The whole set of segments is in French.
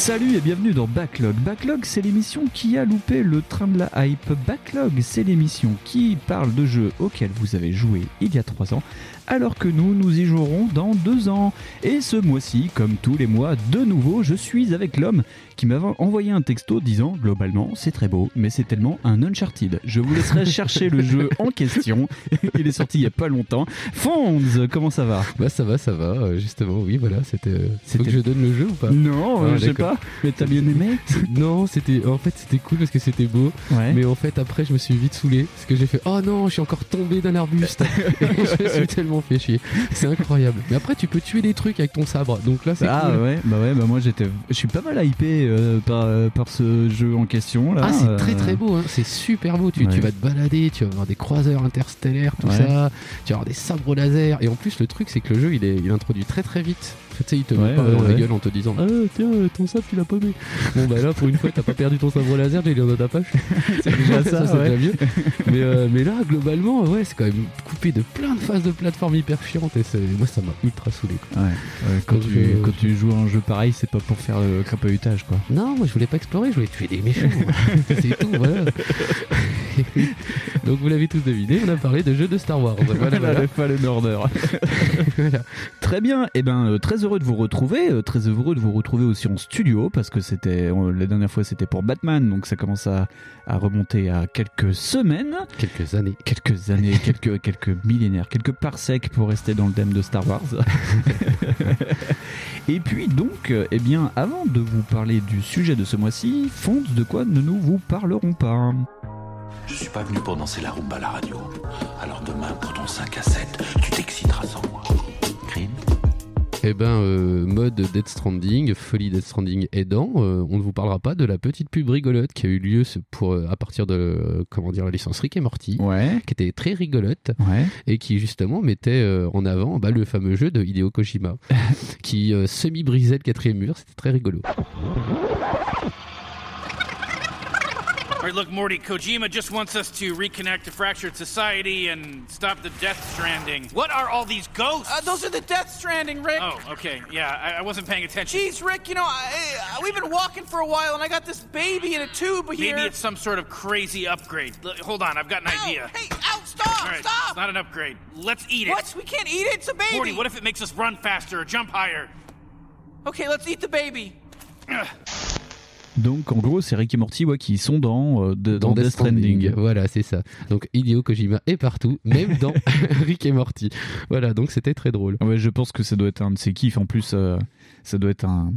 Salut et bienvenue dans Backlog. Backlog, c'est l'émission qui a loupé le train de la hype. Backlog, c'est l'émission qui parle de jeux auxquels vous avez joué il y a 3 ans, alors que nous, nous y jouerons dans 2 ans. Et ce mois-ci, comme tous les mois, de nouveau, je suis avec l'homme qui m'avait envoyé un texto disant globalement c'est très beau, mais c'est tellement un Uncharted. Je vous laisserai chercher le jeu en question. Il est sorti il y a pas longtemps. Fonds, comment ça va? Bah ça va, ça va. euh, Justement, oui, voilà, c'était. euh, Faut que je donne le jeu ou pas? Non, Ah, euh, je sais pas. Mais t'as bien aimé? Non, c'était. En fait, c'était cool parce que c'était beau. Ouais. Mais en fait, après, je me suis vite saoulé parce que j'ai fait Oh non, je suis encore tombé d'un arbuste. Et je suis tellement fait chier. C'est incroyable. Mais après, tu peux tuer des trucs avec ton sabre. Donc là, c'est Ah cool. ouais, bah ouais, bah moi j'étais, je suis pas mal hypé euh, par, euh, par ce jeu en question là. Ah, c'est euh, très très beau, hein. c'est super beau. Tu, Ouais. tu vas te balader, tu vas voir des croiseurs interstellaires, tout Ouais. ça. Tu vas avoir des sabres laser. Et en plus, le truc, c'est que le jeu, il est, il est introduit très très vite. Tu sais, il te Ouais, met pas ouais, dans la gueule en te disant Ah, tiens, euh, ton sabre, tu l'as pas mis. bon, bah là, pour une fois, t'as pas perdu ton sabre laser, tu l'as dans ta poche. C'est déjà ça, c'est ouais. déjà mieux. mais, euh, mais là, globalement, ouais, c'est quand même coupé de plein de phases de plateforme hyper chiantes. Et moi, ça m'a ultra saoulé. Quoi. Ouais, ouais, quand, tu, euh, quand tu joues à un jeu pareil, c'est pas pour faire le crapahutage quoi. Non, moi je voulais pas explorer, je voulais tuer des méchants. c'est tout, voilà. Donc vous l'avez tous deviné, on a parlé de jeux de Star Wars. Voilà, voilà. Fallen Order. Voilà. Très bien, et ben euh, très heureux de vous retrouver, euh, très heureux de vous retrouver aussi en studio parce que c'était euh, la dernière fois c'était pour Batman, donc ça commence à, à remonter à quelques semaines, Quelques années. quelques années, quelques quelques millénaires, quelques parsecs pour rester dans le thème de Star Wars. et puis donc, euh, eh bien, avant de vous parler du sujet de ce mois-ci, Fonds, de quoi ne nous vous parlerons pas? Je suis pas venu pour danser la rumba à la radio. Alors demain, pour ton 5 à 7, tu t'exciteras sans moi. Eh ben, euh, mode Dead Stranding, folie Dead Stranding aidant, euh, on ne vous parlera pas de la petite pub rigolote qui a eu lieu pour, euh, à partir de comment dire, la licence Rick et Morty. Ouais, qui était très rigolote ouais. et qui justement mettait en avant bah, le fameux jeu de Hideo Kojima qui semi-brisait le quatrième mur, c'était très rigolo. All right, look, Morty, Kojima just wants us to reconnect to fractured society and stop the Death Stranding. What are all these ghosts? Uh, those are the Death Stranding, Rick. oh, okay. Yeah, I, I wasn't paying attention. Jeez, Rick, you know, I, I, we've been walking for a while, and I got this baby in a tube here. Maybe it's some sort of crazy upgrade. L- hold on, I've got an Ow, idea. Hey, ow, stop, All right, stop! it's not an upgrade. Let's eat it. What? We can't eat it. It's a baby. Morty, what if it makes us run faster or jump higher? Okay, let's eat the baby. Donc en gros, c'est Rick et Morty ouais, qui sont dans, euh, de- dans, Death Stranding. Voilà, c'est ça. Donc Hideo Kojima est partout, même dans Rick et Morty. Voilà, donc c'était très drôle. Ouais, je pense que ça doit être un de ses kiffs. En plus, euh, ça doit être un,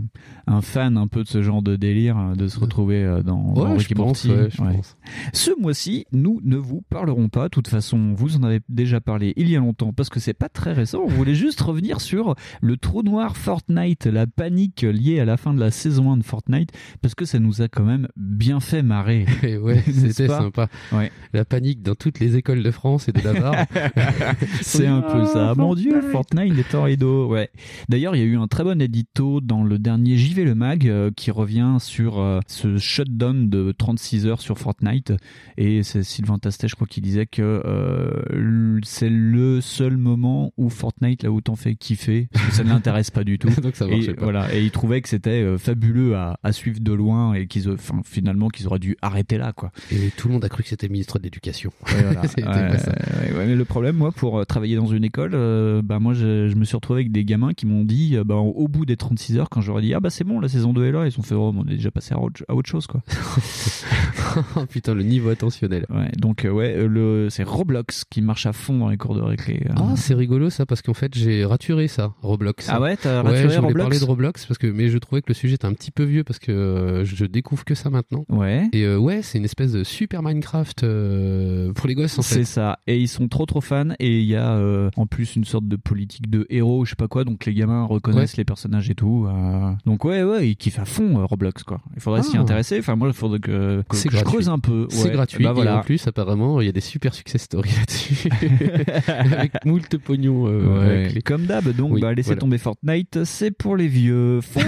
un fan un peu de ce genre de délire, euh, de se retrouver euh, dans, dans Ouais, Rick je pense, ouais, je Ouais. pense. Ce mois-ci, nous ne vous parlerons pas. De toute façon, vous en avez déjà parlé il y a longtemps parce que c'est pas très récent. On voulait juste revenir sur le trou noir Fortnite, la panique liée à la fin de la saison 1 de Fortnite parce que ça nous a quand même bien fait marrer. Et ouais, c'était sympa. Ouais. La panique dans toutes les écoles de France et de Navarre. C'est un peu ça. Ah, Mon dieu, Fortnite. Fortnite est en rideau. Ouais. D'ailleurs, il y a eu un très bon dans le dernier JV Le Mag euh, qui revient sur euh, ce shutdown de 36 heures sur Fortnite. Et c'est Sylvain Tastet, je crois, qui disait que euh, c'est le seul moment où Fortnite l'a autant fait kiffer. Parce que ça ne l'intéresse pas du tout. donc ça Et pas. voilà, et il trouvait que c'était euh, fabuleux à, à suivre de loin et qu'ils, finalement, qu'ils auraient dû arrêter là, quoi. Et tout le monde a cru que c'était le ministre de l'Éducation. Voilà. Ouais, ouais, mais le problème, moi, pour travailler dans une école, euh, bah, moi, je, je me suis retrouvé avec des gamins qui m'ont dit, euh, bah, au bout des 36 heures, quand j'aurais dit, ah bah c'est bon, la saison 2 est là, ils ont fait, oh, on est déjà passé à autre, à autre chose, quoi. Putain, le niveau attentionnel. Ouais, donc, euh, ouais, euh, le, c'est Roblox qui marche à fond dans les cours de récré. euh. Ah, c'est rigolo ça, parce qu'en fait j'ai raturé ça, Roblox. Ah ouais, t'as Ouais, raturé je voulais Roblox parler de Roblox parce que mais je trouvais que le sujet était un petit peu vieux parce que euh, je découvre que ça maintenant. Ouais. Et euh, ouais, c'est une espèce de super Minecraft euh, pour les gosses en C'est fait. ça. Et ils sont trop trop fans. Et il y a en plus une sorte de politique de héros, je sais pas quoi. Donc les gamins reconnaissent les personnages et tout. euh. Donc ouais, ouais, ils kiffent à fond euh, Roblox quoi. Il faudrait Ah. s'y intéresser. Enfin moi, il faudrait que, que, C'est que je creuse un peu. C'est gratuit. Bah Et voilà. en plus, apparemment, il y a des super success stories là-dessus. Avec moult pognon. euh, Ouais. les- Comme d'hab, donc Oui, bah, laissez voilà. tomber Fortnite, c'est pour les vieux. Fonds,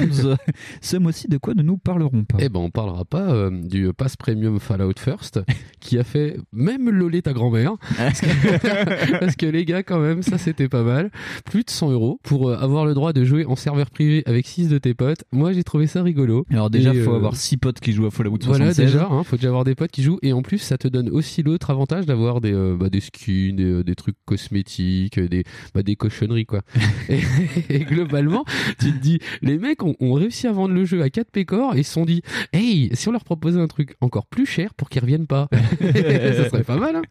ce mois-ci, de quoi ne nous parlerons pas Eh ben, on parlera pas euh, du pass premium Fallout First, qui a fait même loler ta grand-mère. Parce que, parce que les gars, quand même, ça c'était pas mal. Plus de 100 euros pour avoir le droit de jouer en serveur privé avec 6 de tes potes. Moi, j'ai trouvé ça rigolo. Alors déjà, Et, faut euh, avoir six potes qui jouent à Fallout 76. Voilà déjà, hein, faut déjà avoir des potes qui jouent et en plus ça te donne aussi l'autre avantage d'avoir des, euh, bah, des skins, des, euh, des trucs cosmétiques, des, bah, des cochonneries quoi. et, et globalement, tu te dis, les mecs ont, ont réussi à vendre le jeu à 4 pécores et ils se sont dit, hey, si on leur proposait un truc encore plus cher pour qu'ils reviennent pas, ça serait pas mal. Hein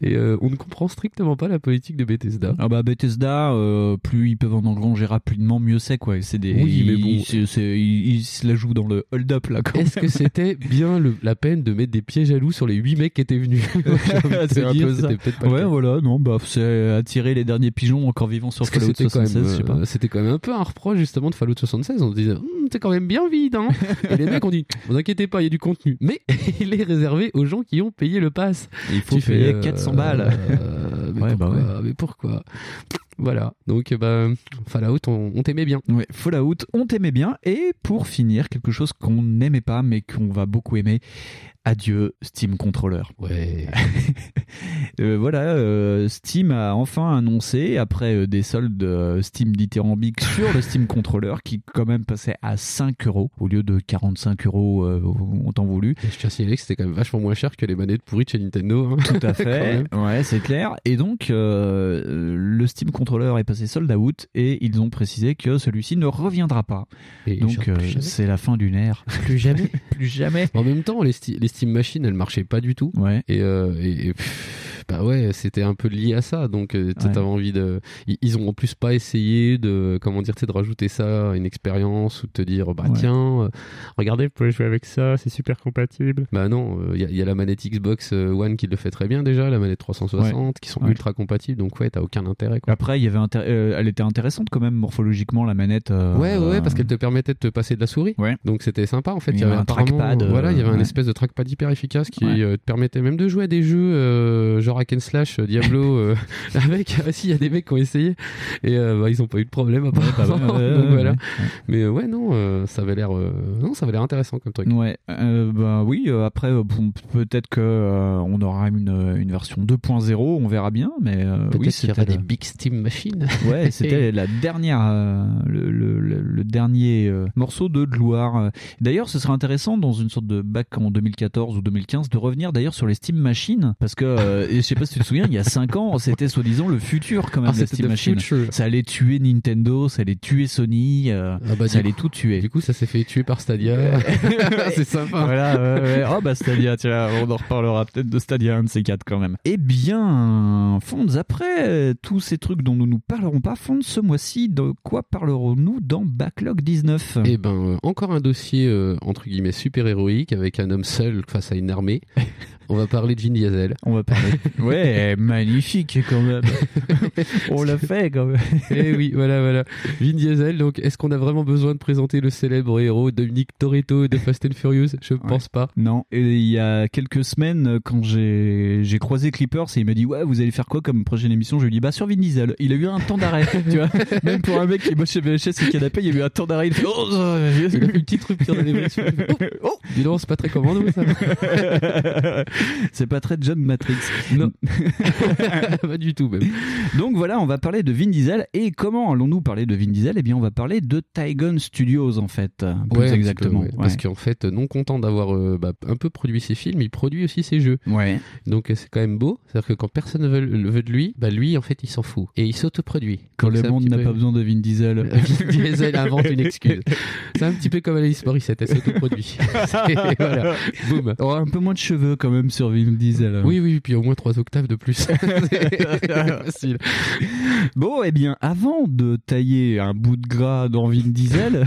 et euh, on ne comprend strictement pas la politique de Bethesda. Ah bah Bethesda, plus ils peuvent en engranger rapidement, mieux c'est quoi. C'est des, Oui, mais bon. c'est- c'est- ils se la jouent dans le hold-up là. Quand Est-ce que c'était bien le- la peine de mettre des pieds jaloux sur les 8 mecs qui étaient venus? J'ai envie de te C'est un dire, peu ça. c'était peut-être pas le Ouais, cas. voilà, non, bah c'est attirer les derniers pigeons encore vivants sur Parce que Fallout c'était quand, 76, même, je sais pas. euh, c'était quand même un peu un reproche justement de Fallout 76. On se disait, Hum, c'est quand même bien vide. Hein Et les mecs ont dit, vous inquiétez pas, il y a du contenu. Mais il est réservé aux gens qui ont payé le pass. Il faut Tu fais, payer euh, 400 balles. euh, mais, Ouais, bah pourquoi, mais pourquoi? Voilà. Donc, bah, Fallout, on, t'aimait bien. Fallout, on t'aimait bien. Et pour finir, quelque chose qu'on n'aimait pas, mais qu'on va beaucoup aimer. Adieu Steam Controller. Ouais. Euh, voilà, euh, Steam a enfin annoncé, après euh, des soldes Steam dithyrambiques sur le Steam Controller, qui quand même passait à 5 euros au lieu de 45 euros en temps voulu. Et je tiens à signaler que c'était quand même vachement moins cher que les manettes pourries de chez Nintendo. hein. Tout à fait, ouais, c'est clair. Et donc, le Steam Controller est passé sold out et ils ont précisé que celui-ci ne reviendra pas. Et Donc, c'est la fin d'une ère. plus jamais. Plus jamais. En même temps, les, Sti- les Steam Machines, elles marchaient pas du tout. Ouais. Et, euh, et, et, pff, bah ouais, c'était un peu lié à ça. Donc, euh, tu Ouais. t'avais envie de. Ils, ont en plus pas essayé de, comment dire, tu sais, de rajouter ça à une expérience ou de te dire, bah Ouais. tiens, euh, regardez, vous pouvez jouer avec ça, c'est super compatible. Bah non, il y, a- y a la manette Xbox euh, One qui le fait très bien déjà, la manette 360, qui sont ultra compatibles. Donc ouais, t'as aucun intérêt. Quoi. Après, il y avait euh, elle était intéressante quand même morphologiquement la manette. euh, Ouais, ouais, parce euh, qu'elle te permettait de te passer de la souris. Ouais. Donc c'était sympa en fait. Il y avait un trackpad, euh, Voilà, il y avait un espèce de trackpad hyper efficace qui euh, te permettait même de jouer à des jeux euh, genre hack and slash, euh, Diablo, euh, avec. Ah, si, il y a des mecs qui ont essayé et euh, bah, ils ont pas eu de problème Ouais, bah apparemment. ouais, Donc voilà. Mais ouais, non, ça avait l'air, non, ça avait l'air intéressant comme truc. Ouais, bah oui. après, bon, peut-être que on aura une, une version 2.0, on verra bien. Mais oui, c'était des big Steam machines. Ouais, c'était la dernière, le, le- le- le dernier morceau de gloire. D'ailleurs, ce serait intéressant dans une sorte de bac en 2014 ou 2015 de revenir d'ailleurs sur les Steam Machines, parce que sais pas si tu te souviens, il y a 5 ans, c'était soi-disant le futur quand même Ah, Steam future. Ça allait tuer Nintendo, ça allait tuer Sony, euh, Ah bah, ça allait coup- tout tuer. Du coup, ça s'est fait tuer par Stadia. c'est sympa. Voilà, ouais, ouais. Oh bah Stadia, tiens, on en reparlera peut-être de Stadia, un de ces quatre quand même. Eh bien, Fonds, après tous ces trucs dont nous nous parlerons pas, Fonds, ce mois-ci, de quoi parlerons-nous dans Backlog 19 Et ben, euh, encore un dossier euh, entre guillemets super héroïque avec un homme seul face à une armée. On va parler de Vin Diesel. On va parler. Ouais, magnifique quand même. on l'a fait quand même. Eh oui, voilà, voilà. Vin Diesel. Donc, est-ce qu'on a vraiment besoin de présenter le célèbre héros Dominique Toretto de Fast and Furious? Je pense pas. Non, et il y a quelques semaines, quand j'ai j'ai croisé Clippers et il m'a dit Ouais, vous allez faire quoi comme prochaine émission? Je lui ai dit Bah, sur Vin Diesel. Il a eu un temps d'arrêt, tu vois. Même pour un mec qui est moche chez VHS et canapé, il y a eu un temps d'arrêt. Il fait Oh, Il a fait une petite rupture dans l'évolution. Oh, dis donc, c'est pas très commando ça. C'est pas très John Matrix. Non. pas du tout même. Donc voilà, on va parler de Vin Diesel. Et comment allons-nous parler de Vin Diesel? Eh bien, on va parler de Tygon Studios, en fait. Plus Ouais, exactement. peu, ouais. Ouais. Parce qu'en fait, non content d'avoir euh, bah, un peu produit ses films, il produit aussi ses jeux. Ouais. Donc euh, c'est quand même beau. C'est-à-dire que quand personne ne veut, veut de lui, bah lui, en fait, il s'en fout. Et il s'autoproduit. Quand Donc, le monde n'a peu- pas besoin de Vin Diesel. Vin Diesel invente une excuse. C'est un petit peu comme Alice Morissette, elle s'autoproduit. Voilà, boum. On aura un peu moins de cheveux quand même sur Vin Diesel. Oui, oui, puis au moins trois octaves de plus. C'est facile. Bon, eh bien, avant de tailler un bout de gras dans Vin Diesel,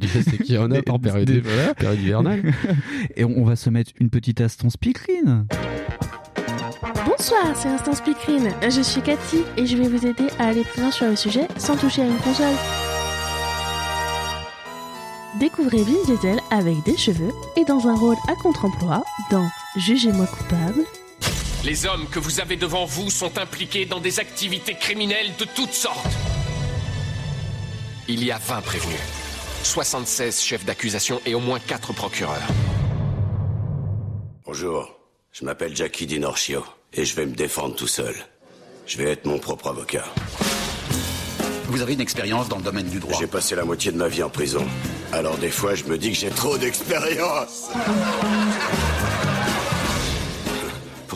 qu'il y en a par période, Des- voilà. période hivernale. Et on va se mettre une petite Aston Speakerine. Bonsoir, c'est Instant Speakerine. Je suis Cathy et je vais vous aider à aller plus loin sur le sujet sans toucher à une console. Découvrez Vin Diesel avec des cheveux et dans un rôle à contre-emploi dans Jugez-moi coupable, Les hommes que vous avez devant vous sont impliqués dans des activités criminelles de toutes sortes. Il y a 20 prévenus, 76 chefs d'accusation et au moins 4 procureurs. Bonjour, je m'appelle Jackie Dinorcio et je vais me défendre tout seul. Je vais être mon propre avocat. Vous avez une expérience dans le domaine du droit. J'ai passé la moitié de ma vie en prison. Alors des fois, je me dis que j'ai trop d'expérience.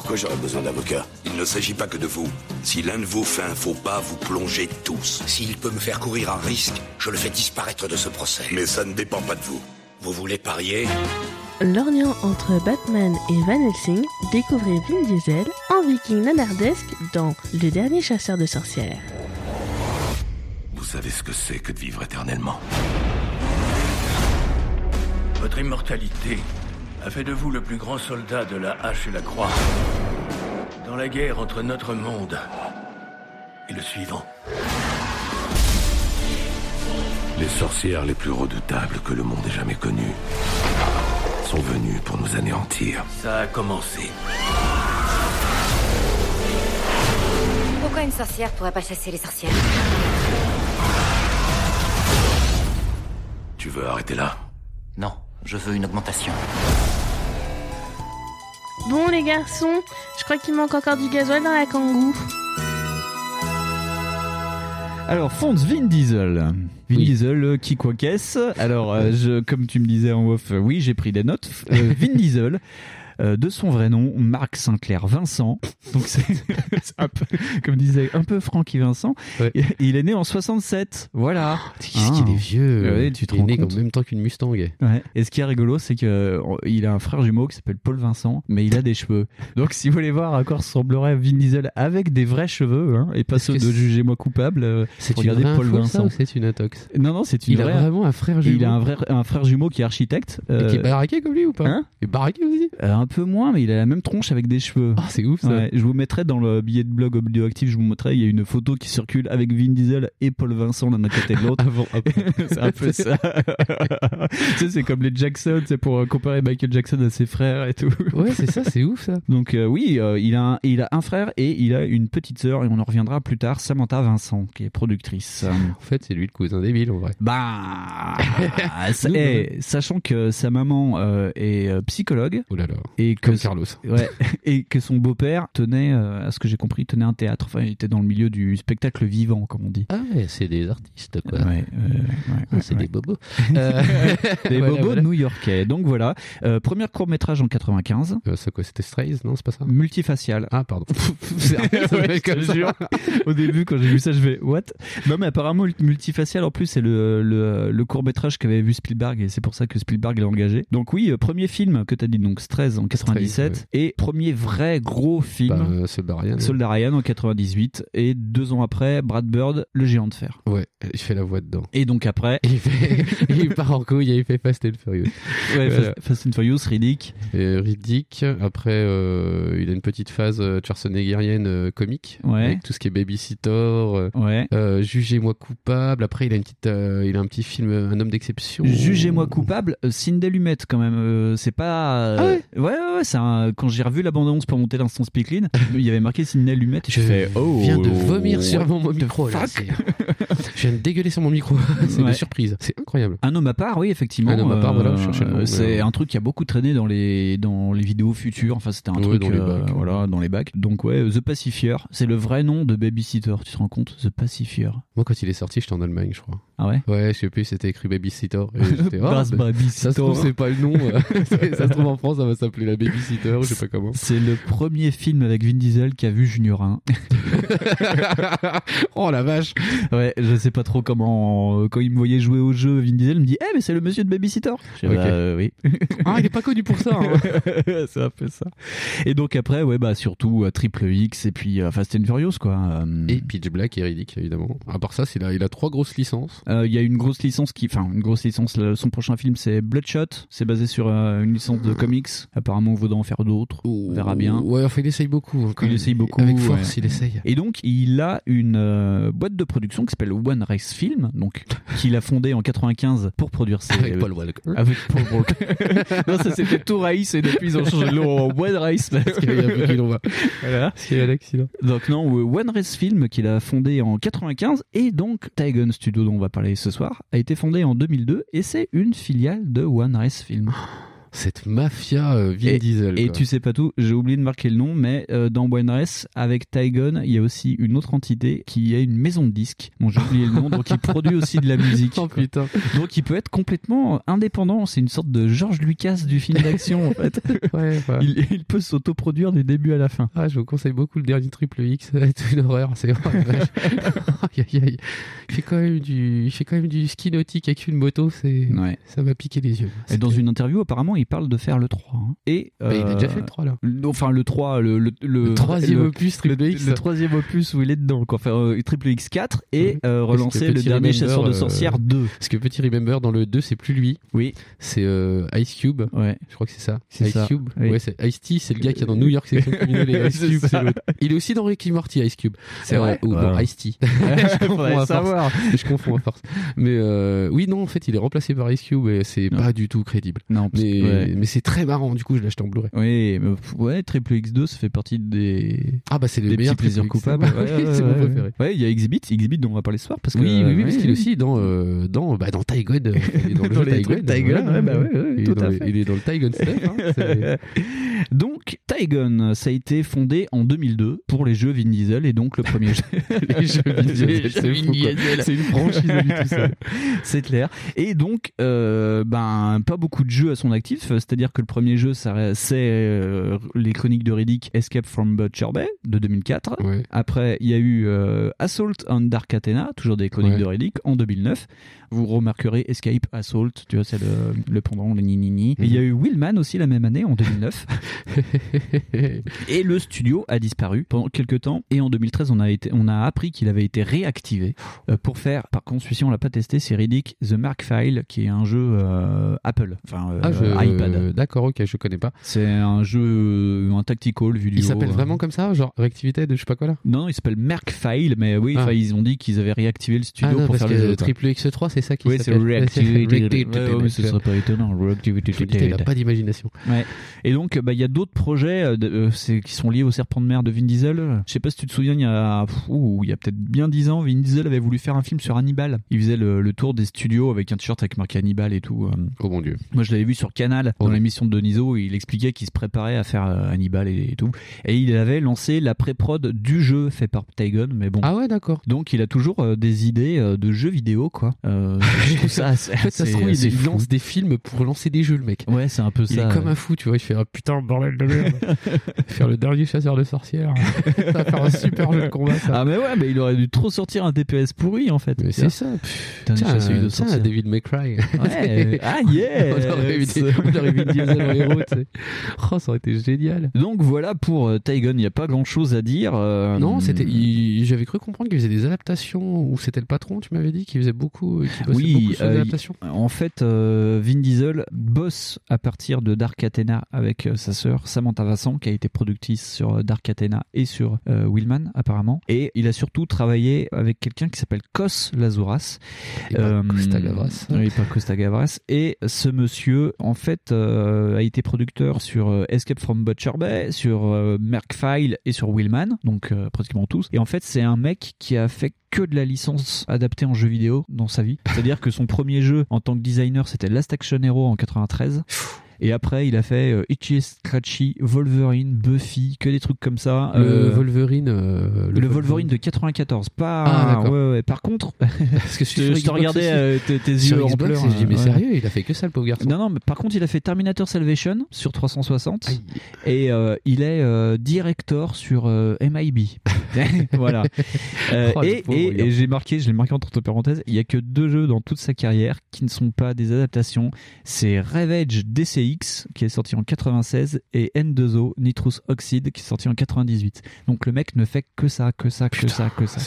Pourquoi j'aurais besoin d'avocat Il ne s'agit pas que de vous. Si l'un de vous fait un faux pas, vous plongez tous. S'il peut me faire courir un risque, je le fais disparaître de ce procès. Mais ça ne dépend pas de vous. Vous voulez parier lorgnant entre Batman et Van Helsing, découvrez Vin Diesel en viking nanardesque dans Le dernier chasseur de sorcières. Vous savez ce que c'est que de vivre éternellement. Votre immortalité a fait de vous le plus grand soldat de la hache et la croix. Dans la guerre entre notre monde et le suivant. Les sorcières les plus redoutables que le monde ait jamais connues sont venues pour nous anéantir. Ça a commencé. Pourquoi une sorcière pourrait pas chasser les sorcières Tu veux arrêter là? Non, je veux une augmentation. Bon les garçons, je crois qu'il manque encore du gasoil dans la kangou. Alors, Fonz Vin Diesel. Vin Oui. Diesel, euh, qui quoi qu'est-ce Alors, euh, je, comme tu me disais en off, euh, oui, j'ai pris des notes. Euh, Vin Diesel, euh, de son vrai nom, Marc Sinclair Vincent. Donc, c'est un peu, comme disait, un peu Francky Vincent. Ouais. Et- Il est né en 67. Voilà. Qu'est-ce qu'il est vieux Ouais, tu te Il est né en même temps qu'une Mustang. Ouais. Et ce qui est rigolo, c'est que euh, il a un frère jumeau qui s'appelle Paul Vincent, mais il a des cheveux. Donc, si vous voulez voir à quoi ressemblerait Vin Diesel avec des vrais cheveux, hein, et pas ceux de c'est- Jugez-moi coupable, euh, C'est une regardez Paul Vincent. c'est une intox Non, non, c'est une Il a vraiment un frère Et jumeau. Il a un vrai un frère jumeau qui est architecte. Et qui est euh, baraqué comme lui ou pas Hein Il est baraqué aussi euh, un peu moins, mais il a la même tronche avec des cheveux. Ah, c'est ouf ça. Ouais, je vous mettrai dans le billet de blog Audioactif, je vous montrerai, il y a une photo qui circule avec Vin Diesel et Paul Vincent l'un à côté de l'autre. Avant, après. c'est un peu ça. tu sais, c'est comme les Jackson, c'est pour euh, comparer Michael Jackson à ses frères et tout. Ouais, c'est ça, c'est ouf ça. Donc euh, oui, euh, il, a un, il a un frère et il a une petite sœur et on en reviendra plus tard, Samantha Vincent, qui est productrice. En fait, c'est lui le cousin débile en vrai. Bah, eh, sachant que sa maman euh, est psychologue Oh là là. Et que Comme Carlos. ouais, et que son beau-père tenait, euh, à ce que j'ai compris, tenait un théâtre. Enfin, il était dans le milieu du spectacle vivant, comme on dit. Ah ouais, c'est des artistes quoi. Ouais, ouais, ouais, Ah, c'est des bobos. Euh, Des voilà, bobos voilà. new-yorkais. Donc voilà, euh, premier court métrage en 95, Euh, c'est quoi C'était Strays Non, c'est pas ça? Multifacial. Ah, pardon. Au début, quand j'ai vu ça, je vais what? Non, mais apparemment multifacial. En plus, c'est le, le, le court métrage qu'avait vu Spielberg et c'est pour ça que Spielberg l'a engagé. Donc oui, euh, premier film que t'as dit donc 13 en 97 Strays, et premier vrai gros film. Bah, euh, Soldat Ryan. Soldat Ryan en 98 et deux ans après Brad Bird, le géant de fer. Ouais, il fait la voix dedans. Et donc après, Il, fait... il part en couille et il fait Fast and Furious. ouais, Voilà. Fast, and Furious, Riddick. Et Riddick. Après, euh, il a une petite phase euh, schwarzeneggerienne euh, comique. Ouais. Avec tout ce qui est Babysitter, euh, Ouais. euh, Jugez-moi coupable. Après, il a une petite, euh, il a un petit film, euh, Un homme d'exception. Jugez-moi coupable, euh, Cindy Lumet quand même. euh, c'est pas. euh, Ah ouais ouais, ouais, ouais, c'est un- quand j'ai revu l'abondance pour monter l'instant Speakline, il y avait marqué Cindy Lumet et je, Je fais oh. viens de vomir sur mon micro. là, je viens de dégueuler sur mon micro. c'est Ouais. une surprise. C'est incroyable. Un homme à part, oui, effectivement. Un homme à part, voilà, je le mais, c'est euh, un truc qui a beaucoup traîné dans les dans les vidéos futures. Enfin, c'était un Ouais, truc dans les euh, bacs. voilà dans les bacs. Donc ouais, The Pacifier, c'est le vrai nom de Babysitter. Tu te rends compte, The Pacifier. Moi, quand il est sorti, j'étais en Allemagne, je crois. Ah ouais? Ouais, je sais plus, c'était écrit Babysitter. Et j'étais, oh, bah, Babysitter. ça se trouve, c'est pas le nom. euh, ça se trouve, en France, ça va s'appeler la babysitter, je sais pas comment. C'est le premier film avec Vin Diesel qui a vu Junior 1. oh la vache Ouais, je sais pas trop comment. euh, Quand il me voyait jouer au jeu, Vin Diesel me dit Eh, mais c'est le monsieur de Babysitter Je dis, Ok. Bah, euh, oui. Ah, il est pas connu pour ça. hein. c'est un peu ça. Et donc après, ouais, bah surtout euh, Triple X et puis euh, Fast and Furious, quoi. Et Pitch Black et Riddick, évidemment. À part ça, il a trois grosses licences. euh, Il y a une grosse licence qui, enfin, une grosse licence. son prochain film, c'est Bloodshot. C'est basé sur euh, une licence de comics. Apparemment, on voudrait en faire d'autres. On verra bien. Ouais, enfin, il essaye beaucoup. quand Il essaye beaucoup. Avec force, ouais. il essaye. Et donc, il a une euh, boîte de production qui s'appelle One Race Film, donc qu'il a fondée en 95 pour produire ses. Avec Paul Walker. Avec Paul Walker. non, ça c'était tout Race et depuis ils ont changé le nom en One Race parce qu'il y a l'on va. Voilà. A un accident. Donc non, euh, One Race Film qu'il a fondé en 95 et donc Tygon Studio dont on va parler ce soir a été fondé en 2002 et c'est une filiale de One Race Film. Cette mafia euh, Vin Et, Diesel. et quoi. tu sais pas tout, j'ai oublié de marquer le nom, mais euh, dans Race, avec Tygon, il y a aussi une autre entité qui est une maison de disques. Bon, j'ai oublié le nom, donc il produit aussi de la musique. Oh putain. Donc il peut être complètement indépendant. C'est une sorte de George Lucas du film d'action en fait. Ouais, ouais. Il, il peut s'autoproduire du début à la fin. Ah, je vous conseille beaucoup le dernier Triple X. C'est une horreur. C'est vache. Aïe, aïe, aïe. Il fait quand même du, il fait quand même du ski nautique avec une moto. C'est, Ouais. ça m'a piqué les yeux. Et dans une interview, apparemment, il parle de faire le 3. hein. Et Bah, il a euh, déjà fait le 3 là. Enfin, le 3, le, le, Le troisième le- opus le, Triple X. le troisième opus où il est dedans, quoi. Faire euh, Triple X4 et euh, Parce relancer le dernier chasseur de euh, sorcières 2. Parce que petit Remember dans le 2, c'est plus lui. Oui. C'est euh, Ice Cube. Ouais. Je crois que c'est ça. C'est Ice ça, Cube. oui. Ouais, c'est Ice T, c'est le gars qui est dans New York Section Criminelle et Ice Cube, c'est l'autre. Il est aussi dans Ricky Morty, Ice Cube. C'est vrai Ou Ouais. non, Ice T. je confonds à force. savoir. Je confonds à force. Mais euh, oui, non, en fait, il est remplacé par Ice Cube et c'est pas du tout crédible. Non, Mais, que- ouais. mais c'est très marrant. Du coup, je l'ai acheté en Blu-ray. Oui, mais, ouais, Triple X2, ça fait partie des. Ah bah c'est le des meilleur petits plaisirs coupables. Oui, c'est mon ouais, préféré. Ouais, il y a Exhibit, Exhibit dont on va parler ce soir parce que. Oui, oui, oui, parce ouais, qu'il est aussi dans euh, dans bah, dans Tygon, il est dans le jeu les ouais, bah ouais, ouais, il, tout est dans à les- fait. il est dans le Tygon stuff. hein, c'est- Donc, Tygon, ça a été fondé en 2002 pour les jeux Vin Diesel et donc le premier jeu. les jeux Vin Diesel, Les c'est une franchise tout seul. C'est clair. Et donc, euh, ben, pas beaucoup de jeux à son actif. C'est-à-dire que le premier jeu, c'est euh, les chroniques de Riddick Escape from Butcher Bay de 2004. Ouais. Après, il y a eu euh, Assault on Dark Athena, toujours des chroniques Ouais. de Riddick, en 2009. Vous remarquerez Escape, Assault, tu vois, c'est le, le pendant, le ni-ni-ni. Et Il y a eu Willman aussi la même année, en 2009. Et le studio a disparu pendant quelques temps. Et en 2013, on a, été, on a appris qu'il avait été réactivé euh, pour faire, par contre, celui-ci, on l'a pas testé, c'est Riddick The Mark File, qui est un jeu Apple, enfin Ah, je- iPad. D'accord, ok, je connais pas. C'est un jeu, euh, un tactical vu du Il s'appelle euh. vraiment comme ça, genre réactivité de je sais pas quoi là? Non, il s'appelle Merc File, mais oui, Ah. ils ont dit qu'ils avaient réactivé le studio ah non, pour parce faire que le jeu. Triple X3, c'est ça qui Oui, c'est s'appelle. Reactivated. Reactivated. Ouais, ouais, mais ce serait pas étonnant. Dis, il a pas d'imagination. Ouais. Et donc, bah, il y a d'autres projets euh, euh, c'est- qui sont liés au serpent de mer de Vin Diesel. Je sais pas si tu te souviens, il y a, il y a peut-être bien dix ans, Vin Diesel avait voulu faire un film sur Hannibal. Il faisait le, le tour des studios avec un t-shirt avec marqué Hannibal et tout. euh. Oh mon dieu. Moi, je l'avais vu sur Canal dans l'émission de Donizo. Il expliquait qu'il se préparait à faire euh, Hannibal et, et tout. Et il avait lancé la pré-prod du jeu fait par Tygon, mais bon. Ah ouais, d'accord. Donc, il a toujours euh, des idées euh, de jeux vidéo, quoi. Euh, je trouve ça assez- En fait, ça se trouve, il, il lance des films pour lancer des jeux, le mec. Ouais, c'est un peu Il ça. est comme un fou, tu vois. Il fait ah, putain, bordel de merde. faire le dernier chasseur de sorcières. ça va faire un super jeu de combat, ça. Ah mais ouais, mais il aurait dû trop sortir un DPS pourri en fait. Mais c'est ça. Putain, Tiens, de tiens. David McCray. Ouais. Ah yes. on aurait mis, on aurait mis Diesel en héros, tu sais. Oh, ça aurait été génial. Donc voilà pour euh, Tygon, il n'y a pas grand chose à dire. euh, Non, c'était. il- J'avais cru comprendre qu'il faisait des adaptations, ou c'était le patron, tu m'avais dit, qu'il faisait beaucoup, qu'il bossait beaucoup Oui, sur euh, des adaptations. en fait, euh, Vin Diesel bosse à partir de Dark Athena avec euh, sa sœur Samantha Vincent, qui a été productrice sur euh, Dark Athena et sur euh, Willman apparemment. Et il a surtout travaillé avec quelqu'un qui s'appelle Kos Lazouras. Et pas Costa Gavras. Oui, pas Costa Gavras. Et ce monsieur, en fait, euh, a été producteur sur euh, Escape from Butcher Bay, sur euh, Merc File et sur Willman, donc euh, pratiquement tous. Et en fait, c'est un mec qui a fait que de la licence adaptée en jeu vidéo dans sa vie. C'est-à-dire que son premier jeu en tant que designer, c'était Last Action Hero en 93. Et après, il a fait euh, Itchy Scratchy, Wolverine, Buffy, que des trucs comme ça. Le Euh, Wolverine. euh, le, Wolverine de 94, pas. Ah, d'accord. ouais, ouais. Par contre, Parce que je, te- je te regardais tes, yeux en pleurs. je dis, mais ouais. sérieux, il a fait que ça le pauvre garçon. Non, non, mais par contre, il a fait Terminator Salvation sur 360 et il est director sur MIB. voilà. Oh, et j'ai marqué, je l'ai marqué entre parenthèses, il y a que deux jeux dans toute sa carrière qui ne sont pas des adaptations. C'est Ravage DCX qui est sorti en 96 et N2O Nitrous Oxide qui est sorti en 98. Donc le mec ne fait que ça, que ça, que ça, que ça.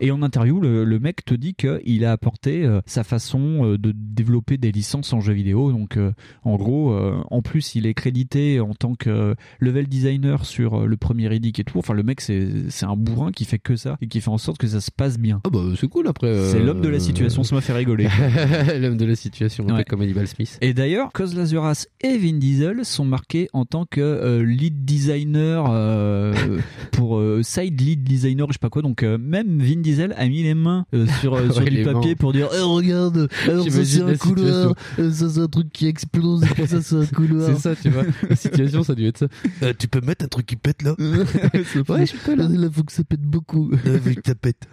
Et en interview, le, le mec te dit qu'il a apporté euh, sa façon euh, de développer des licences en jeux vidéo. Donc, euh, en gros, en plus, il est crédité en tant que level designer sur le premier Riddick et tout. Enfin, le mec, c'est un bourrin qui fait que ça et qui fait en sorte que ça se passe bien. Ah bah c'est cool après. C'est l'homme de la situation, ça m'a fait rigoler. l'homme de la situation, Ouais. comme Hannibal Smith. Et d'ailleurs, Cos Lazuras et Vin Diesel sont marqués en tant que euh, lead designer euh, pour euh, side lead designer, je sais pas quoi. Donc euh, même Vin Diesel a mis les mains euh, sur, euh, sur Ouais, du les papier mains. pour dire Eh, regarde, alors ça c'est un couloir, euh, ça c'est un truc qui explose, et ça c'est un couloir. C'est ça, tu vois. La situation, ça a dû être ça. Euh, tu peux mettre un truc qui pète là Ouais, je peux là. Là, faut que ça pète beaucoup. Euh, faut que ça pète.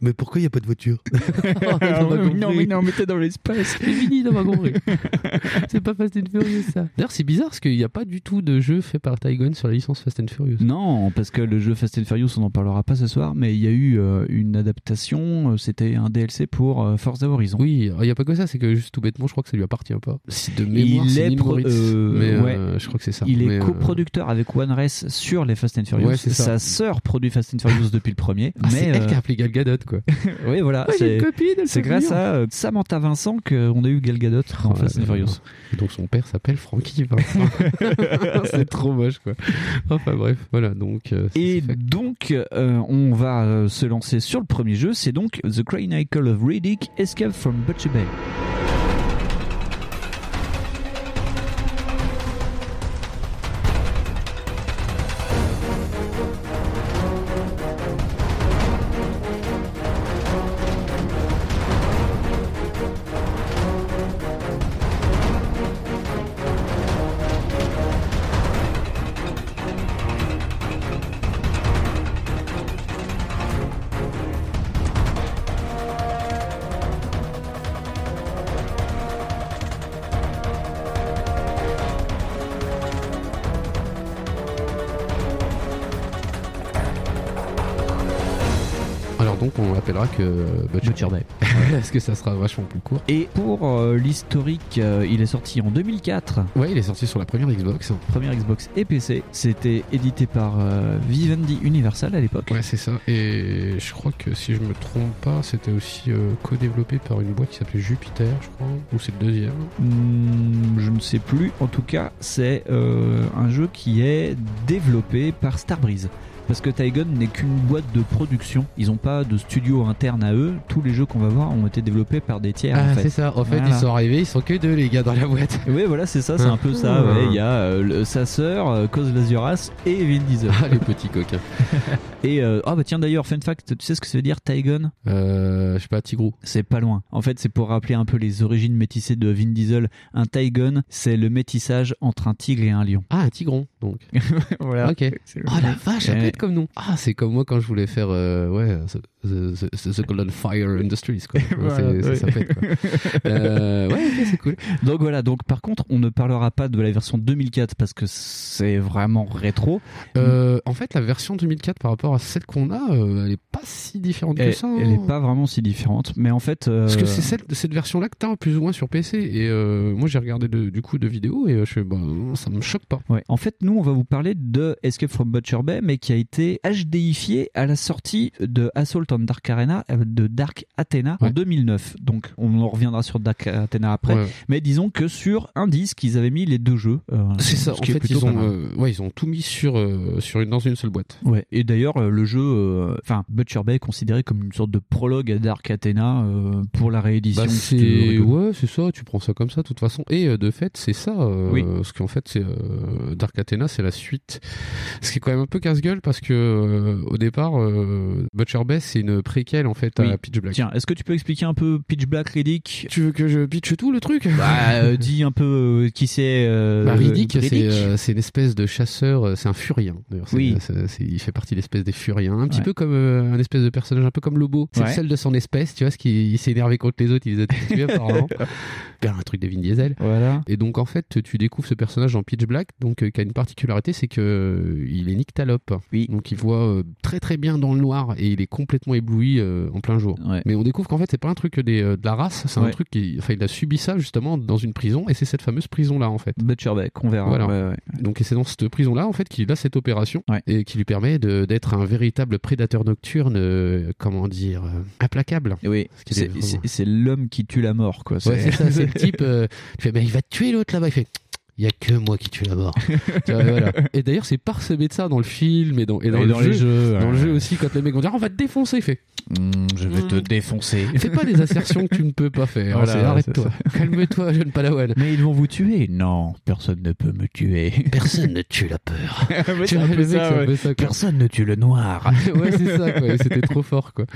mais pourquoi il n'y a pas de voiture Ah, mais non, mais non, mais t'es dans l'espace. C'est fini dans ma compris. c'est pas Fast and Furious ça. D'ailleurs, c'est bizarre parce qu'il n'y a pas du tout de jeu fait par Tygon sur la licence Fast and Furious. Non, parce que le jeu Fast and Furious, on n'en parlera pas ce soir, mais il y a eu euh, une adaptation, euh, c'était un DLC pour euh, Forza Horizon. Oui, il n'y a pas que ça, c'est que juste tout bêtement, je crois que ça lui appartient pas. Si de mémoire, il c'est est pro- euh, mais ouais. euh, je crois que c'est ça. Il est Mais, euh, coproducteur avec One Race sur les Fast and Furious. Ouais, c'est ça. Sa sœur produit Fast and Furious depuis le premier. ah, c'est mais elle qui a appelé Gal Gadot quoi. oui, voilà. Ouais, c'est une copine, elle c'est peut grâce à euh, Samantha Vincent qu'on a eu Gal Gadot dans Oh Fast and. Furious. Donc son père s'appelle Vincent. c'est trop moche quoi. Enfin bref, voilà donc. euh, Et donc, euh, on va euh, se lancer sur le premier jeu. C'est donc The Chronicle of Riddick Escape from Butcher Bay. Butcher Bay. Est-ce que ça sera vachement plus court Et pour euh, l'historique, euh, il est sorti en 2004. Ouais, il est sorti sur la première Xbox. Première Xbox et PC. C'était édité par euh, Vivendi Universal à l'époque. Ouais, c'est ça. Et je crois que si je me trompe pas, c'était aussi co-développé par une boîte qui s'appelait Jupiter, je crois, ou c'est le deuxième. Hmm, je ne sais plus. En tout cas, c'est un jeu qui est développé par Starbreeze. Parce que Tygon n'est qu'une boîte de production. Ils n'ont pas de studio interne à eux. Tous les jeux qu'on va voir ont été développés par des tiers. Ah, en fait. c'est ça. En fait, Voilà. ils sont arrivés, ils sont que deux les gars dans la boîte. Oui, voilà, c'est ça, c'est un peu ça. ouais. Il y a euh, le- sa sœur, euh, Cos Lazuras et Vin Diesel. Ah, les petits coquins. Et euh, ah bah tiens d'ailleurs, fun fact, tu sais ce que ça veut dire Tygon Euh, je sais pas, Tigrou. C'est pas loin. En fait, c'est pour rappeler un peu les origines métissées de Vin Diesel. Un Tygon, c'est le métissage entre un tigre et un lion. Ah, un tigron, donc. voilà. Ok. Oh la vache, ça comme. Ah, c'est comme moi quand je voulais faire, euh, ouais, the, the- the- Golden Fire Industries, quoi. Voilà, C'est- ça, ouais. ça pète, quoi. Euh, ouais, c'est cool. Donc voilà, donc par contre, on ne parlera pas de la version 2004 parce que c'est vraiment rétro. Euh, en fait, la version 2004 par rapport à celle qu'on a, euh, elle est pas si différente Elle, que ça. elle hein. est pas vraiment si différente, mais en fait. Parce que c'est cette version-là que t'as plus ou moins sur PC. Et moi, j'ai regardé de- du coup de vidéos et je fais, bah, ça me choque pas. Ouais. En fait, nous, on va vous parler de Escape from Butcher Bay, mais qui a été HDifié à la sortie de Assault Dark Arena euh, de Dark Athena en 2009. Donc, on en reviendra sur Dark Athena après. Ouais. Mais disons que sur un disque, ils avaient mis les deux jeux. euh, C'est ça. ce En fait, ils ont, euh, ouais, ils ont tout mis sur, sur une, dans une seule boîte. Ouais. Et d'ailleurs, le jeu, enfin, Butcher Bay est considéré comme une sorte de prologue à Dark Athena pour la réédition. Bah, c'est ouais, c'est ça. Tu prends ça comme ça, de toute façon. Et de fait, c'est ça. Oui. Parce qu'en fait, c'est Dark Athena, c'est la suite. Ce qui est quand même un peu casse-gueule parce que euh, au départ, euh, Butcher Bess c'est une préquelle en fait à. Pitch Black. Tiens, est-ce que tu peux expliquer un peu Pitch Black Riddick Tu veux que je pitche tout le truc? Bah, euh, dis un peu euh, qui c'est. euh, Bah, Riddick, euh, c'est une espèce de chasseur, c'est un furien. D'ailleurs, Oui. il fait partie de l'espèce des furiens, un petit Ouais. peu comme un espèce de personnage, un peu comme Lobo. C'est Ouais. le seul de son espèce, tu vois, ce qui s'est énervé contre les autres, il les a tous tués apparemment. un truc de Vin Diesel. Voilà. Et donc en fait, tu découvres ce personnage dans Pitch Black, donc euh, qui a une particularité, c'est que euh, il est nyctalope. Oui. Donc il voit euh, très très bien dans le noir et il est complètement ébloui euh, en plein jour. Ouais. Mais on découvre qu'en fait c'est pas un truc des, euh, de la race, c'est un truc qui, enfin il a subi ça justement dans une prison et c'est cette fameuse prison là en fait. Butcher Beck, on verra. Voilà. Ouais, ouais. Donc et c'est dans cette prison là en fait qu'il a cette opération et qui lui permet d'être un véritable prédateur nocturne, euh, comment dire, implacable. Oui, c'est vraiment- l'homme qui tue la mort, quoi. Ouais, c'est ça, c'est le type. tu fais, mais il va tuer l'autre là-bas. Il fait, il y a que moi qui tue la mort. Tu vois, voilà. Et d'ailleurs, c'est parsemé de ça dans le film et dans, et dans, Et le dans jeu. les jeux, Dans le jeu aussi, quand les mecs vont dire, on va te défoncer, il fait. je vais te défoncer. Fais pas des assertions que tu ne peux pas faire. Voilà, c'est Arrête-toi. ça. Calme-toi, jeune padawan. Mais ils vont vous tuer Non, personne ne peut me tuer. Personne ne tue la peur. Tu ça, un ouais. ça, quoi. Personne ne tue le noir. ouais, c'est ça, quoi. C'était trop fort, quoi.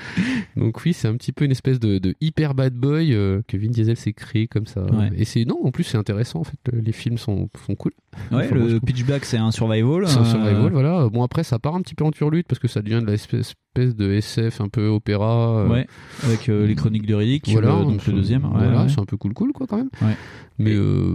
Donc oui, c'est un petit peu une espèce de, de hyper bad boy euh, que Vin Diesel s'est créé comme ça. Ouais. Et c'est non, en plus c'est intéressant. En fait, les films sont, sont cool. Ouais, Enfin, le trouve. Pitch Black, c'est un survival. C'est un euh, survival, voilà. Bon, après, ça part un petit peu en turlute parce que ça devient de l'espèce espèce de SF un peu opéra. euh, Ouais, avec euh, les chroniques de Riddick, Voilà, le- donc le deuxième. ouais, Voilà, ouais. c'est un peu cool, cool, quoi, quand même. Mais euh,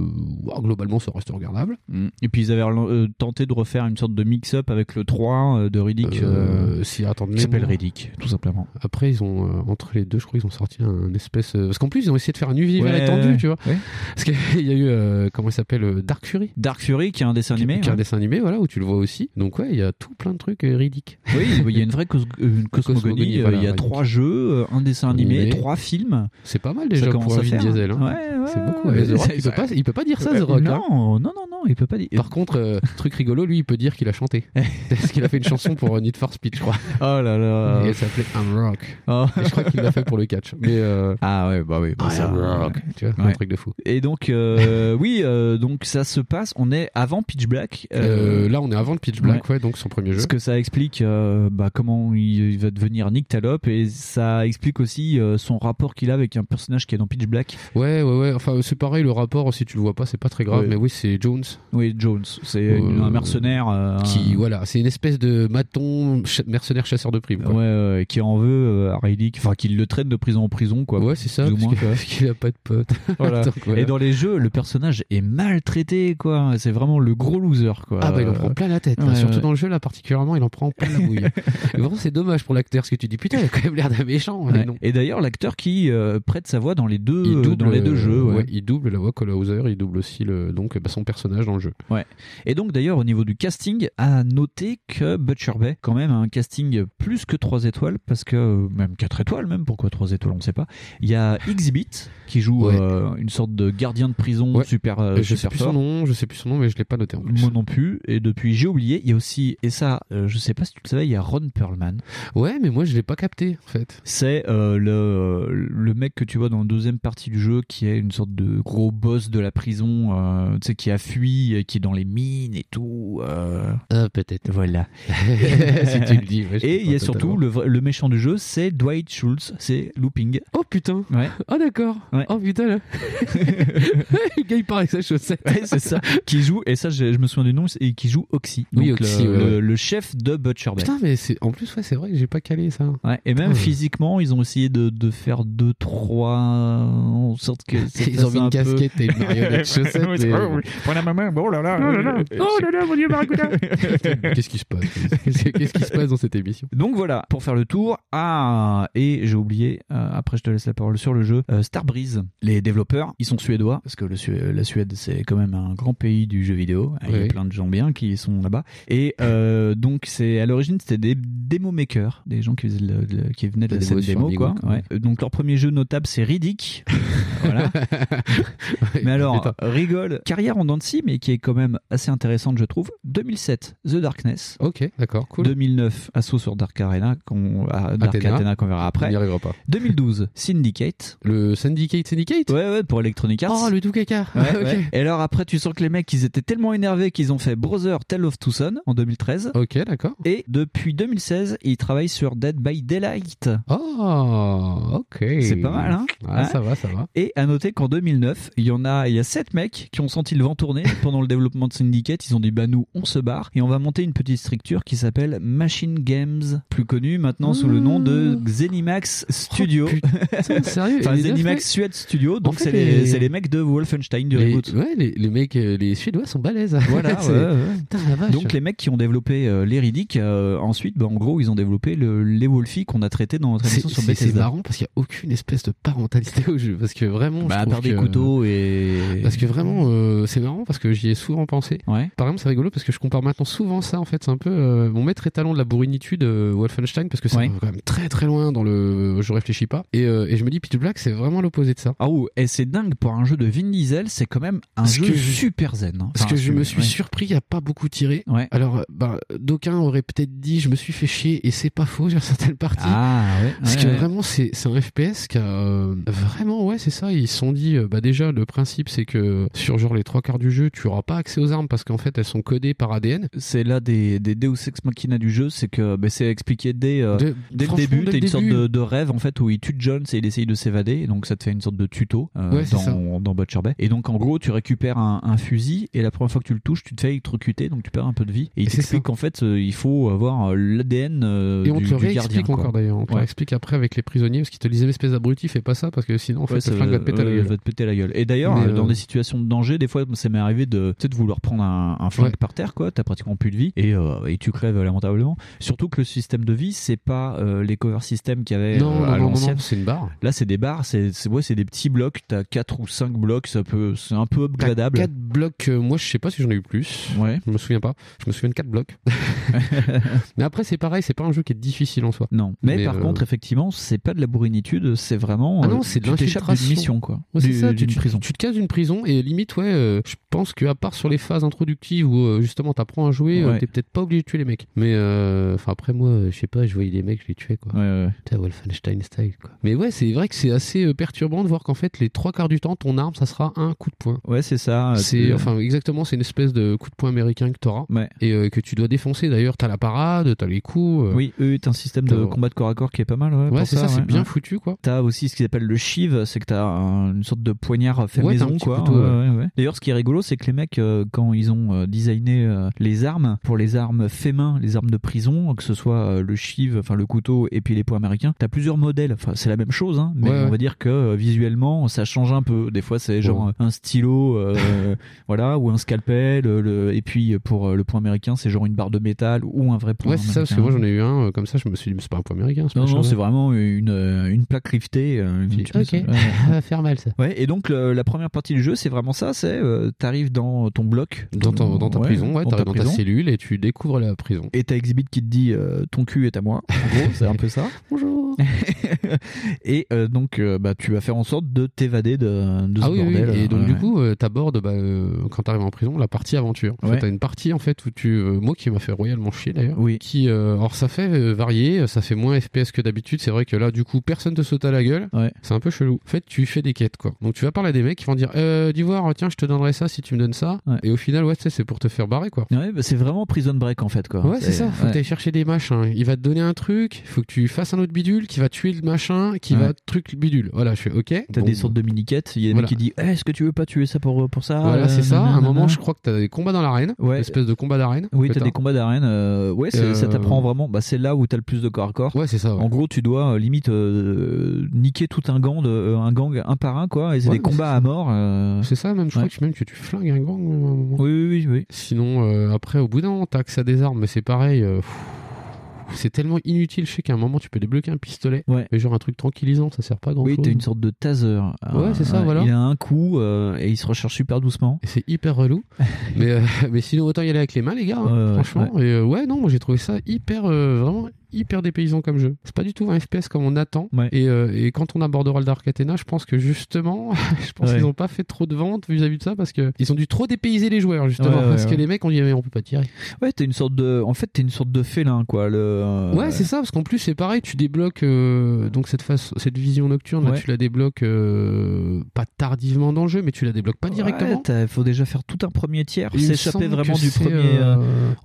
globalement, ça reste regardable. Mm. Et puis ils avaient euh, tenté de refaire une sorte de mix-up avec le 3 euh, de Riddick. Euh, si, attends, de qui s'appelle. Riddick, tout simplement. Après, ils ont, entre les deux, je crois qu'ils ont sorti un espèce. Parce qu'en plus, ils ont essayé de faire un univers Ouais, étendu, tu vois. ouais. Parce qu'il y a eu, comment il s'appelle Dark Fury. Dark Fury, qui est un dessin animé. Qui est un dessin animé, voilà, où tu le vois aussi. Donc, ouais, il y a tout plein de trucs ridiques. Oui, il y a une vraie cos- une cosmogonie. voilà, il y a Riddick. trois jeux, un dessin animé, Animé. trois films. C'est pas mal déjà pour un Vin faire. Diesel. Hein. Ouais, ouais, c'est beaucoup. il, peut pas, il peut pas dire ça, The Rock. Non, hein. non, non, non, il peut pas dire. Par contre, euh, truc rigolo, lui, il peut dire qu'il a chanté. Parce qu'il a fait une chanson pour euh, Need for Speed, je crois. Oh là là. Et elle s'appelait I'm Rock. Oh. Et je crois qu'il l'a fait pour le catch. Mais euh, Ah ouais, bah oui. bah I ça, am Rock. Tu vois, ouais. un truc de fou. Et donc, euh, oui, donc ça se passe, on est avant Pitch Black. Là, on est avant le Pitch Black, ouais, donc son premier jeu. Parce que ça explique bah, comment il, va devenir Nick Talop et ça explique aussi son rapport qu'il a avec un personnage qui est dans Pitch Black. Ouais, ouais, ouais. Enfin, c'est pareil, le rapport, si tu le vois pas, c'est pas très grave. Mais oui, c'est Jones. Oui, Jones. C'est Euh, un mercenaire. euh, Qui, voilà, c'est une espèce de maton ch- mercenaire chasseur de primes. Ouais, ouais, qui en veut euh, à Riddick, enfin qui le traîne de prison en prison, quoi. Ouais, c'est ça, parce qu'il a pas de pote. Voilà. Donc, voilà. Et dans les jeux, le personnage est maltraité, quoi. C'est vraiment le gros loser, quoi. Ah bah il en prend plein la tête, surtout dans le jeu là particulièrement, il en prend plein la bouille. vraiment c'est dommage pour l'acteur parce que tu dis putain il a quand même l'air d'un méchant. Et d'ailleurs, l'acteur qui prête sa voix dans les deux, double, dans les deux jeux. il double la voix Cole Hauser, il double aussi le, donc bah, son personnage dans le jeu. Ouais. Et donc d'ailleurs au niveau du casting, à noter que Butcher Bay, quand même, a un casting plus que 3 étoiles, parce que euh, même 4 étoiles même, pourquoi 3 étoiles on ne sait pas. Il y a Exhibit qui joue Ouais. euh, une sorte de gardien de prison Ouais. super, euh, je sais super plus fort. son nom, je sais plus son nom mais je l'ai pas noté en plus. Moi non plus. Et depuis, j'ai oublié. Il y a aussi, et ça, euh, je sais pas si tu le savais, il y a Ron Perlman. Ouais mais moi je l'ai pas capté en fait. C'est le, le mec que tu vois dans la deuxième partie du jeu, qui est une sorte de gros boss de la prison, euh, tu sais, qui a fui, et qui est dans les mines et tout. euh. Ah peut-être. Voilà. si tu le dis. ouais, je et il y a surtout le, méchant du jeu, c'est Dwight Schultz, c'est Looping. Oh putain. Ouais. Oh d'accord. Ouais. Oh putain là. le gars il part avec sa chaussette. Ouais, c'est ça. qui joue, et ça, je, je me souviens du nom, et qui joue Oxy. Oui, Donc, Oxy, le, ouais, le- chef de Butcher Bay. Putain mais c'est en plus ouais c'est vrai que j'ai pas calé ça. Ouais, et même Putain. physiquement, ils ont essayé de, de faire deux, trois, en sorte que Ils ont mis une un casquette et une marionnette chaussette. Oui, c'est- et- oui. Prends la main, oh là là. Oh là là. Oh là là, mon Dieu, Barracuda. Qu'est-ce qui se passe Qu'est-ce qui se passe dans cette émission? Donc voilà, pour faire le tour. Ah, et j'ai oublié, euh, après je te laisse la parole sur le jeu, euh, Starbreeze. Les développeurs, ils sont suédois, parce que le la Suède, c'est quand même un grand pays du jeu vidéo. Il y a Oui. plein de gens bien qui sont là-bas. Et euh, donc, c'est à l'origine, c'était des démo makers, des gens qui, faisaient le- le- qui venaient de La scène démo quoi. Ouais. Euh, Donc leur premier jeu notable, c'est Riddick. Voilà. mais alors, rigole, carrière en scie, mais qui est quand même assez intéressante, je trouve. 2007, The Darkness. Ok, d'accord, cool. 2009, Assaut sur Dark Arena, qu'on, ah, Dark Athena. Athena, qu'on verra On après. n'y arrivera pas. 2012, Syndicate. Le Syndicate Syndicate? Ouais, ouais, pour Electronic Arts. Oh, le tout caca. Ouais, ouais. Et alors après, tu sens que les mecs, ils étaient tellement énervés qu'ils ont fait Brother Tale of Tucson en 2013. Ok, d'accord. Et depuis 2016, ils travaillent sur Dead by Daylight. Oh, ok. C'est pas mal, hein Ah, Hein ça va, ça va. Et à noter qu'en 2009, il y en a, il y a sept mecs qui ont senti le vent tourner pendant le développement de Syndicate. Ils ont dit bah nous, on se barre et on va monter une petite structure qui s'appelle Machine Games, plus connue maintenant sous le nom de Zenimax Studio. Putain, sérieux enfin Zenimax mecs- Suède Studio. Donc En fait, c'est les... les- c'est les mecs de Wolfenstein du Les, reboot. ouais, les, mecs, euh, les Suédois sont balèzes. Voilà, ouais, ouais. Putain, la vache. Donc les mecs qui ont développé euh, les Riddick, euh, ensuite, bah, en gros, ils ont développé le, les Wolfie qu'on a traité dans notre émission sur c'est- c'est Bethesda. marrant parce qu'il n'y a aucune espèce de parentalité au jeu. Parce que vraiment. Bah, je à part des que- couteaux et. Parce que vraiment, euh, c'est marrant parce que j'y ai souvent pensé. Ouais. Par exemple, c'est rigolo parce que je compare maintenant souvent ça. En fait, c'est un peu euh, mon maître étalon de la bourrinitude, euh, Wolfenstein, parce que c'est Ouais. quand même très très loin dans le. Je réfléchis pas. Et, et je me dis, Pitch Black, c'est vraiment l'opposé de ça. Ah ouais, et c'est dingue pour un jeu de Vin Diesel, c'est quand même un Parce jeu que super zen. hein. Parce que je me suis ouais. surpris, il n'y a pas beaucoup tiré. Ouais. Alors, bah, d'aucuns auraient peut-être dit, je me suis fait chier, et c'est pas faux sur certaines parties. Ah ouais. Parce que vraiment, c'est un FPS qui a vraiment, ouais, c'est ça. Ils se sont dit, euh, bah déjà, le principe, c'est que sur genre les trois quarts du jeu, tu auras pas accès aux armes parce qu'en fait, elles sont codées par ADN. C'est là des, des Deus Ex Machina du jeu, c'est que bah, c'est expliqué dès, euh, De- dès le début. T'as une sorte de, de rêve en fait où il tue Jones et il essaye de s'évader, donc ça te fait une sorte de tuto euh, Ouais, dans, dans Butcher Bay. Et donc en gros, tu récupères un, un fusil et la première fois que tu le touches, tu te fais électrocuter, donc tu perds un peu de vie. Et il t'explique qu'en fait, euh, il faut avoir l'ADN Et on du, te le réexplique encore d'ailleurs. On te Ouais. réexplique après avec les prisonniers parce qu'ils te disaient, espèce d'abruti, fais pas ça parce que sinon, en fait, Ouais, va te péter la ouais, gueule. va te péter la gueule. Et d'ailleurs, euh, dans euh, des situations de danger, des fois, ça m'est arrivé de, de vouloir prendre un, un flingue par terre, quoi. T'as pratiquement plus de vie et, euh, et tu crèves lamentablement. Surtout que le système de vie, c'est pas euh, les cover systems qu'il y avait Non, euh, à l'ancienne. c'est une barre. Là, c'est des barres, c'est ouais, des petits blocs. T'as 4 ou 5 blocs, ça peut, c'est un peu upgradable. 4 blocs, euh, moi je sais pas si j'en ai eu plus. Ouais. Je me souviens pas. Je me souviens de 4 blocs. Mais après, c'est pareil, c'est pas un jeu qui est difficile en soi. Non. Mais, Mais, par euh, contre, effectivement, c'est pas de la bourrinitude, c'est vraiment. Ah non, euh, c'est de l'infiltration. Quoi. Ouais, c'est Du- ça, tu, d'une tu- prison. tu te casses d'une prison et limite, ouais, euh, je pense qu'à part sur les phases introductives où euh, justement t'apprends à jouer, euh, Ouais. t'es peut-être pas obligé de tuer les mecs. Mais euh, enfin après moi, je sais pas, je voyais les mecs, je les tuais quoi. Ouais, ouais. Putain, Wolfenstein style quoi. Mais ouais, c'est vrai que c'est assez perturbant de voir qu'en fait les trois quarts du temps, ton arme, ça sera un coup de poing. Ouais, c'est ça. C'est enfin exactement, c'est une espèce de coup de poing américain que t'auras et que tu dois défoncer. D'ailleurs, t'as la parade, t'as les coups. Oui, eux, t'as un système de combat de corps à corps qui est pas mal. Ouais, c'est ça, c'est bien foutu quoi. T'as aussi ce qu'ils appellent le shiv, c'est que t'as une sorte de poignard fait Ouais, maison, quoi. Ouais. D'ailleurs, ce qui est rigolo, c'est que les mecs, euh, quand ils ont euh, designé euh, les armes, pour les armes fait main, les armes de prison, que ce soit le shiv, enfin le couteau et puis les poings américains, t'as plusieurs modèles. Enfin, c'est la même chose, hein, mais on va dire que visuellement, ça change un peu. Des fois, c'est genre un stylo, euh, voilà, ou un scalpel. le- et puis pour le point américain, c'est genre une barre de métal ou un vrai point Ouais, c'est ça, parce que moi j'en ai eu un euh, comme ça, je me suis dit, mais c'est pas un point américain. ce non, non, c'est vraiment une, une plaque rivetée. euh, ok, ça- ouais. faire mal ça. Ouais, et donc le- la première partie du jeu, c'est vraiment ça, c'est euh, t'arrives dans ton bloc, Dans, ton- dans ta Ouais, prison, ouais, dans t'arrives ta dans ta cellule et tu découvres la prison. et t'as Exhibit qui te dit euh, ton cul est à moi. En gros, c'est un peu ça. Bonjour. et euh, donc euh, bah tu vas faire en sorte de t'évader de, de ce Ah oui, oui, bordel. et donc Ouais, du coup, euh, t'abordes bah, euh, quand t'arrives en prison la partie aventure. En Ouais. fait, t'as une partie en fait où tu, euh, moi qui m'a fait royalement chier d'ailleurs, Oui. qui, euh, alors ça fait euh, varier, ça fait moins FPS que d'habitude. C'est vrai que là, du coup, personne te saute à la gueule. Ouais. C'est un peu chelou. En fait, tu fais des quêtes quoi. Donc tu vas parler à des mecs qui vont dire, euh, d'Ivoire, tiens, je te donnerai ça si tu me donnes ça. Ouais. Et au final, ouais, c'est pour te faire barrer quoi. Ouais, bah, c'est vraiment Prison Break en fait quoi. Ouais, c'est ça. Faut ouais. que t'ailles chercher des machins. Il va te donner un truc. Faut que tu fasses un autre bidule qui va tuer le machin, qui Ouais. va truc le bidule. Voilà, je fais OK. T'as Bon, des sortes de mini-quêtes, il y a des Voilà. mecs qui disent Eh, Est-ce que tu veux pas tuer ça pour, pour ça? Voilà, Euh, c'est ça. À un moment, je crois que t'as des combats dans l'arène. Ouais. Une espèce de combat d'arène. Oui, t'as des combats d'arène. euh, ouais, c'est- Euh, ça t'apprend vraiment. Bah, c'est là où t'as le plus de corps à corps. Ouais, c'est ça. En gros, tu dois euh, limite niquer tout un gang, de, un gang un par un, quoi. Et c'est Ouais, des combats à mort. euh. C'est ça, même. Je Ouais. crois que même que tu flingues un moment. Oui, oui, oui, oui. Sinon, euh, après, au bout d'un moment, t'as accès à des armes, mais c'est pareil. euh, c'est tellement inutile. Je sais qu'à un moment, tu peux débloquer un pistolet. Ouais. Mais genre un truc tranquillisant, ça sert pas grand Oui, chose. t'as une sorte de taser. Ouais, c'est ça, voilà. Il a un coup et il se recharge super doucement. C'est hyper relou. mais, mais sinon, autant y aller avec les mains, les gars. hein, franchement. Et ouais, non, moi j'ai trouvé ça hyper, vraiment hyper dépaysant comme jeu. C'est pas du tout un FPS comme on attend. Et, euh, et quand on abordera le Dark Athena, je pense que justement, je pense Ouais. qu'ils ont pas fait trop de ventes vis-à-vis de ça parce que ils ont dû trop dépayser les joueurs justement Ouais, parce que les mecs ont dit mais on peut pas tirer. Ouais, t'es une sorte de. En fait, t'es une sorte de félin, quoi. Le. euh, Ouais, c'est ça, parce qu'en plus c'est pareil, tu débloques euh, donc cette face, cette vision nocturne, là, tu la débloques euh, pas tardivement dans le jeu, mais tu la débloques pas directement. Il faut déjà faire tout un premier tiers, s'échapper vraiment du premier.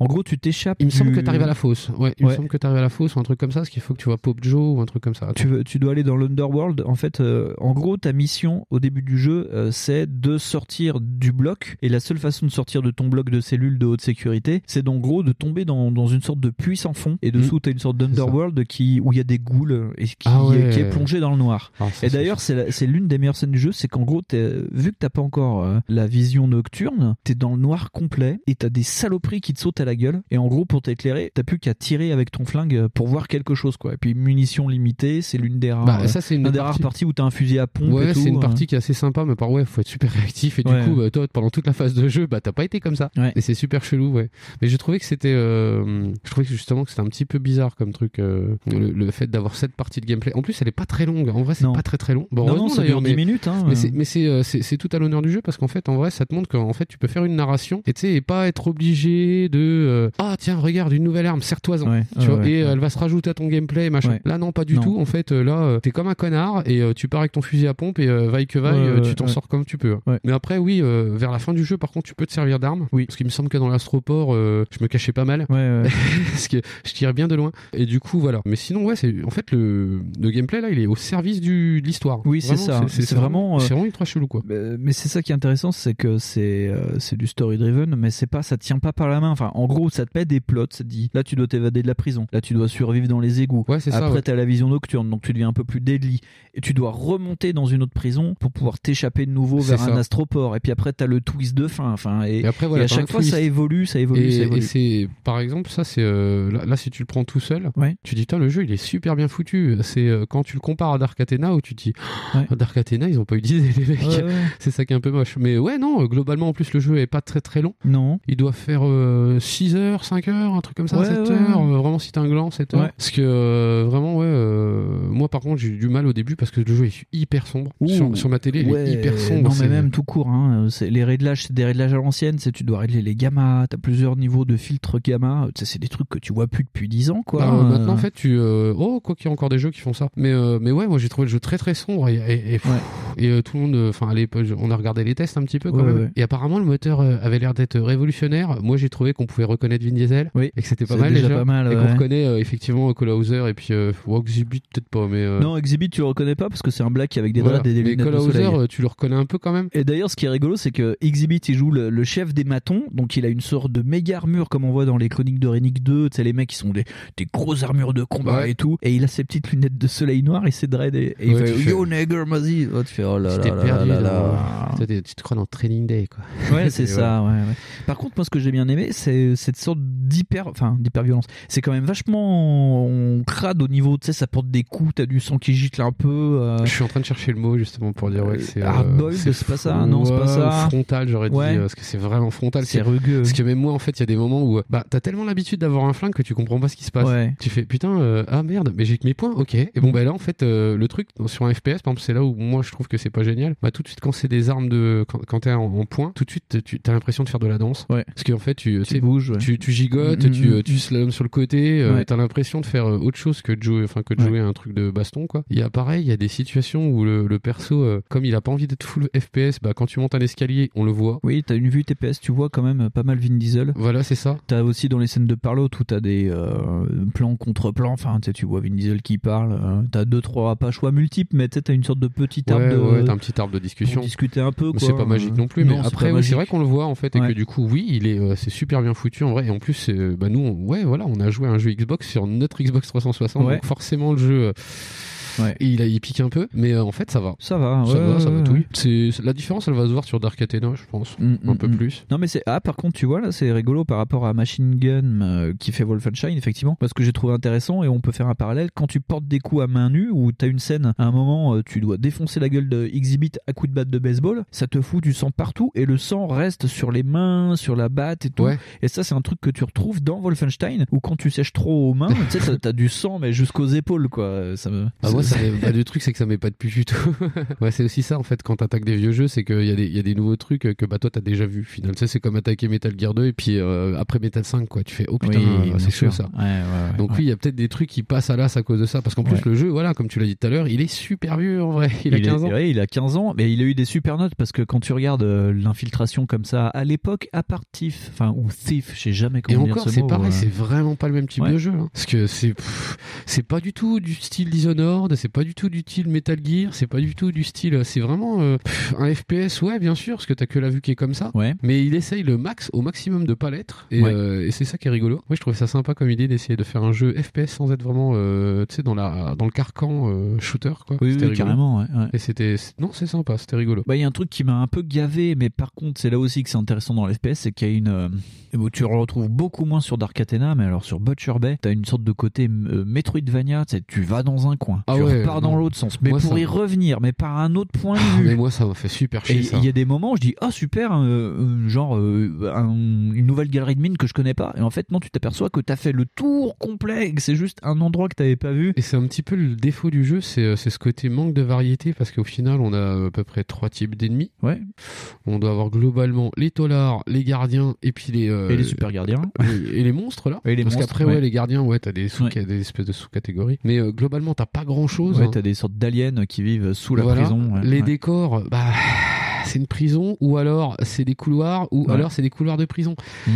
En gros, tu t'échappes. Il me semble que t'arrives à la fosse. Ouais, il me semble que t'arrives à la fosse ou un truc comme ça, parce qu'il faut que tu vois Pop Joe ou un truc comme ça. Tu, veux- tu dois aller dans l'Underworld. En fait, euh, en gros, ta mission au début du jeu, euh, c'est de sortir du bloc. Et la seule façon de sortir de ton bloc de cellules de haute sécurité, c'est en gros de tomber dans, dans une sorte de puits sans fond. Et dessous, tu as une sorte d'Underworld qui, où il y a des ghouls euh, et qui, Ah ouais. qui est plongé dans le noir. Ah, ça, et d'ailleurs, c'est l'une des meilleures scènes du jeu, c'est qu'en gros, t'es- vu que t'as pas encore euh, la vision nocturne, t'es dans le noir complet et t'as des saloperies qui te sautent à la gueule. Et en gros, pour t'éclairer, t'as plus qu'à tirer avec ton flingue pour voir quelque chose, quoi. Et puis munitions limitées, c'est l'une des rares, Bah, euh, ça, c'est une un des rares parties- où t'as un fusil à pompe. Ouais, c'est une euh. partie qui est assez sympa, mais par ouais, faut être super réactif et du Ouais. coup, bah, toi, pendant toute la phase de jeu, bah, t'as pas été comme ça. Et c'est super chelou, ouais. Mais j'ai trouvé que c'était, euh, je trouvais que justement que c'était un petit peu bizarre comme truc, euh, le, le fait d'avoir cette partie de gameplay. En plus, elle est pas très longue. En vrai, c'est pas très très long. Bon, Non, non, ça dure 10 mais- minutes, hein, mais c'est, euh, tout à l'honneur du jeu parce qu'en fait, en vrai, ça te montre qu'en fait, tu peux faire une narration et tu sais, et pas être obligé de, euh, ah, tiens, regarde, une nouvelle arme, serre-toi-en. tu ouais, vois, ouais, et euh, ouais. Elle va se rajouter à ton gameplay, machin. Ouais. Là, non, pas du Non. tout. En fait, euh, là, euh, t'es comme un connard et euh, tu pars avec ton fusil à pompe et vaille que vaille, tu t'en sors comme tu peux. hein. Mais après, oui, vers la fin du jeu, par contre, tu peux te servir d'armes. Oui. Parce qu'il me semble que dans l'astroport, je me cachais pas mal. parce que je tirais bien de loin. Et du coup, voilà. Mais sinon, ouais, c'est en fait le, le gameplay là, il est au service du, de l'histoire. Oui, c'est ça. C'est vraiment. c'est vraiment ultra chelou quoi. Mais c'est ça qui est intéressant, c'est que c'est c'est du story driven, mais c'est pas, ça tient pas par la main. Enfin, en gros, ça te met des plots, ça te dit là tu dois t'évader de la prison, là tu dois survivre dans les égouts. Après ouais. t'as la vision nocturne, donc tu deviens un peu plus deadly et tu dois remonter dans une autre prison pour pouvoir t'échapper de nouveau vers ça. un astroport. Et puis après t'as le twist de fin. Enfin, et, Et après, voilà, et à t'as chaque fois twist. ça évolue, ça évolue, et, ça et évolue. c'est par exemple ça c'est euh, là, là, si tu le prends tout seul Ouais. tu dis le jeu il est super bien foutu c'est euh, quand tu le compares à Dark Athena où tu te dis oh, Dark Athena ils ont pas eu d'idée les mecs c'est ça qui est un peu moche mais ouais non euh, globalement en plus le jeu est pas très très long non il doit faire euh, 6 heures 5 heures un truc comme ça Ouais, 7 ouais, heures vraiment si t'es un gland 7 heures Ouais. parce que euh, vraiment ouais euh, moi par contre j'ai eu du mal au début parce que le jeu est hyper sombre sur, Ouh, sur ma télé il ouais, est hyper sombre Non, mais même tout court. Hein. C'est les réglages, c'est des réglages à l'ancienne. C'est tu dois régler les gammas. T'as plusieurs niveaux de filtres gamma. C'est des trucs que tu vois plus depuis 10 ans, quoi. Bah, Euh, maintenant, en fait, tu. euh, Oh, quoi qu'il y a encore des jeux qui font ça. Mais, mais ouais, moi j'ai trouvé le jeu très très sombre et, et, et, pff, et, tout le monde. Enfin, on a regardé les tests un petit peu quand même. Et apparemment, le moteur avait l'air d'être révolutionnaire. Moi, j'ai trouvé qu'on pouvait reconnaître Vin Diesel et que c'était pas mal déjà pas mal, et qu'on reconnaît effectivement Cole Hauser et puis euh, ou Exhibit, peut-être pas, mais. euh, Non, Exhibit, tu le reconnais pas parce que c'est un black avec des voilà. draps et des Mais lunettes Cole de soleil. Hauser, euh, tu le reconnais un peu quand même. Et d'ailleurs, ce qui est rigolo, c'est que Exhibit, il joue le, le chef des matons, donc il a une sorte de méga armure comme on voit dans les chroniques de Rénick 2, tu sais, les mecs qui sont des, des grosses armures de combat Ouais. et tout, et il a ses petites lunettes de soleil noir et ses dreads, et, et il Ouais, fait tu fais- Yo nigger, vas-y Oh, Tu fais oh là là là perdu. là là. T'es- Tu te crois dans Training Day, quoi. Ouais, c'est ça, ouais, ouais. Par contre, moi, ce que j'ai bien aimé, c'est cette sorte d'hyper, enfin, d'hyper violence. C'est quand même vachement on crade au niveau, tu sais, ça porte des coups, t'as du sang qui gicle un peu. euh, Je suis en train de chercher le mot justement pour dire ouais, que c'est. euh, hardboiled, c'est pas ça, non, c'est pas ça. Frontal, j'aurais Ouais. dit, euh, parce que c'est vraiment frontal. C'est rugueux. Parce que même moi, en fait, il y a des moments où euh, bah, t'as tellement l'habitude d'avoir un flingue que tu comprends pas ce qui se passe. Ouais. Tu fais putain, euh, ah merde, mais j'ai que mes points, ok. Et bon, bah là, en fait, euh, le truc sur un FPS, par exemple, c'est là où moi je trouve que c'est pas génial. Bah, tout de suite, quand c'est des armes de. Quand, quand t'es en, en point, tout de suite, tu as l'impression de faire de la danse. Parce qu'en fait, tu, tu bouges, tu, tu gigotes, Mhm. tu, tu slalomes sur le côté, euh, t'as l'impression de faire euh, autre chose que de jouer, enfin, que de jouer à un truc de baston, quoi. Il y a pareil, il y a des situations où le, le perso, euh, comme il a pas envie d'être full FPS, bah, quand tu montes un escalier, on le voit. Oui, t'as une vue TPS, tu vois quand même pas mal Vin Diesel. Voilà, c'est ça. T'as aussi dans les scènes de parlotte où t'as des euh, plans contre plans, enfin tu vois Vin Diesel qui parle, euh, t'as deux trois pas choix multiples, mais t'as une sorte de petit arbre Ouais, de ouais, t'as un petit arbre de discussion. pour discuter un peu. C'est pas magique non plus, Non, mais après, oui, c'est vrai qu'on le voit en fait, et que du coup, oui, il est, euh, c'est super bien foutu en vrai. Et en plus, bah, nous, on- ouais, voilà, on a joué à un jeu Xbox sur notre Xbox 360, Ouais. donc forcément le jeu. Ouais. Et il, a, il pique un peu, mais euh, en fait, ça va. Ça va, Ça va, ça va tout. C'est la différence, elle va se voir sur Dark Athena, je pense, Mm, un mm, peu mm. plus. Non mais c'est ah par contre tu vois là c'est rigolo par rapport à Machine Gun euh, qui fait Wolfenstein effectivement parce que j'ai trouvé intéressant et on peut faire un parallèle quand tu portes des coups à main nue ou t'as une scène à un moment euh, tu dois défoncer la gueule de Exhibit à coups de batte de baseball ça te fout du sang partout et le sang reste sur les mains sur la batte et tout Ouais. et ça c'est un truc que tu retrouves dans Wolfenstein où quand tu sèches trop aux mains tu sais t'as- du sang mais jusqu'aux épaules quoi ça me Ah, moi, bah, le truc, c'est que ça pas plus du tout. ouais, c'est aussi ça, en fait, quand t'attaques des vieux jeux, c'est qu'il y, a des- il y a des nouveaux trucs que bah, toi, t'as déjà vu. Au final, tu sais, c'est comme attaquer Metal Gear 2 et puis euh, après Metal 5, quoi. Tu fais, oh putain, Oui, c'est sûr. chaud ça. Ouais, ouais, ouais, Donc, oui, il y a peut-être des trucs qui passent à l'as à cause de ça. Parce qu'en plus, le jeu, voilà, comme tu l'as dit tout à l'heure, il est super vieux en vrai. Il, a 15 est- ans. il a 15 ans, mais il a eu des super notes parce que quand tu regardes euh, l'infiltration comme ça, à l'époque, à part Thief, enfin, ou Thief, je sais jamais Et comment dire encore, ce c'est pareil, euh. c'est vraiment pas le même type de jeu. hein. Parce que c'est c'est pas du tout du style Dishonored, c'est pas du tout du style Metal Gear, c'est pas du tout du style. C'est vraiment euh, un FPS, ouais, bien sûr, parce que t'as que la vue qui est comme ça. Ouais. Mais il essaye le max, au maximum de pas l'être. Et, Ouais. euh, et c'est ça qui est rigolo. Moi, je trouve ça sympa comme idée d'essayer de faire un jeu FPS sans être vraiment, euh, tu sais, dans la dans le carcan euh, shooter, quoi. Oui, carrément, ouais. Et c'était, non, c'est sympa, c'était rigolo. Bah, il y a un truc qui m'a un peu gavé, mais par contre, c'est là aussi que c'est intéressant dans l'FPS, c'est qu'il y a une. euh, tu le retrouves beaucoup moins sur Dark Athena, mais alors sur Butcher Bay, t'as une sorte de côté euh, Metroidvania, tu vas dans un coin, Ah tu ouais, repars dans l'autre sens, mais Moi, pour ça- y revenir, mais par un autre point de vue. Mais moi, ça m'a fait super chier. il y a des moments où je dis ah super euh, euh, genre euh, un- une nouvelle galerie de mines que je connais pas et en fait non tu t'aperçois que t'as fait le tour complet et que c'est juste un endroit que t'avais pas vu Et c'est un petit peu le défaut du jeu, c'est ce côté manque de variété parce qu'au final, on a à peu près trois types d'ennemis. Ouais. On doit avoir globalement les tolards, les gardiens et puis les euh, et les super gardiens et, et les monstres là. Et les parce qu'après ouais. ouais. les gardiens ouais t'as des sous des espèces de sous-catégories. Mais globalement t'as pas grand chose. ouais t'as des sortes d'aliens qui vivent sous la Voilà. prison ouais. les Ouais. décors, bah c'est une prison ou alors c'est des couloirs ou Ouais. alors c'est des couloirs de prison. Mm.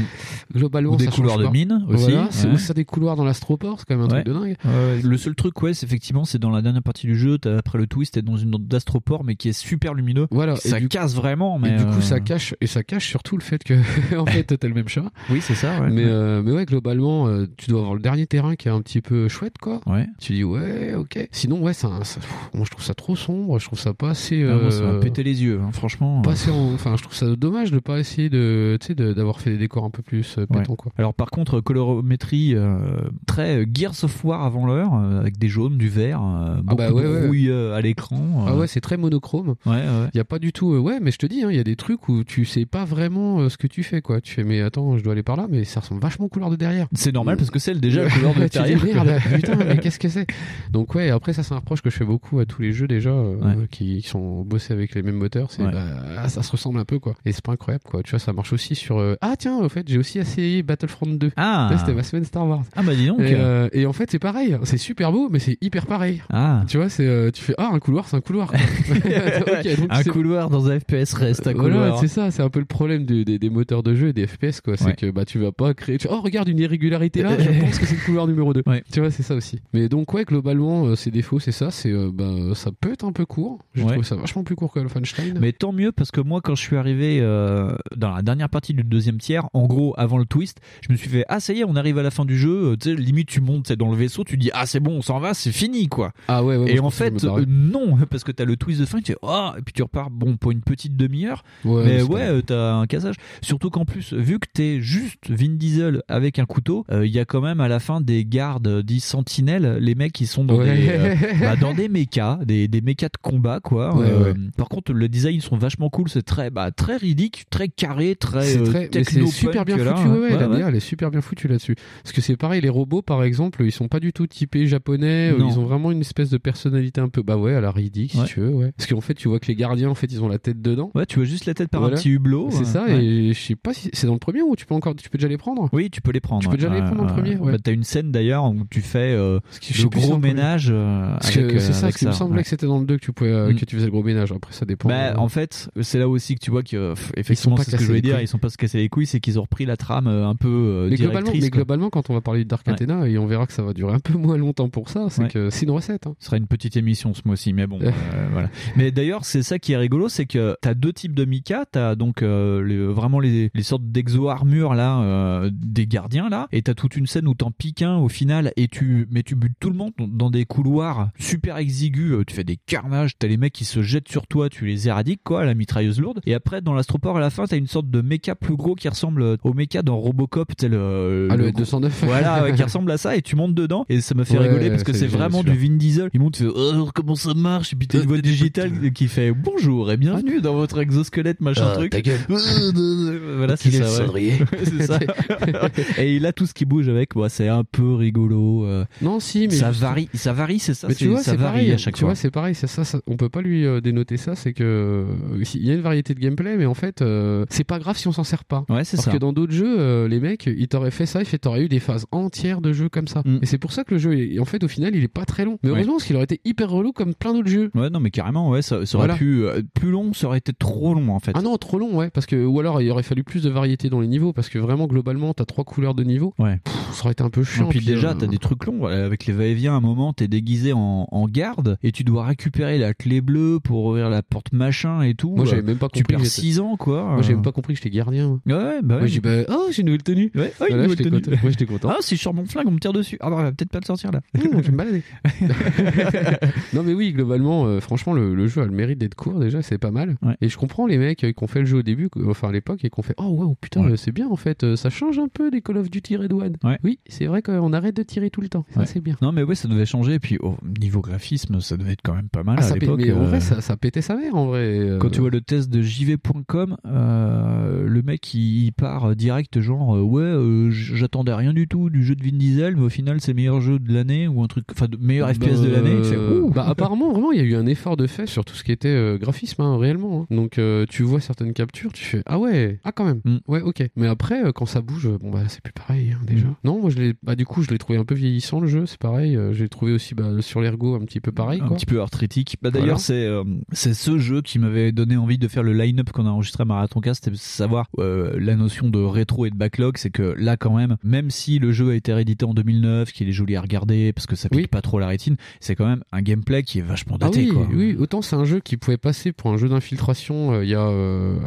Globalement Ou des ça couloirs de mine aussi, Voilà, c'est ouais. ou ça des couloirs dans l'astroport, c'est quand même un truc de dingue. Le seul truc, ouais, c'est effectivement, c'est dans la dernière partie du jeu, t'as- après le twist, t'es dans une autre d'astroport, mais qui est super lumineux. Voilà. Ça et du- casse vraiment, mais. et du coup, euh, ça cache et ça cache surtout le fait que en fait t'as le même chat. Oui, c'est ça. Mais euh, mais ouais, globalement, euh, tu dois avoir le dernier terrain qui est un petit peu chouette, quoi. Ouais. Tu dis ouais, ok. Sinon, ouais, ça, ça- je trouve ça trop sombre. Je trouve ça pas assez. Ah, moi, ça euh, pété les yeux, hein, franchement. Pas assez en- Enfin, je trouve ça dommage de pas essayer de, d'avoir fait des décors un peu plus euh, Ouais. pétants, quoi. Alors par contre, colorométrie euh, très euh, Gears of War avant l'heure, euh, avec des jaunes, du vert, euh, beaucoup bah ouais, de rouille euh, à l'écran. Ah euh, ouais, c'est très monochrome. Il y a pas du tout. euh, ouais, mais je te dis, hein, il y a des trucs où tu sais pas vraiment euh, ce que tu fais, quoi. Tu fais, mais attends, je dois aller par là, mais ça ressemble vachement au couloir de derrière. C'est normal parce que c'est déjà le couleur de merde, putain, mais qu'est-ce que c'est? Donc ouais, après ça c'est un reproche que je fais beaucoup à tous les jeux déjà euh, qui, qui sont bossés avec les mêmes moteurs, c'est Ouais. bah, ça se ressemble un peu quoi. Et c'est pas incroyable quoi. Tu vois, ça marche aussi sur euh, ah tiens, au fait, j'ai aussi essayé Battlefront 2. Ah. C'était ma semaine Star Wars. Ah bah dis donc. Et, euh, et en fait, c'est pareil, c'est super beau mais c'est hyper pareil. Ah. Tu vois, c'est euh, tu fais ah un couloir, c'est un couloir. quoi. Ok, donc un couloir dans un FPS reste un voilà, couloir. c'est ça, c'est un peu le problème des, des moteurs de jeu et des FPS quoi. C'est Ouais. que bah tu vas pas créer. tu- Oh regarde une irrégularité là, je pense que c'est le couloir numéro 2 Ouais. Tu vois, c'est ça aussi. Mais donc ouais, globalement, ses défauts, c'est ça, c'est bah ça peut être un peu court. Je Ouais. trouve ça vachement plus court que Wolfenstein. Mais tant mieux parce que moi quand je suis arrivé euh, dans la dernière partie du deuxième tiers, en gros avant le twist, je me suis fait ah ça y est on arrive à la fin du jeu, euh, tu sais limite tu montes c'est dans le vaisseau, tu dis ah c'est bon on s'en va c'est fini quoi. Ah ouais, et en fait euh, non parce que t'as le twist de fin, tu fais ah et puis tu repars bon pour une petite demi-heure, Ouais, mais ouais t'as un cassage. Surtout qu'en plus vu que t'es juste Vin Diesel avec un couteau, euh, il y a quand même à la fin des gardes dits sentinelles, les mecs qui sont dans Ouais. des bah, dans des mechas, des, des mechas de combat quoi. Ouais. Par contre le design sont vachement cool, c'est très bah, très ridicule, très carré, très, C'est euh, très, c'est super bien là. foutu. Ouais, ouais, Ouais, la ouais. DA, elle est super bien foutue là-dessus. Parce que c'est pareil, les robots, par exemple, ils sont pas du tout typés japonais. euh, Non. Ils ont vraiment une espèce de personnalité un peu, bah ouais, à la ridicule, Ouais. si tu veux, ouais. Parce qu'en fait, tu vois que les gardiens, en fait, ils ont la tête dedans. Ouais, tu vois juste la tête par Voilà. un petit hublot. C'est ça, et je sais pas si c'est dans le premier ou tu peux encore, tu peux déjà les prendre? Oui, tu peux les prendre. Tu peux déjà les prendre en ouais, premier. Bah, T'as une scène d'ailleurs où tu fais euh, le gros dans le ménage c'est ça, qui me semblait que c'était dans le 2 que tu pouvais, euh, Mm. que tu faisais le gros ménage. Après, ça dépend. Bah, en fait, fait, c'est là aussi que tu vois que pff, effectivement, c'est ce que je voulais dire, ils sont pas se casser les couilles, c'est qu'ils ont repris la trame euh, un peu euh, Mais globalement, mais globalement, quand on va parler de Dark Ouais. Athena, et on verra que ça va durer un peu moins longtemps pour ça, c'est Ouais. que c'est une recette. hein. Ce sera une petite émission ce mois-ci, mais bon, euh, voilà. Mais d'ailleurs, c'est ça qui est rigolo, c'est que t'as deux types de Mika, t'as donc euh, les- vraiment les, les sortes d'exo-armures là, des gardiens là, et t'as toute une scène où t'en piques un au final, et tu, mais tu butes tout le monde dans des couloirs super exigus, tu fais des carnages, t'as les mecs qui se jettent sur toi, tu les éradiques quoi, à la mitrailleuse lourde, et après dans l'astroport à la fin, t'as une sorte de méca plus gros qui ressemble au méca dans Robocop, sais, le, Ah, le gros- 209. voilà, ouais, qui ressemble à ça, et tu montes dedans, et ça me fait Ouais, rigoler parce que c'est vraiment du. Vin Diesel. Il monte, fait, oh, comment ça marche? Et puis t'as une voix digitale qui fait bonjour et bienvenue dans votre exosquelette, machin Ah, truc. ta gueule. voilà, c'est ça. le ouais. ça. et il a tout ce qui bouge avec, bah, c'est un peu rigolo. euh, Non, si, mais ça juste- varie, ça varie, c'est ça. Mais tu vois, ça varie pareil. à chaque tu fois. c'est pareil. C'est ça, ça- On peut pas lui euh, dénoter ça. C'est que euh, il y a une variété de gameplay, mais en fait, euh, c'est pas grave si on s'en sert pas. Ouais, c'est Parce ça. que dans d'autres jeux, euh, les mecs, ils t'auraient fait ça, et t'aurais eu des phases entières de jeux comme ça. Et c'est pour ça que le jeu, est- en fait, au final, il est pas très long. Mais Mm. Ouais. heureusement, parce qu'il aurait été hyper relou comme plein d'autres jeux. Ouais, non, mais carrément, ouais, ça, ça aurait Voilà. pu, euh, plus long, ça aurait été trop long, en fait. Ah non, trop long, ouais. Parce que, ou alors, il aurait fallu plus de variété dans les niveaux. Parce que vraiment, globalement, t'as trois couleurs de niveau. Ouais. Pff, ça aurait été un peu chiant. Et puis déjà, euh, t'as des trucs longs. Avec les va-et-vient, à un moment, t'es déguisé en, en garde et tu dois récupérer la clé bleue pour ouvrir la porte machin et tout. Moi, j'avais Euh, même pas Tu compris. perds que j'étais- 6 ans, quoi. Moi, Euh, même pas compris que j'étais gardien. Ouais, bah ouais. Moi, j'ai bah, oh, j'ai une nouvelle tenue. Ouais, oh, une Voilà, nouvelle tenue. content. Moi, j'étais content. Ah, si je sors mon flingue, on me tire dessus. Ah, bah, on va peut-être pas le sortir là. Mmh, je vais me balader. non mais oui, globalement, euh, franchement, le, le jeu a le mérite d'être court déjà, c'est pas mal. Et je comprends les mecs qui ont fait le jeu au début, enfin à l'époque, et qui ont fait oh wow putain, Ouais. c'est bien en fait, ça change un peu des Call of Duty Red One. Ouais. Oui, c'est vrai qu'on arrête de tirer tout le temps, ça Ouais. c'est bien. Non, mais ouais, ça devait changer. Et puis, au niveau graphisme, ça devait être quand même pas mal Ah, à l'époque. mais en euh, vrai, ça, ça pétait sa mère en vrai. euh. Quand tu vois le test de jv.com, euh, le mec il, part direct genre ouais euh, j'attendais rien du tout du jeu de Vin Diesel mais au final c'est meilleur jeu de l'année ou un truc enfin meilleur FPS de l'année. Euh, bah, apparemment, vraiment, il y a eu un effort de fait sur tout ce qui était graphisme, hein, réellement. hein. Donc, tu vois certaines captures, tu fais ah ouais, ah quand même, Mm. ouais, ok. Mais après, quand ça bouge, bon bah c'est plus pareil hein, déjà. Non, moi je l'ai, bah du coup, je l'ai trouvé un peu vieillissant le jeu, c'est pareil. euh, j'ai trouvé aussi bah, sur l'ergo un petit peu pareil. un quoi. petit peu arthritique. Bah, D'ailleurs, Voilà. c'est euh, c'est ce jeu qui m'avait donné envie de faire le line-up qu'on a enregistré à Marathon Cast, c'était savoir euh, la notion de rétro et de backlog. C'est que là, quand même, même si le jeu a été réédité en 2009, qu'il est joli à regarder parce que ça pique Oui. pas trop la rétine, c'est quand même un gameplay qui est vachement Ah daté. oui, quoi. oui, autant c'est un jeu qui pouvait passer pour un jeu d'infiltration euh, il y a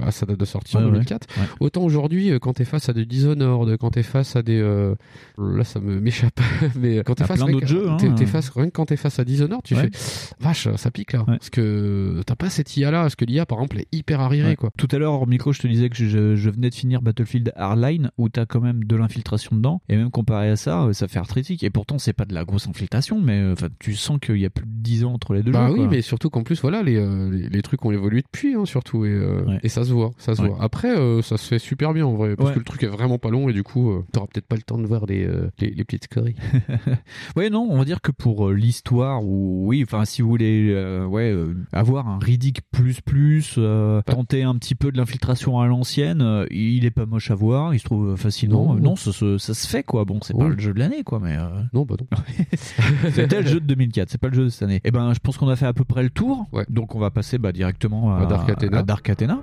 à sa date de sortie Ouais, en ouais. 2004. Ouais. Autant aujourd'hui, quand t'es face à des Dishonored, quand t'es face à des, euh, là ça me m'échappe, mais quand t'es face plein que- jeux, hein. face rien que quand t'es face à Dishonored, tu Ouais. fais vache, ça pique là, parce que t'as pas cette IA là, parce que l'IA par exemple est hyper arriérée Ouais. quoi. Tout à l'heure, hors micro, je te disais que je, je venais de finir Battlefield Hardline, où t'as quand même de l'infiltration dedans, et même comparé à ça, euh, ça fait arthritique. Et pourtant, c'est pas de la grosse infiltration, mais euh, enfin, tu sens qu'il y a plus de 10 ans entre les deux Bah jeux. oui, quoi. mais surtout qu'en plus, voilà, les, euh, les, les trucs ont évolué depuis, hein, surtout, et, euh, et ça se voit, ça se voit. Après, euh, ça se fait super bien en vrai, parce que le truc est vraiment pas long, et du coup, euh, t'auras peut-être pas le temps de voir les, euh, les, les petites scories. Ouais, non, on va dire que pour euh, l'histoire, ou oui, enfin, si vous voulez, euh, ouais, euh, avoir un Riddick plus plus, tenter un petit peu de l'infiltration à l'ancienne, il est pas moche à voir, il se trouve fascinant. Non. Non, ça, se- ça se fait quoi. Bon, c'est pas le jeu de l'année quoi, mais. Non, bah non. C'était le jeu de 2004, c'est pas le jeu de cette année. Et ben, je pense qu'on a fait à peu près le tour. Donc, on va passer bah, directement à, À Dark Athena. à Dark Athena.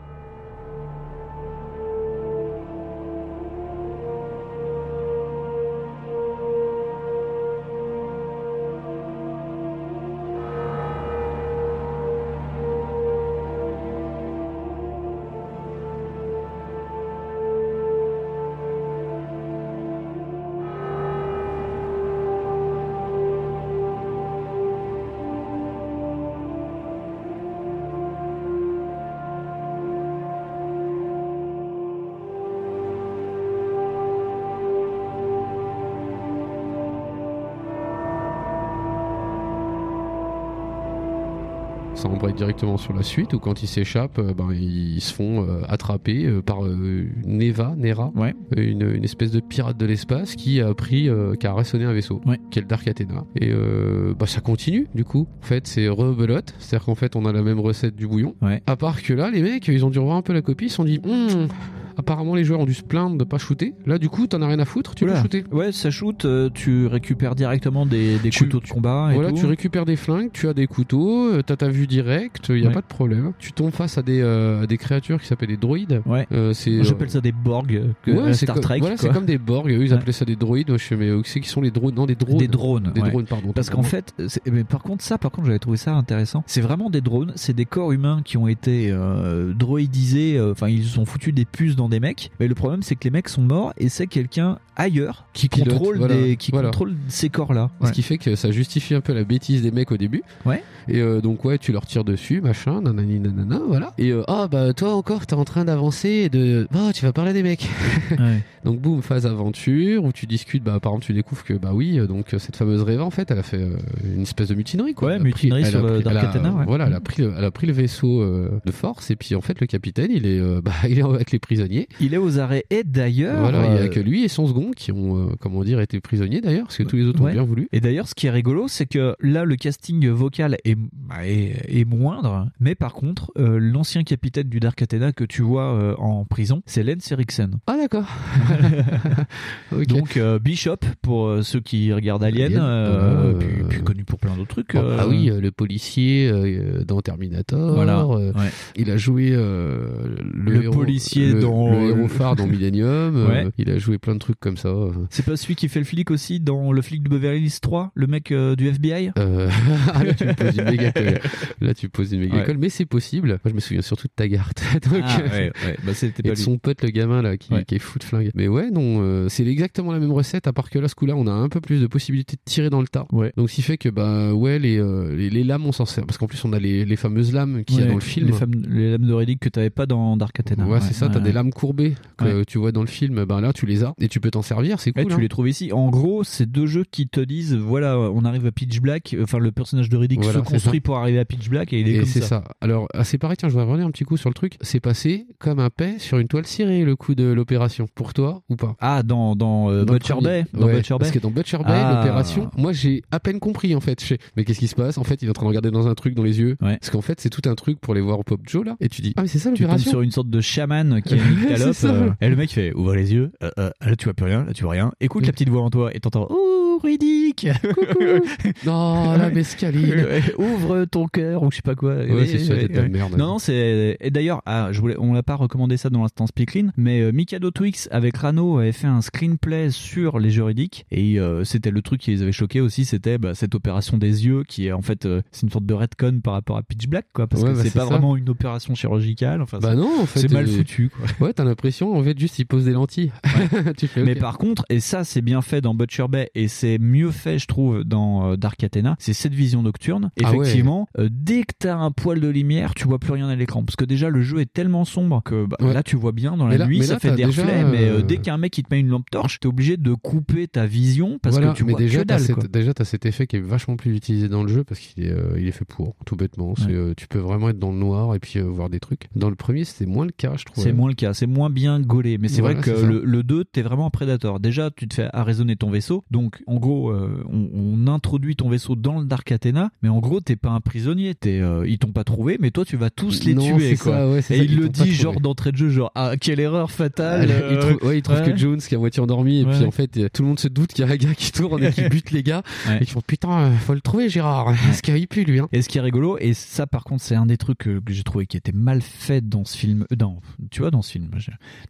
Embraye directement sur la suite, ou quand ils s'échappent, euh, ben, ils se font euh, attraper euh, par Neva, Nera, Ouais. une, une espèce de pirate de l'espace qui a pris, qui a raçonné un vaisseau, qui est le Dark Athena. Et bah, ça continue, du coup. En fait, c'est rebelote, c'est-à-dire qu'en fait, on a la même recette du bouillon. À part que là, les mecs, ils ont dû revoir un peu la copie, ils se sont dit, Hmm, apparemment les joueurs ont dû se plaindre de pas shooter. Là, du coup, t'en as rien à foutre, tu peux Oula. shooter. Ouais, ça shoot, euh, tu récupères directement des, des couteaux de combat et Voilà, tout. tu récupères des flingues, tu as des couteaux, t'as ta vue directe, il y a Ouais. pas de problème. Tu tombes face à des, euh, à des créatures qui s'appellent des droïdes. Ouais. Euh, c'est, J'appelle ça des Borg, euh, Ouais, Star comme- Trek. Voilà, c'est comme des Borg. Eux, ils appelaient ça des droïdes. Moi, je sais, mais euh, c'est qui sont les drones Non, des drones. Des drones. Des drones, pardon. Parce qu'en fait, mais par contre, ça, par contre, j'avais trouvé ça intéressant. C'est vraiment des drones, c'est des corps humains qui ont été euh, droïdisés. euh, Enfin, ils se sont foutus des puces dans des mecs. Mais le problème, c'est que les mecs sont morts et c'est quelqu'un ailleurs qui pilote, contrôle voilà. des, qui Voilà. contrôle ces corps-là. Ce qui fait que ça justifie un peu la bêtise des mecs au début. Ouais. Et euh, donc ouais, tu leur tires dessus, machin, nanani nanana, voilà. Et euh, ah bah toi encore, t'es en train d'avancer et de, oh tu vas parler des mecs. donc boum, phase aventure où tu discutes, bah par exemple tu découvres que bah oui, euh, donc euh, cette fameuse Reva en fait, elle a fait euh, une espèce de mutinerie quoi. Ouais, mutinerie sur le ouais. Voilà, elle a Mm. pris, le, elle a pris le vaisseau euh, de force et puis en fait le capitaine il est, euh, bah il est avec les prisonniers. Il est aux arrêts et d'ailleurs. Voilà, il y a que lui et son second qui ont, euh, comment dire, été prisonniers d'ailleurs, parce que tous les autres Ouais. ont bien voulu. Et d'ailleurs, ce qui est rigolo, c'est que là, le casting vocal est, bah, est, est moindre, mais par contre, euh, l'ancien capitaine du Dark Athena que tu vois euh, en prison, c'est Lance Eriksen. Ah d'accord. Donc euh, Bishop pour ceux qui regardent Alien, puis, puis connu pour plein d'autres trucs. Ah, ah oui, le policier dans Terminator. Voilà, ouais. Il a joué le, Le héros- policier le- dans- le héros phare dans Millennium. Ouais. il a joué plein de trucs comme ça. C'est pas celui qui fait le flic aussi dans le flic de Beverly Hills 3, le mec du FBI là tu me poses une méga. Là tu poses une méga Ouais. colle, mais c'est possible. Moi je me souviens surtout de Taggart. Donc, Ah, euh, ouais, ouais. Bah, c'était et de son pote le gamin là qui, est fou de flingue. Mais ouais, non, euh, c'est exactement la même recette, à part que là ce coup-là on a un peu plus de possibilités de tirer dans le tas. Donc ce qui fait que bah ouais les, euh, les, les lames on s'en sert parce qu'en plus on a les, les fameuses lames qu'il y a dans le film. Les, femmes- les lames de Riddick que t'avais pas dans Dark Athena. Ouais, c'est ça, t'as des lames courbées que tu vois dans le film, ben là tu les as et tu peux t'en servir, c'est Ouais, cool. tu hein. les trouves ici. En gros, c'est deux jeux qui te disent voilà, on arrive à Pitch Black. Enfin, le personnage de Riddick Voilà, se construit pour arriver à Pitch Black et il est Et comme c'est ça. ça. Alors, ah, c'est pareil, tiens, je voudrais revenir un petit coup sur le truc. C'est passé comme un paix sur une toile cirée, le coup de l'opération. Pour toi ou pas? Ah, dans, dans, euh, Dans Butcher. Bay Dans Ouais, Butcher Bay Parce que dans Butcher Bay, Ah. l'opération, moi j'ai à peine compris en fait. Je mais qu'est-ce qui se passe? En fait, il est en train de regarder dans un truc dans les yeux. Parce qu'en fait, c'est tout un truc pour les voir au Pop Joe là. Et tu dis, ah, mais c'est ça Tu tombes l'opération sur une sorte de chaman qui a une calope. euh, et le mec fait ouvre les yeux. Euh, euh, là, tu vois plus rien. Là, tu vois rien. Écoute la petite voix en toi et t'entends Oh, Riddick Non, la mescaline. Ouvre ton cœur ou je sais pas quoi. Ouais, Ouais, c'est merde. Non, non, c'est. Et d'ailleurs, ah, je voulais, on l'a pas recommandé ça dans l'instant Speaklin, mais euh, Mikado Twix avec Rano avait fait un screenplay sur les juridiques et euh, c'était le truc qui les avait choqués aussi, c'était bah, cette opération des yeux qui est en fait, euh, c'est une sorte de retcon par rapport à Pitch Black, quoi, parce que bah, c'est pas ça. vraiment une opération chirurgicale. Enfin, Bah c'est- non, en fait. c'est mal foutu, quoi. Ouais, t'as l'impression, en fait, juste ils posent des lentilles. tu fais, Mais ok. par contre, et ça c'est bien fait dans Butcher Bay et c'est mieux fait je trouve dans Dark Athena, c'est cette vision nocturne. Ah. Effectivement, dès que t'as un poil de lumière, tu vois plus rien à l'écran parce que déjà le jeu est tellement sombre que bah, Ouais. là tu vois bien dans la là- nuit, ça là, fait des déjà, reflets, mais euh, euh, dès qu'un mec qui te met une lampe torche, t'es obligé de couper ta vision parce Voilà, que tu mais vois déjà, que dalle. cet- quoi. déjà, t'as cet effet qui est vachement plus utilisé dans le jeu parce qu'il est, euh, il est fait pour, tout bêtement. Ouais. euh, tu peux vraiment être dans le noir et puis euh, voir des trucs. Dans le premier, c'était moins le cas, je trouve. C'est moins le cas, c'est moins bien gaulé. Mais c'est Voilà, vrai que le, le 2, t'es vraiment un prédateur. Déjà, tu te fais arraisonner ton vaisseau. Donc, en gros, euh, on, on introduit ton vaisseau dans le Dark Athena. Mais en gros, t'es pas un prisonnier. T'es, euh, ils t'ont pas trouvé, mais toi, tu vas tous les Non, tuer. Quoi. ça, ouais, c'est Et ça, il ils le dit, genre, d'entrée de jeu, genre, ah, quelle erreur fatale. il euh, trouve, ouais, il trouve ouais. que Jones qui est à moitié endormi et puis en fait euh, tout le monde se doute qu'il y a un gars qui tourne et qui bute les gars et qui font putain faut le trouver Gérard parce qu'il pue lui hein. Et ce qui est rigolo, et ça par contre c'est un des trucs que, j'ai trouvé qui était mal fait dans ce film, dans, tu vois dans ce film,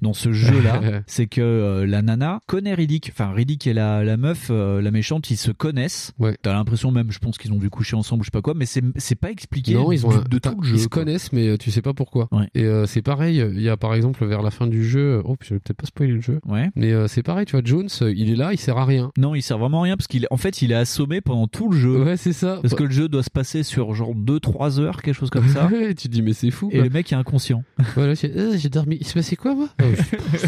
dans ce jeu-là, c'est que euh, la nana connaît Riddick, enfin Riddick et la, la meuf, la méchante, ils se connaissent. T'as l'impression même, je pense qu'ils ont dû coucher ensemble, je sais pas quoi, mais c'est c'est pas expliqué Non, ils ont de t'as- tout le jeu. Ils se quoi. connaissent, mais euh, tu sais pas pourquoi. Et euh, c'est pareil. Il y a par exemple vers la fin du jeu. Oh, je vais peut-être pas spoiler le jeu. Ouais. Mais euh, c'est pareil, tu vois, Jones, euh, il est là, il sert à rien. Non, il sert vraiment à rien parce qu'il, en fait, il est assommé pendant tout le jeu. Ouais, c'est ça. Parce que le jeu doit se passer sur genre 2-3 heures, quelque chose comme ça. et tu te dis mais c'est fou. Et le mec est inconscient. Voilà, j'ai euh, j'ai dormi. Il se passait quoi moi? Oh,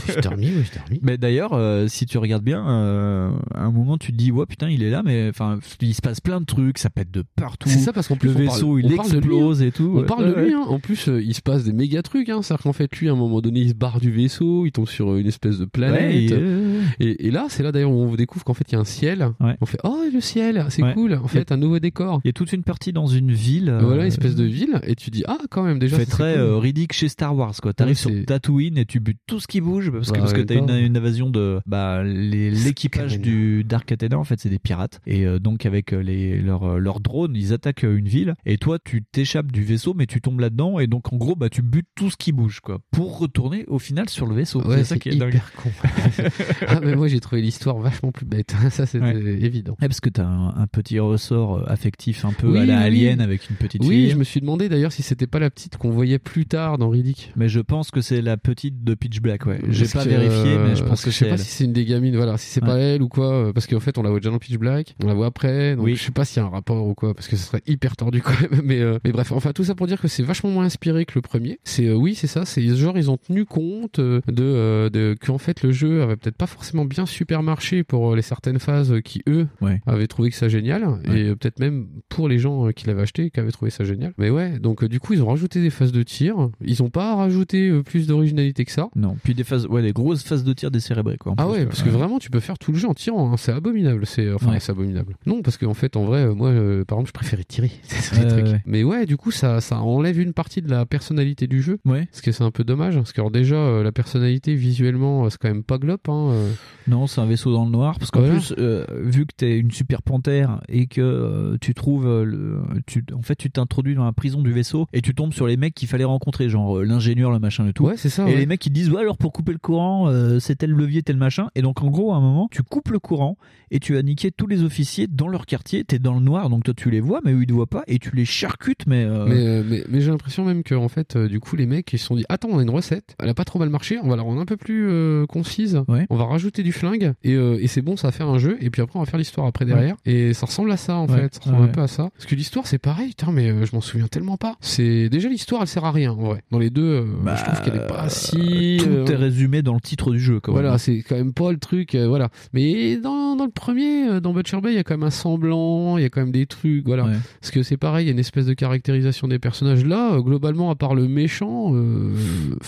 j'ai- dormi, ouais, j'ai dormi. Mais d'ailleurs, euh, si tu regardes bien, euh, à un moment tu te dis ouais putain il est là, mais enfin il se passe plein de trucs, ça pète de partout. C'est ça parce qu'en plus le vaisseau parle- il on parle de lui, explose hein. et tout. On parle de Ouais, lui. ouais. hein. En plus, euh, il se passe des méga trucs. Hein. C'est-à-dire qu'en fait, lui, à un moment donné, il se barre du vaisseau, il tombe sur euh, une espèce de planète. Ouais, et, euh, Et, et là, c'est là d'ailleurs où on découvre qu'en fait, il y a un ciel. On fait oh le ciel, c'est Ouais. cool. En fait, un nouveau décor. Il y a toute une partie dans une ville. euh, Voilà, une espèce de ville, et tu dis ah quand même déjà. ça, très c'est cool. euh, ridicule chez Star Wars quoi. T'arrives Ouais, sur c'est- Tatooine et tu butes tout ce qui bouge parce que Bah, parce que ouais, t'as une, invasion de bah l'équipage du Dark Athena en fait c'est des pirates et euh, donc avec euh, les leurs euh, drones ils attaquent euh, une ville et toi tu t'échappes du vaisseau mais tu tombes là-dedans et donc en gros bah tu butes tout ce qui bouge quoi pour retourner au final sur le vaisseau. Ouais, c'est ça c'est qui est hyper dingue. con. ah mais moi j'ai trouvé l'histoire vachement plus bête. ça c'était évident. Ouais, parce que t'as un, un petit ressort euh, affectif un peu Oui, à la oui, Alien oui. avec une petite Oui, fille. je me suis demandé d'ailleurs si c'était pas la petite qu'on voyait plus tard dans Riddick. Mais je pense que c'est la petite de Pitch Black, ouais. J'ai Parce pas que, vérifié, mais je euh, pense parce que je sais c'est pas elle. si c'est une des gamines, voilà, si c'est pas elle ou quoi, euh, parce qu'en fait on la voit déjà dans Pitch Black, on la voit après, donc je sais pas s'il y a un rapport ou quoi, parce que ce serait hyper tordu quand même, mais, euh, mais bref, enfin tout ça pour dire que c'est vachement moins inspiré que le premier. C'est euh, oui, c'est ça, c'est genre ils ont tenu compte euh, de, euh, de qu'en fait le jeu avait peut-être pas forcément bien super marché pour euh, les certaines phases qui eux avaient trouvé que ça génial, et euh, peut-être même pour les gens euh, qui l'avaient acheté qui avaient trouvé ça génial. Mais ouais, donc euh, du coup ils ont rajouté des phases de tir, ils ont pas rajouté euh, plus d'originalité que ça. Non, puis des phases, ouais, des grosses phases de tir décérébrées, quoi. Ah plus, ouais, parce que vraiment, tu peux faire tout le jeu en tirant. hein. C'est abominable. C'est enfin, Ouais. c'est abominable. Non, parce qu'en fait, en vrai, euh, moi, euh, par exemple, je préférais tirer. C'est ça, le Ouais. Mais ouais, du coup, ça, ça enlève une partie de la personnalité du jeu. Ouais. Parce que c'est un peu dommage. Parce que alors, déjà, euh, la personnalité visuellement, euh, c'est quand même pas glop. Hein, euh. Non, c'est un vaisseau dans le noir. Parce qu'en Voilà. plus, euh, vu que t'es une super panthère et que tu trouves, le, tu, en fait, tu t'introduis dans la prison du vaisseau et tu tombes sur les mecs qu'il fallait rencontrer, genre l'ingénieur, le machin et tout. Ouais, c'est ça. Et ouais. les mecs ils disent ouais alors pour couper le courant c'est tel levier tel machin et donc en gros à un moment tu coupes le courant et tu as niqué tous les officiers dans leur quartier t'es dans le noir donc toi tu les vois mais eux ils te voient pas et tu les charcutes mais, euh, Mais, euh, mais, mais j'ai l'impression même que en fait, euh, du coup, les mecs ils se sont dit Attends, on a une recette, elle a pas trop mal marché, on va la rendre un peu plus euh, concise, on va rajouter du flingue et, euh, et c'est bon, ça va faire un jeu, et puis après on va faire l'histoire après derrière. Et ça ressemble à ça en Ouais. fait, ça ressemble un peu à ça. Parce que l'histoire c'est pareil, putain, mais je m'en souviens tellement pas. C'est Déjà l'histoire elle sert à rien en vrai. Dans les deux, euh, je trouve qu'elle est pas si. tout est résumé dans le titre du jeu quand même. voilà, c'est quand même pas le truc, voilà. Mais dans, dans le premier, dans Butcher Bay, il y a quand même un semblant, il y a quand même des trucs, voilà. Parce que c'est pareil, il y a une espèce de caractérisation des personnages. Là, euh, globalement, à part le méchant, euh,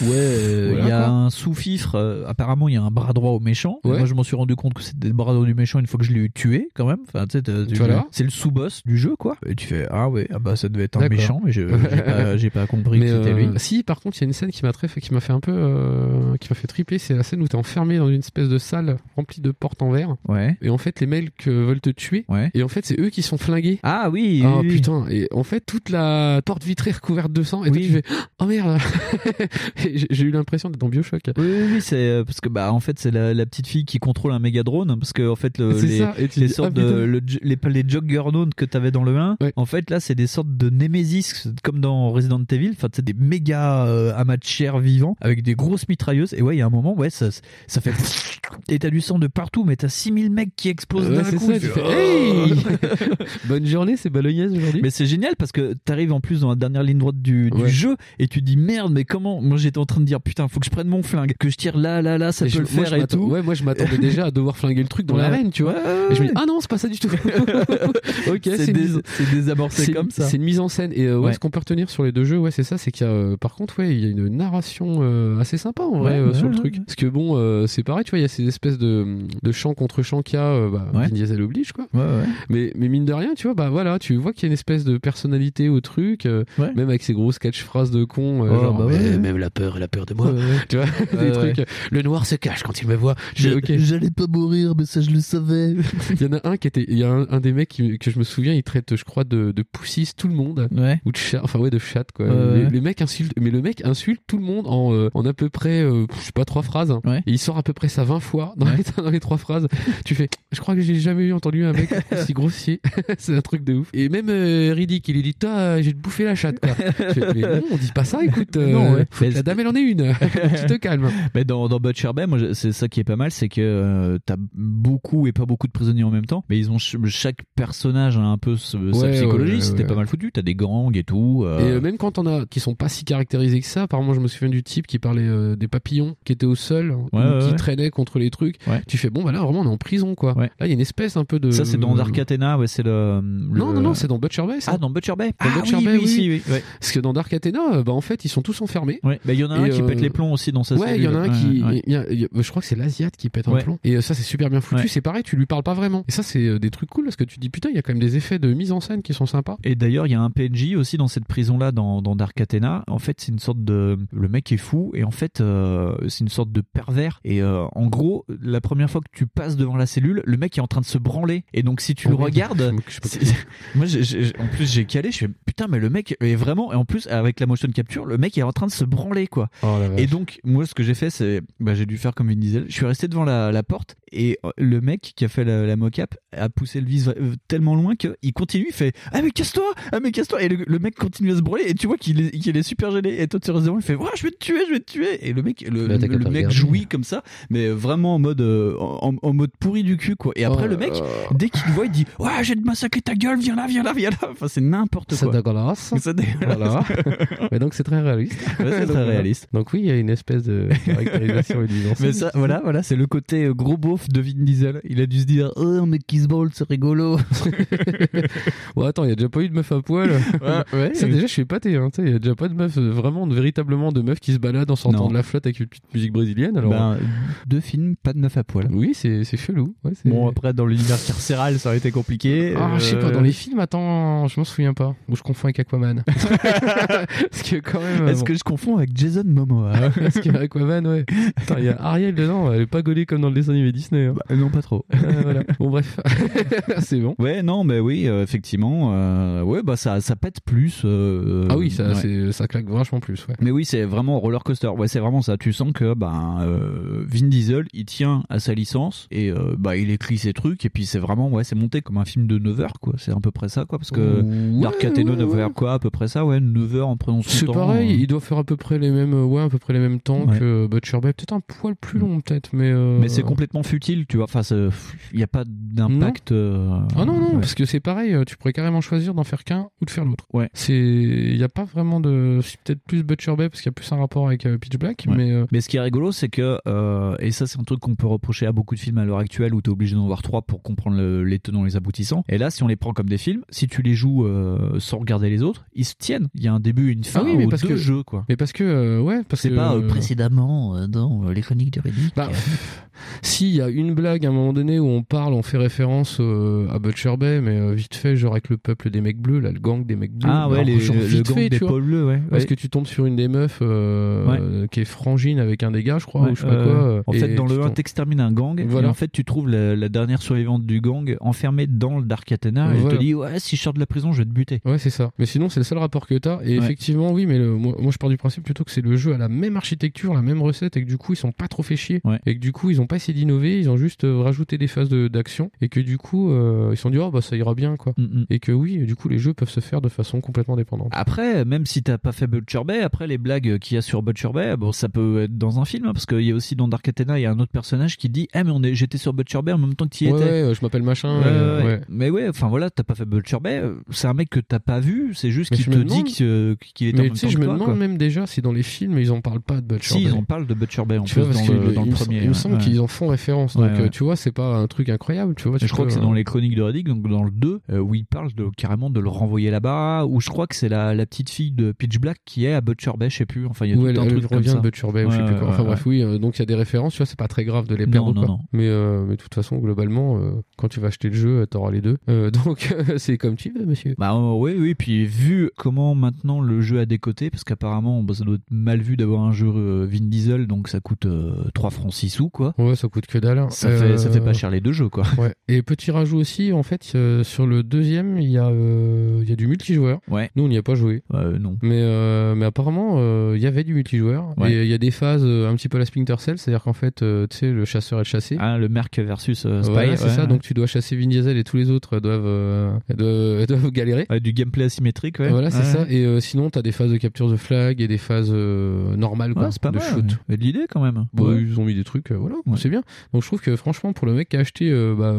Ouais, euh, il voilà, y a quoi. un sous-fifre. apparemment, il y a un bras droit au méchant. Ouais. Moi, je m'en suis rendu compte que c'était le bras droit du méchant une fois que je l'ai eu tué, quand même. Enfin, tu Voilà. c'est le sous-boss du jeu, quoi. Et tu fais ah ouais, ah bah ça devait être un méchant, mais j'ai pas, j'ai pas compris Mais que c'était lui. Si, par contre, il y a une scène qui m'a très, qui m'a fait un peu, qui m'a fait triper. C'est la scène où t'es enfermé dans une espèce de salle remplie de portes en verre. Ouais. Et en fait, les mecs veulent te tuer. Ouais. Et en fait, c'est eux qui sont flingués. Ah oui. Ah oui. putain. Et en fait, toute la porte vitrée recouverte de sang. Et toi, tu fais, oh merde. J'ai eu l'impression d'être dans Bioshock. Oui, oui, oui, c'est euh, parce que bah en fait c'est la, la petite fille qui contrôle un méga drone parce que en fait le, les, les dis, sortes ah, de le, les les juggernauts que t'avais dans le 1 en fait là c'est des sortes de Nemesis comme dans Resident Evil enfin c'est des méga euh, amas de chair vivants avec des grosses mitrailleuses et ouais il y a un moment ouais ça ça fait et t'as du sang de partout mais t'as 6000 mecs qui explosent Ouais, d'un coup ça, tu fais, Oh hey Bonne journée, c'est bolognaise aujourd'hui. mais c'est génial parce que t'arrives en plus dans la dernière ligne droite du, du Ouais. jeu et tu dis merde mais comment? Moi j'étais en train de dire putain faut que je prenne mon flingue que je tire là là là ça Et peut je- le faire et tout Ouais, moi je m'attendais déjà à devoir flinguer le truc dans Ouais. l'arène, tu vois. Ouais, et je me dis, ah non, c'est pas ça du tout. ok, C'est désamorcé comme ça. C'est une mise en scène. Et euh, ouais, ce qu'on peut retenir sur les deux jeux, ouais, c'est ça, c'est qu'il y a, euh, par contre, ouais, il y a une narration euh, assez sympa en vrai sur le truc. Parce que bon, c'est pareil, tu vois, il y a ces espèces de, de chants contre chants qu'il y a, bah. Vin Diesel oblige, quoi. Mais, mais mine de rien, tu vois, bah voilà, tu vois qu'il y a une espèce de personnalité au truc, euh, Ouais. même avec ces grosses catchphrases de con, euh, Oh, genre, bah ouais, mais ouais. même la peur, elle a peur de moi. Tu vois, Ouais, des ouais. trucs. euh, Le noir se cache quand il me voit. J'allais pas mourir, mais ça je le savais. Il y en a un qui était, il y a un, un des mecs qui- que je me souviens, il traite, je crois, de, de poussisse tout le monde. Ouais. Ou de chat, enfin ouais, de chat, quoi. Ouais, les, ouais. les mecs insultent, mais le mec insulte tout le monde en, euh, en à peu près, euh, je sais pas, trois phrases. hein. Et il sort à peu près ça 20 fois dans, les, dans les trois phrases. tu fais, je crois que j'ai jamais eu entendu un mec aussi grossier. C'est un truc de ouf. Et même euh, Riddick, il dit, toi, j'ai te bouffé la chatte, quoi. Je fais, mais non, on dit pas ça, écoute. euh, Non, ouais. la dame, elle en est une. tu te calmes. Mais dans, dans Butcher Bay, moi, c'est ça qui est pas mal, c'est que euh, t'as beaucoup et pas beaucoup de prisonniers en même temps, mais ils ont ch- chaque personnage a un peu ce- sa Ouais, psychologie. ouais, ouais, C'était pas mal foutu. T'as des gangs et tout. euh, Et euh, même quand on a qui sont pas si caractérisés que ça, apparemment je me souviens du type qui parlait euh, des papillons qui étaient au sol, ouais, qui ouais. traînaient contre les trucs. Tu fais bon bah là vraiment on est en prison quoi. Là il y a une espèce un peu de. Ça, c'est dans Dark Athena, ouais, c'est le, le- Non non non c'est dans Butcher Bay. Ça. Ah, dans Butcher Bay. Ah, Butcher oui, Bay, oui, oui. oui, ouais. Parce que dans Dark Athena, euh, bah en fait ils sont tous enfermés. Ouais, bah, il y en a un qui euh, pète les plombs aussi dans sa Ouais, il y en a un cellule. qui, y a- y a- je crois que c'est l'Asiat Fiat qui pète un plomb. Et euh, ça, c'est super bien foutu. Ouais. C'est pareil, tu lui parles pas vraiment. Et ça, c'est euh, des trucs cool parce que tu te dis putain, il y a quand même des effets de mise en scène qui sont sympas. Et d'ailleurs, il y a un PNJ aussi dans cette prison-là, dans, dans Dark Athena. En fait, c'est une sorte de. Le mec est fou, et en fait, euh, c'est une sorte de pervers. Et euh, en gros, la première fois que tu passes devant la cellule, le mec est en train de se branler. Et donc, si tu Oh le oui. regardes. Je Moi, en plus, j'ai calé, je fais putain, mais le mec est vraiment. Et en plus, avec la motion capture, le mec est en train de se branler, quoi. Oh. Et donc, moi, ce que j'ai fait, c'est, bah, j'ai dû faire comme Vin Diesel. Je suis resté devant la, la porte et euh, le mec qui a fait la, la mocap a poussé le vis euh, tellement loin qu'il continue, il fait Ah, mais casse-toi Ah, mais casse-toi Et le, le mec continue à se branler et tu vois qu'il est, qu'il est super gêné. Et toi, tu restes devant, il fait Ouais, je vais te tuer, je vais te tuer. Et le mec, le, t'as le mec jouit comme ça, mais vraiment en mode, euh, en, en mode pourri du cul, quoi. Et après, Oh le mec, dès qu'il le voit, il dit Ouais, j'ai de massacrer ta gueule, viens là, viens là, viens là. Enfin, c'est n'importe C'est quoi. dégueulasse. C'est dégueulasse. Voilà. Mais donc c'est très réaliste. Ouais, c'est Donc, très voilà. réaliste. Donc oui, il y a une espèce de caractérisation. Mais ça, voilà, voilà, c'est le côté euh, gros beauf de Vin Diesel. Il a dû se dire, oh, un mec qui se ball, c'est rigolo. Ouais, attends, il y a déjà pas eu de meuf à poil. ouais. Ça, déjà, je suis épaté. Hein. Il y a déjà pas de meuf, euh, vraiment, véritablement de meufs qui se baladent en sortant de la flotte avec une petite musique brésilienne. Alors, Ben, deux films, pas de meuf à poil. oui, c'est c'est chelou. Ouais, c'est- Bon, après, dans l'univers carcéral, ça aurait été compliqué. Ah, je sais Euh, pas, dans les films, attends, je m'en souviens pas. Ou je confonds avec Aquaman. Parce que quand même. euh, Est-ce bon. que je confonds avec Jason Momoa Parce que Aquaman, ouais. Attends, il y a Ariel dedans, elle est pas gaulée comme dans le dessin animé Disney. hein. Bah, Non, pas trop. Euh, voilà. Bon, bref. c'est bon. Ouais, non, mais oui, euh, effectivement. euh, ouais, bah ça, ça pète plus. Ah oui, ça, ouais. ça claque vachement plus, ouais. Mais oui, c'est vraiment roller coaster. Ouais, c'est vraiment ça. Tu sens que ben euh, Vin Diesel, il tient à sa licence et bah il écrit ses trucs et puis c'est vraiment ouais, c'est monté comme un film de 9 heures quoi. C'est à peu près ça quoi parce que Ouais, Dark Athena ouais, doit ouais. faire quoi à peu près ça ouais, 9 heures en prenant son C'est temps. pareil, euh. il doit faire à peu près les mêmes, euh, ouais, à peu près les mêmes temps Ouais. que Butcher Bay, peut-être un poil plus long, peut-être, mais. euh, Mais c'est complètement futile, tu vois. Enfin, c'est- il n'y a pas d'impact. euh, Ah non, non, ouais. parce que c'est pareil, euh, tu pourrais carrément choisir d'en faire qu'un ou de faire l'autre. Ouais. C'est, il y a pas vraiment de, c'est peut-être plus Butcher Bay parce qu'il y a plus un rapport avec euh, Pitch Black, Ouais. mais euh, Mais ce qui est rigolo, c'est que, euh, et ça c'est un truc qu'on peut reprocher à beaucoup de films à l'heure actuelle où tu es obligé d'en voir trois pour comprendre le- les tenants et les aboutissants. Et là, si on les prend comme des films, si tu les joues euh, sans regarder les autres, ils se tiennent. Il y a un début une fin Ah oui, mais aux parce deux que- jeux, quoi. mais parce que, euh, ouais, parce C'est que pas euh, euh, précédemment euh, dans euh, les chroniques de Riddick. Bah, S'il y a une blague à un moment donné où on parle, on fait référence euh, à Butcher Bay, mais euh, vite fait, genre avec le peuple des mecs bleus, là, le gang des mecs bleus. Ah ouais, Alors, les- genre le vite gang fait, des tu vois. pôles bleus, ouais. Parce Ouais. que tu tombes sur une des meufs euh, Ouais. euh, qui est frangine avec un des gars, je crois, Ouais, ou je sais pas euh, quoi. euh, en fait, dans le 1, tombes- t'extermines un gang, Voilà. et en fait, tu trouves la, la dernière survivante du gang enfermée dans le Dark Athena, et elle te dit, ouais, si je sors de la prison, je vais te buter. Ouais, c'est ça. Mais sinon, c'est le seul rapport que t'as. Et Ouais. effectivement, oui, mais le- moi, moi, je pars du principe plutôt que c'est le jeu à la même architecture, la même recette, et que du coup, ils sont pas trop fait chier. Ouais. Et que du coup, ils ont pas essayé d'innover, ils ont juste euh, rajouté des phases de- d'action. Et que du coup, euh, ils se sont dit, oh, bah, ça ira bien, quoi. Mm, mm. Et que oui, du coup, les jeux peuvent se faire de façon complètement dépendante. Après, même si t'as pas fait Butcher Bay, après les blagues qu'il y a sur Butcher Bay, bon, ça peut être dans un film, hein, parce qu'il y a aussi dans Dark Athena, il y a un autre personnage qui dit, eh mais j'étais sur Butcher Bay en même temps que tu y Ouais, étais. ouais, je m'appelle machin. Euh. Mais ouais, enfin voilà, t'as pas fait Butcher Bay, euh, c'est un mec que t'as pas vu, c'est juste qu'il te dit que- qu'il est en Mais même tu sais, temps je me demande même déjà si dans les films, ils en parlent pas de Butcher Si, Bay. ils en parlent de Butcher Bay en Tu plus vois, parce dans, que le, dans il le premier. Il me semble ouais. qu'ils en font référence. Donc, euh, ouais. tu vois, c'est pas un truc incroyable. Tu vois, Et tu je crois que c'est euh, dans les chroniques de Reddick, donc dans le 2, euh, où il parle de, carrément de le renvoyer là-bas, ou je crois que c'est la, la petite fille de Pitch Black qui est à Butcher Bay, je sais plus. Enfin, il y a tout elle, un truc comme ça. de Butcher Bay je sais plus quoi. Enfin bref, oui, euh, donc il y a des références, tu vois, c'est pas très grave de les perdre ou pas. Mais, euh, de toute façon, globalement, euh, quand tu vas acheter le jeu, euh, t'auras les deux. Euh, donc c'est comme tu veux, monsieur. Bah euh, oui, oui, puis vu comment maintenant le jeu a décoté, parce qu'apparemment bah, ça doit être mal vu d'avoir un jeu euh, Vin Diesel, donc ça coûte euh, 3 francs 6 sous, quoi. Ouais, ça coûte que dalle. hein. Ça, fait, ça Euh, fait pas cher les deux jeux, quoi. Ouais. Et petit rajout aussi, en fait, euh, sur le deuxième, il y a, euh, il y a du multijoueur. Ouais. Nous, on n'y a pas joué. Euh, non. Mais, euh, mais apparemment, euh, il y avait du multijoueur. Ouais. Et il y a des phases euh, un petit peu à la Splinter Cell, c'est-à-dire qu'en fait, euh, tu sais, le chasseur est chassé. Ah, le Merc versus euh, Spy. Voilà, c'est ça. Donc tu dois chasser Vin Diesel et tous les autres doivent, euh, doivent, doivent galérer. Ouais, du gameplay asymétrique, ouais. Voilà, c'est Ouais. ça. Et euh, sinon, t'as des phases de capture de flag et des phases euh, normales, quoi, c'est pas de mal. shoot. Mais de l'idée quand même. Ils ont mis des trucs, euh, voilà, c'est bien. Donc je trouve que franchement, pour le mec qui a acheté euh, bah,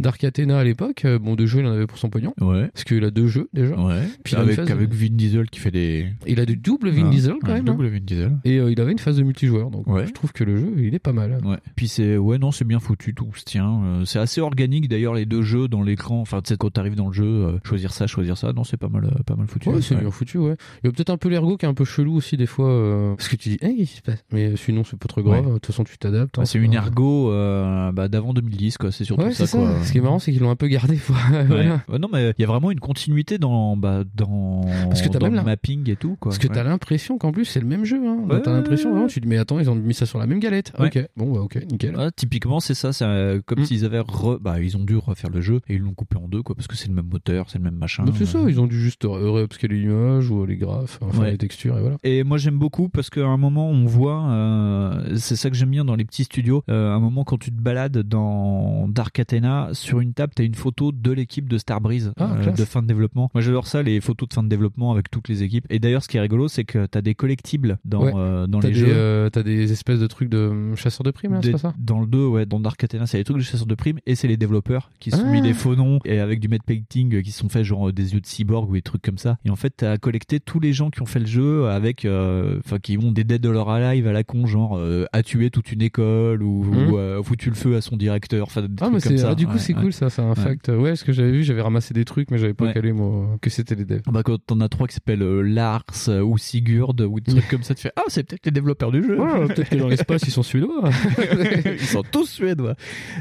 Dark Athena à l'époque, bon, deux jeux, il en avait pour son pognon. Ouais. Parce qu'il a deux jeux déjà. Ouais. Puis avec, phase- avec Vin Diesel qui fait des. Il a du double Vin Ah, Diesel quand même. double hein. Vin Diesel. Et il avait une phase de multijoueur, donc je trouve que le jeu, il est pas mal. Ouais. Puis c'est ouais non c'est bien foutu tout se tient. C'est assez organique d'ailleurs les deux jeux dans l'écran. Enfin tu sais quand t'arrives dans le jeu choisir ça choisir ça non c'est pas mal euh, pas mal foutu. Ouais, c'est bien foutu, ouais. Il y a peut-être un peu l'ergo qui est un peu chelou aussi des fois, euh, parce que tu dis, hey, qu'est-ce qui se passe? Mais sinon, c'est pas trop grave. Ouais. De toute façon, tu t'adaptes. Hein, c'est pas- une ergo euh, bah, d'avant 2010 quoi. C'est surtout Ouais, ça c'est ça. quoi. Ce qui est marrant, c'est qu'ils l'ont un peu gardé. Voilà. Ouais, non mais il y a vraiment une continuité dans bah, dans Parce que t'as dans même le mapping et tout quoi. Parce que t'as l'impression qu'en plus, c'est le même jeu. Hein. T'as l'impression vraiment, tu te dis, mais attends, ils ont mis ça sur la même galette. Ok, bon, bah, ok, nickel. Ouais, typiquement, c'est ça. C'est comme Mm. s'ils avaient bah, ils ont dû refaire le jeu et ils l'ont coupé en deux, quoi, parce que c'est le même moteur, c'est le même machin. C'est ça, ils ont dû juste réupscaler l'image ou les graphes, enfin Ouais. les textures et voilà. Et moi j'aime beaucoup parce qu'à un moment on voit, euh, c'est ça que j'aime bien dans les petits studios, euh, à un moment quand tu te balades dans Dark Athena, sur une table t'as une photo de l'équipe de Starbreeze Ah, euh, de fin de développement. Moi j'adore ça, les photos de fin de développement avec toutes les équipes. Et d'ailleurs ce qui est rigolo c'est que t'as des collectibles dans, Ouais. euh, dans T'as les des, jeux. euh, t'as des espèces de trucs de euh, chasseurs de primes, c'est pas ça? dans le 2, ouais, dans Dark Athena, c'est les trucs de chasseurs de primes et c'est les développeurs qui sont Ah. mis des faux noms et avec du matte painting euh, qui sont fait genre euh, des yeux de cyborg ou des trucs comme ça. Et en fait, t'as collecté tous les gens qui ont fait le jeu avec, euh, enfin, qui ont des dead or alive à la con, genre euh, a tué toute une école ou, Mhm. ou, euh, foutu le feu à son directeur. Enfin, Ah, mais comme c'est, ça. ah, du coup, Ouais, c'est ouais. cool, ça, c'est un Ouais. fact. Ouais, parce que j'avais vu, j'avais ramassé des trucs, mais j'avais pas calé, moi, que c'était les devs. Bah, quand t'en as trois qui s'appellent euh, Lars euh, ou Sigurd ou des trucs comme ça, tu fais Ah, c'est peut-être les développeurs du jeu. Ouais, peut-être que dans l'espace, ils sont suédois. Ils sont tous suédois.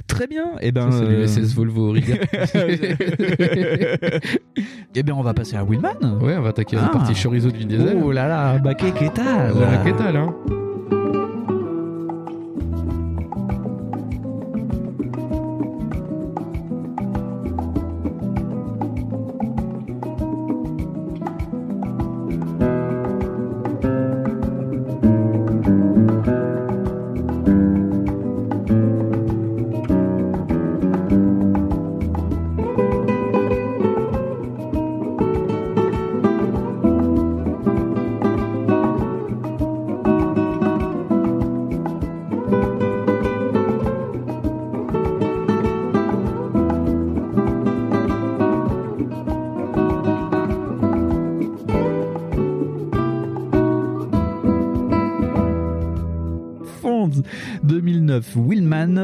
Très bien. Et ben, Ça, c'est euh, l'USS Volvo Riga. Eh bien, on va passer à Willman. Ouais, on va attaquer la Ah. partie chorizo de Vin Diesel. Oh là là, bah que Voilà, qu'est-ce que hein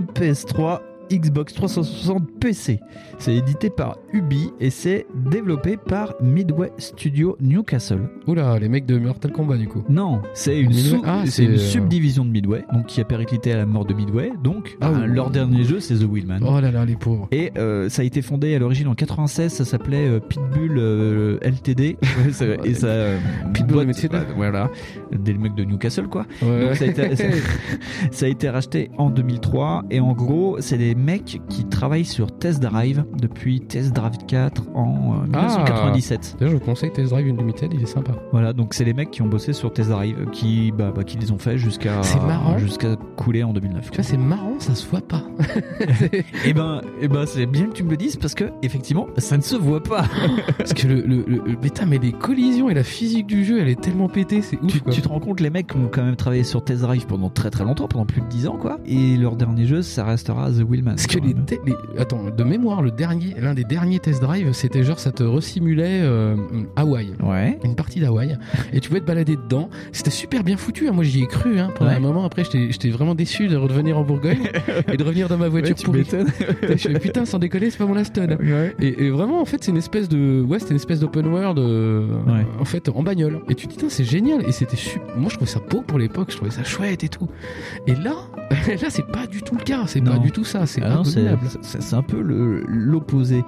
PS3, Xbox 360, PC. C'est édité par Ubi et c'est développé par Midway Studio Newcastle. Oula, les mecs de Mortal Kombat, du coup. Non, c'est une, sous- Ah, c'est une euh, subdivision de Midway, donc qui a périclité à la mort de Midway. Donc, Ah oui. leur dernier jeu, c'est The Willman. Oh là là, les pauvres. Et euh, ça a été fondé à l'origine en 96, ça s'appelait euh, Pitbull LTD. Ouais, et ça, Pitbull Limited. bah, voilà, des mecs de Newcastle quoi. Ouais. Donc ça a, été, ça- ça a été racheté en 2003 et en gros c'est des mecs qui travaillent sur Test Drive depuis Test Drive 4 en euh, 1997. D'ailleurs, je vous conseille Test Drive Unlimited, il est sympa. Voilà, donc c'est les mecs qui ont bossé sur Test Drive, qui, bah, bah, qui les ont fait jusqu'à jusqu'à couler en 2009. Tu vois, c'est marrant, ça se voit pas. Et ben, et ben c'est bien que tu me le dises parce que effectivement ça ne se voit pas. Parce que le, le, le, mais les collisions et la physique du jeu, elle est tellement pétée, c'est ouf. Tu, quoi. tu te rends compte, les mecs ont quand même travaillé sur Test Drive pendant très très longtemps, pendant plus de 10 ans quoi. Et leur dernier jeu, ça restera The Parce que les, te- les- Attends, de mémoire, le dernier, l'un des derniers test drive, c'était genre ça te resimulait euh, Hawaï. Ouais. Une partie d'Hawaï. Et tu pouvais te balader dedans. C'était super bien foutu. hein. Moi, j'y ai cru. Hein, pendant Ouais. un moment, après, j'étais vraiment déçu de revenir en Bourgogne et de revenir dans ma voiture Ouais, pourrie. je fais, putain, sans déconner, c'est pas mon Aston. Et, et vraiment, en fait, c'est une espèce de, ouais, c'était une espèce d'open world, euh, Ouais. en fait, en bagnole. Et tu te dis, putain, c'est génial. Et c'était super. Moi, je trouvais ça beau pour l'époque. Je trouvais ça chouette et tout. Et là, là, c'est pas du tout le cas. C'est pas du tout ça. C'est c'est abominable. c'est- c'est un peu l'opposé.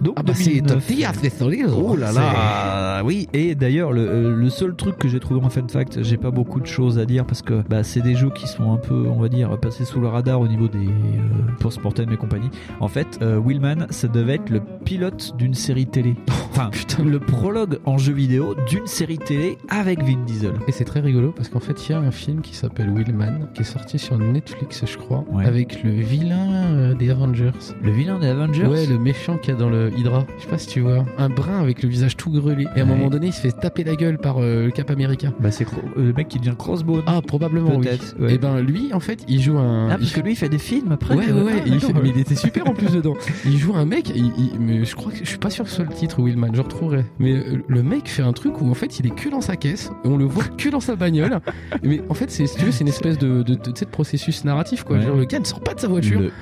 Donc Ah bah, c'est 2009. Tortilla Thessalonians. Oh là là, oui. Et d'ailleurs, le, euh, le seul truc que j'ai trouvé en fun fact, j'ai pas beaucoup de choses à dire parce que bah, c'est des jeux qui sont un peu, on va dire, passés sous le radar au niveau des euh, post-mortem et compagnie. En fait, euh, Willman, ça devait être le pilote d'une série télé. Enfin, le prologue en jeu vidéo d'une série télé avec Vin Diesel. Et c'est très rigolo parce qu'en fait, il y a un film qui s'appelle Willman qui est sorti sur Netflix, je crois, avec le vilain euh, des Avengers. Le vilain des Avengers Ouais, le méchant qu'il y a dans le Hydra. Je sais pas si tu vois. Un brun avec le visage tout grelé. Et à un Ouais. moment donné, il se fait taper la gueule par euh, le Cap Américain. Bah, c'est cro- le mec qui devient Crossbone. Ah, probablement, oui. Ouais. Et ben, lui, en fait, il joue un. Ah, parce il que lui, il fait des films après Ouais, ouais, ouais. Ah, il fait- mais il était super en plus dedans. Il joue un mec, il- il- mais je crois que je suis pas sûr que ce soit le titre Willman, je retrouverai. Mais euh, le mec fait un truc où en fait il est que dans sa caisse, et on le voit que dans sa bagnole. mais en fait, c'est, si tu veux, c'est une espèce de, de, de, tu sais, de processus narratif quoi. Genre, le gars ne sort pas de sa voiture. Le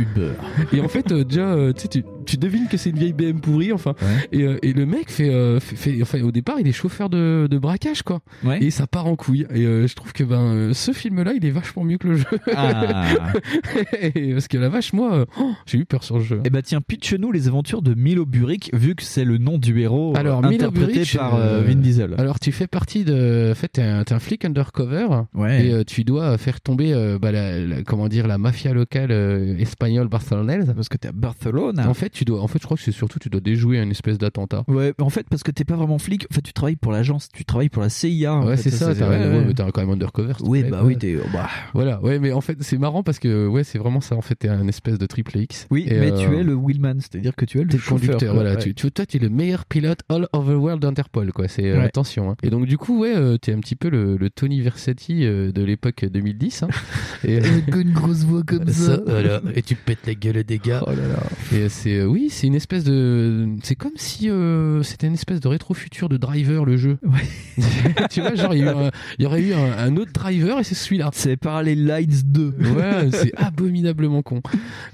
Et en fait, euh, déjà, euh, tu, sais, tu, devines que c'est une vieille BM pourrie, enfin. Et, euh, et le mec fait, euh, fait, fait- enfin, au départ, il est chauffeur de, de braquage, quoi. Et ça part en couille. Et euh, je trouve que ben, ce film-là, il est vachement mieux que le jeu. Ah. Et parce que la vache, moi, oh, j'ai eu peur sur le jeu. Eh bah tiens, pitch-nous les aventures de Milo Burick, vu que c'est le nom du héros Alors, interprété Buric, par Vin Diesel. Alors, tu fais partie de. En fait, t'es un, un flic undercover. Ouais. Et tu dois faire tomber, bah, la, la- comment dire, la mafia locale espagnole barcelonaise. Parce que t'es à Barcelone. En fait, tu dois. En fait, je crois que c'est surtout, tu dois déjouer une espèce d'attentat. Ouais, en fait, parce que t'es pas vraiment flic, en fait, tu travailles pour l'agence, tu travailles pour la CIA. Ouais, c'est ça, t'as ouais, t'es quand même undercover. Oui, bah oui, t'es. oh, bah. Voilà, ouais, mais en fait, c'est marrant parce que, ouais, c'est vraiment ça. En fait, t'es un espèce de triple X. Oui, Et, mais euh, tu es le wheelman, c'est-à-dire que tu es le T'es chauffeur, conducteur, quoi, voilà. ouais. Tu, tu- toi, tu es le meilleur pilote all over the world d'Interpol, quoi. C'est euh, attention. hein. Et donc, du coup, ouais, euh, t'es un petit peu le, le Tony Versetti euh, de l'époque 2010. hein. Et, une grosse voix comme ça. voilà. Et tu pètes la gueule des gars. Oh là là. Et c'est, euh, oui, c'est une espèce de, c'est comme si euh, c'était une espèce de rétro-futur de Driver, le jeu. tu vois, genre, il y, a eu un- il y aurait eu un, un autre Driver et c'est celui-là. C'est Parallel Lines 2. Ouais, c'est abominablement con.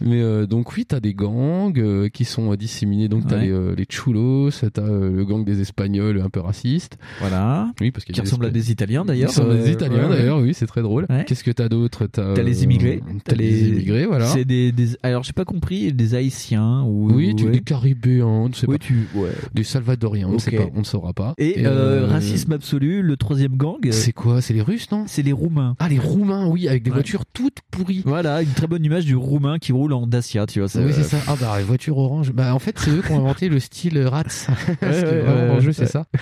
Mais euh, donc oui, t'as des gangs euh, qui sont disséminés. Donc t'as Ouais. les, les chulos, t'as le gang des Espagnols un peu racistes. Voilà. Oui, parce qu'il Qui ressemble à des Italiens d'ailleurs. Qui ressemblent à des Italiens d'ailleurs, oui, c'est très drôle. Ouais. Qu'est-ce que t'as d'autre? T'as les immigrés. T'as les immigrés, voilà. C'est des, des- Alors, j'ai pas compris, des Haïtiens ou. Oui, tu, ouais. des Caribéens, on ne sait Oui, pas. tu. Ouais. Des Salvadoriens, on ne sait pas, on ne saura pas. Et, euh, racisme absolu, le troisième gang. euh, C'est quoi C'est les Russes, non? C'est les Roumains. Ah, les Roumains, oui, avec des Ouais. voitures toutes pourries. Voilà, une très bonne image du Roumain qui roule en Dacia, tu vois. Oui, c'est ça. Ah bah, les voitures orange. Bah, en fait, c'est eux qui ont inventé le style Rats. Parce que le jeu, c'est ça.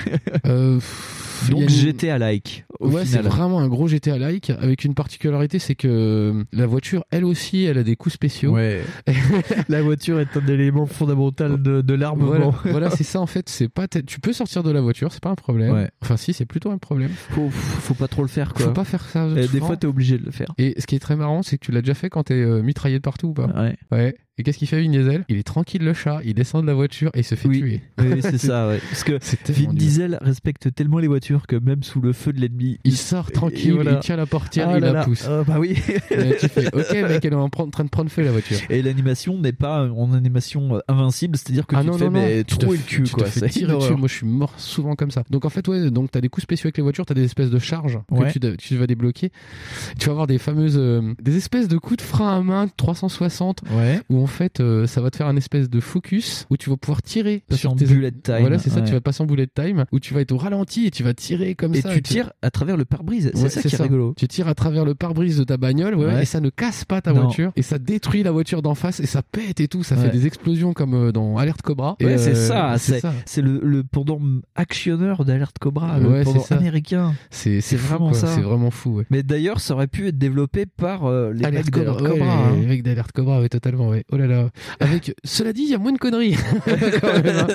Euh, pff, Donc une- GTA-like. au Ouais, c'est vraiment un gros GTA-like avec une particularité, c'est que euh, la voiture, elle aussi, elle a des coups spéciaux. Ouais. la voiture est un élément fondamental de, de l'armement. Voilà, voilà, c'est ça en fait. C'est pas, tu peux sortir de la voiture, c'est pas un problème. Ouais. Enfin, si, c'est plutôt un problème. Faut, faut pas trop le faire, quoi. Faut pas faire ça. Des fois, t'es obligé de le faire. Et ce qui est très marrant, c'est que tu l'as déjà fait quand t'es euh, mitraillé de partout ou pas Ouais. Ouais. Et qu'est-ce qu'il fait Vin Diesel? Il est tranquille le chat, il descend de la voiture et il se fait Oui, tuer. oui, c'est ça, ouais. Parce que Vin. Diesel respecte tellement les voitures que même sous le feu de l'ennemi, Il sort tranquille, il tient la portière, Ah il là la là. pousse. Ah, bah oui. Et tu fais, ok mec, elle est en train de prendre feu la voiture. Et l'animation n'est pas en animation euh, invincible, c'est-à-dire que ah tu non, te fais non, mais, tu te le cul, tu quoi. te fais tirer dessus. Moi, je suis mort souvent comme ça. Donc en fait, ouais, donc t'as des coups spéciaux avec les voitures, t'as des espèces de charges Ouais. que tu, vas débloquer. Tu vas avoir des fameuses, euh, des espèces de coups de frein à main 360 Ouais. où fait, euh, ça va te faire un espèce de focus où tu vas pouvoir tirer Passer en tes bullet time. Voilà, c'est ça. Ouais. Tu vas passer en bullet time où tu vas être au ralenti et tu vas tirer comme Et ça. tu tires à travers le pare-brise. C'est Ouais, ça qui est rigolo. Tu tires à travers le pare-brise de ta bagnole, ouais, Ouais. et ça ne casse pas ta Non. voiture, et ça détruit la voiture d'en face, et ça pète et tout, ça fait des explosions comme euh, dans Alerte Cobra. Et, Ouais, c'est euh, ça. c'est ça. c'est le, le pendant actionneur d'Alerte Cobra, le c'est pendant américain. C'est vraiment ça. C'est vraiment fou. Mais d'ailleurs, ça aurait pu être développé par euh, les Alerte mecs d'Alerte Cobra, hein. les mecs d'Alerte Cobra, ouais, totalement, ouais. Oh là là. Avec, cela dit, il y a moins de conneries. Hein.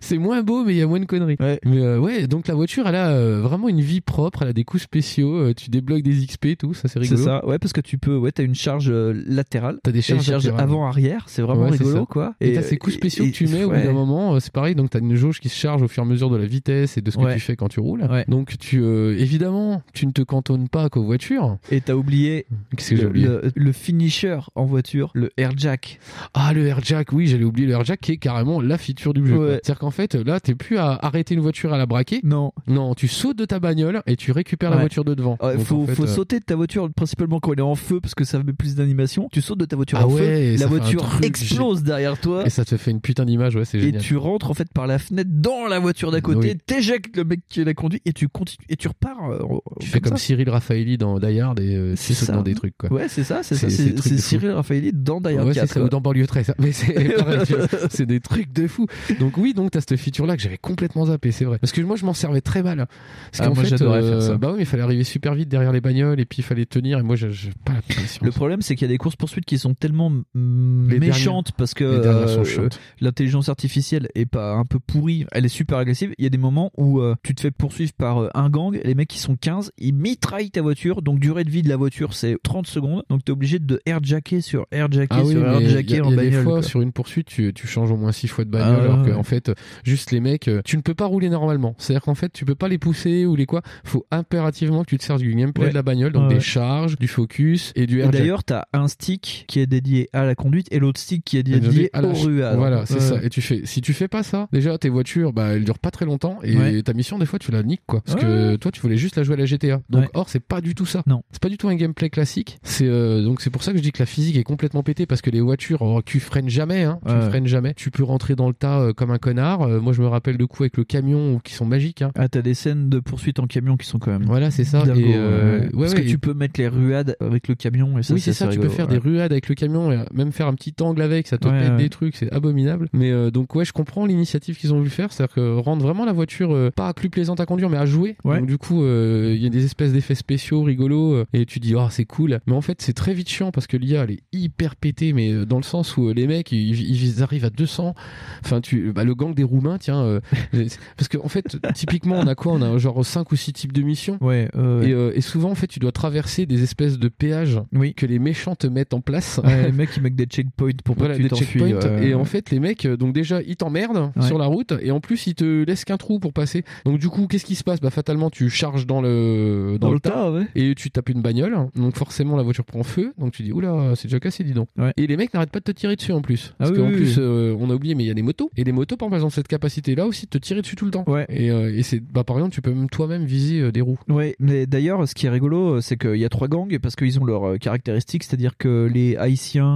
c'est moins beau, mais il y a moins de conneries. Ouais. Mais euh, ouais, donc la voiture, elle a euh, vraiment une vie propre, elle a des coups spéciaux, euh, tu débloques des XP, tout, ça c'est C'est rigolo. ça, ouais, parce que tu peux, ouais, t'as une charge latérale. T'as des et charges avant-arrière, c'est vraiment Ouais, c'est rigolo, quoi. Et, t'as ces coups et- spéciaux et- que tu mets au bout d'un moment, c'est pareil, donc t'as une jauge qui se charge au fur et à mesure de la vitesse et de ce que tu fais quand tu roules. Ouais. Donc tu, évidemment, tu ne te cantonnes pas qu'aux voitures. Et t'as oublié, que le, oublié le- le finisher en voiture, le airjack. Ah, le airjack, oui, j'allais oublier le airjack qui est carrément la feature du jeu. Ouais. C'est-à-dire qu'en fait, là, t'es plus à arrêter une voiture à la braquer. Non. Non, tu sautes de ta bagnole et tu récupères la voiture de devant. Ouais, Donc, faut en fait, faut euh, sauter de ta voiture, principalement quand elle est en feu, parce que ça met plus d'animation. Tu sautes de ta voiture Ah en ouais, feu, et la fait voiture truc explose derrière toi. Et ça te fait une putain d'image, ouais, c'est Et génial. tu rentres en fait par la fenêtre dans la voiture d'à côté, Oui. t'éjectes le mec qui l'a conduit et tu continues et tu repars. euh, Tu fais comme ça. Cyril Raffaelli dans Die Hard et euh, tu sautes dans des trucs, quoi. Ouais, c'est ça, c'est ça. C'est-. Cyril Raffaelli dans Die Hard Ouais, c'est 4. Dans banlieue 13. Mais c'est des trucs de fou. Donc oui, donc t'as cette feature là que j'avais complètement zappé, c'est vrai. Parce que moi je m'en servais très mal. Parce Ah, qu'en moi, fait, j'adorais faire ça. bah oui, mais il fallait arriver super vite derrière les bagnoles et puis il fallait tenir et moi j'ai pas la patience. Le problème, c'est qu'il y a des courses poursuites qui sont tellement Les méchantes parce que euh, l'intelligence artificielle est pas un peu pourrie, elle est super agressive. Il y a des moments où euh, tu te fais poursuivre par euh, un gang, les mecs qui sont 15, ils mitraillent ta voiture, donc durée de vie de la voiture c'est 30 secondes, donc t'es obligé de airjacker sur airjacker Ah oui, sur airjacker il y a en des bagnole. fois quoi. sur une poursuite tu, tu changes au moins six fois de bagnole Ah, alors ouais. qu'en fait juste les mecs euh, tu ne peux pas rouler normalement c'est à dire qu'en fait tu peux pas les pousser ou les quoi faut impérativement que tu te sers du gameplay Ouais. de la bagnole donc Ouais, des ouais. charges du focus et du Et airjack. d'ailleurs, t'as un stick qui est dédié à la conduite et l'autre stick qui est dédié à la ruades. Voilà, c'est Ouais. ça. Et tu fais, si tu fais pas ça, déjà tes voitures, bah elles durent pas très longtemps et Ouais. ta mission des fois tu la niques quoi. Parce Ouais. que toi tu voulais juste la jouer à la GTA. Donc Ouais. or c'est pas du tout ça. Non. C'est pas du tout un gameplay classique. C'est euh, donc c'est pour ça que je dis que la physique est complètement pétée parce que les voitures, oh, tu freines jamais, hein. Tu freines jamais. Tu peux rentrer dans le tas euh, comme un connard. Euh, moi je me rappelle de coups avec le camion qui sont magiques. Hein. Ah, t'as des scènes de poursuite en camion qui sont quand même. Voilà, c'est ça. Et, euh, ouais. Parce ouais, que et- tu peux mettre les ruades avec le camion et ça oui, c'est ça, tu peux faire des ruades avec le camion et même faire un petit angle avec, ça te Ouais, pète des trucs, c'est abominable. Mais donc, ouais, je comprends l'initiative qu'ils ont voulu faire, c'est-à-dire que rendre vraiment la voiture pas plus plaisante à conduire, mais à jouer. Donc, du coup, il y a des espèces d'effets spéciaux rigolos et tu dis, oh, c'est cool. Mais en fait, c'est très vite chiant parce que l'IA, elle est hyper pétée, mais dans le sens où euh, les mecs, ils, ils arrivent à 200. Enfin, tu, bah, le gang des Roumains, tiens, euh, parce que en fait, typiquement, on a quoi? On a genre 5 ou 6 types de missions. Ouais. Et, euh, et souvent, en fait, tu dois traverser des espèces de péages que les méchants te mettent en place. Ouais, les mecs ils mettent des checkpoints pour pas Voilà, que tu t'enfuis. Et en fait, les mecs, donc déjà, ils t'emmerdent Ouais. sur la route et en plus, ils te laissent qu'un trou pour passer. Donc, du coup, qu'est-ce qui se passe? Bah, fatalement, tu charges dans le, Dans le tas, et tu tapes une bagnole. Donc, forcément, la voiture prend feu. Donc, tu dis, oula, c'est déjà cassé, dis donc. Et les mecs n'arrêtent pas de te tirer dessus en plus. Parce Ah qu'en oui, plus, oui. euh, on a oublié, mais il y a des motos. Et les motos, par exemple, cette capacité-là aussi de te tirer dessus tout le temps. Et, euh, et c'est, bah, par exemple, tu peux même toi-même viser euh, des roues. Ouais, mais d'ailleurs, ce qui est rigolo, c'est qu'il y a trois gangs parce qu'ils ont leurs caractéristiques, c'est-à-dire que les Haïtiens,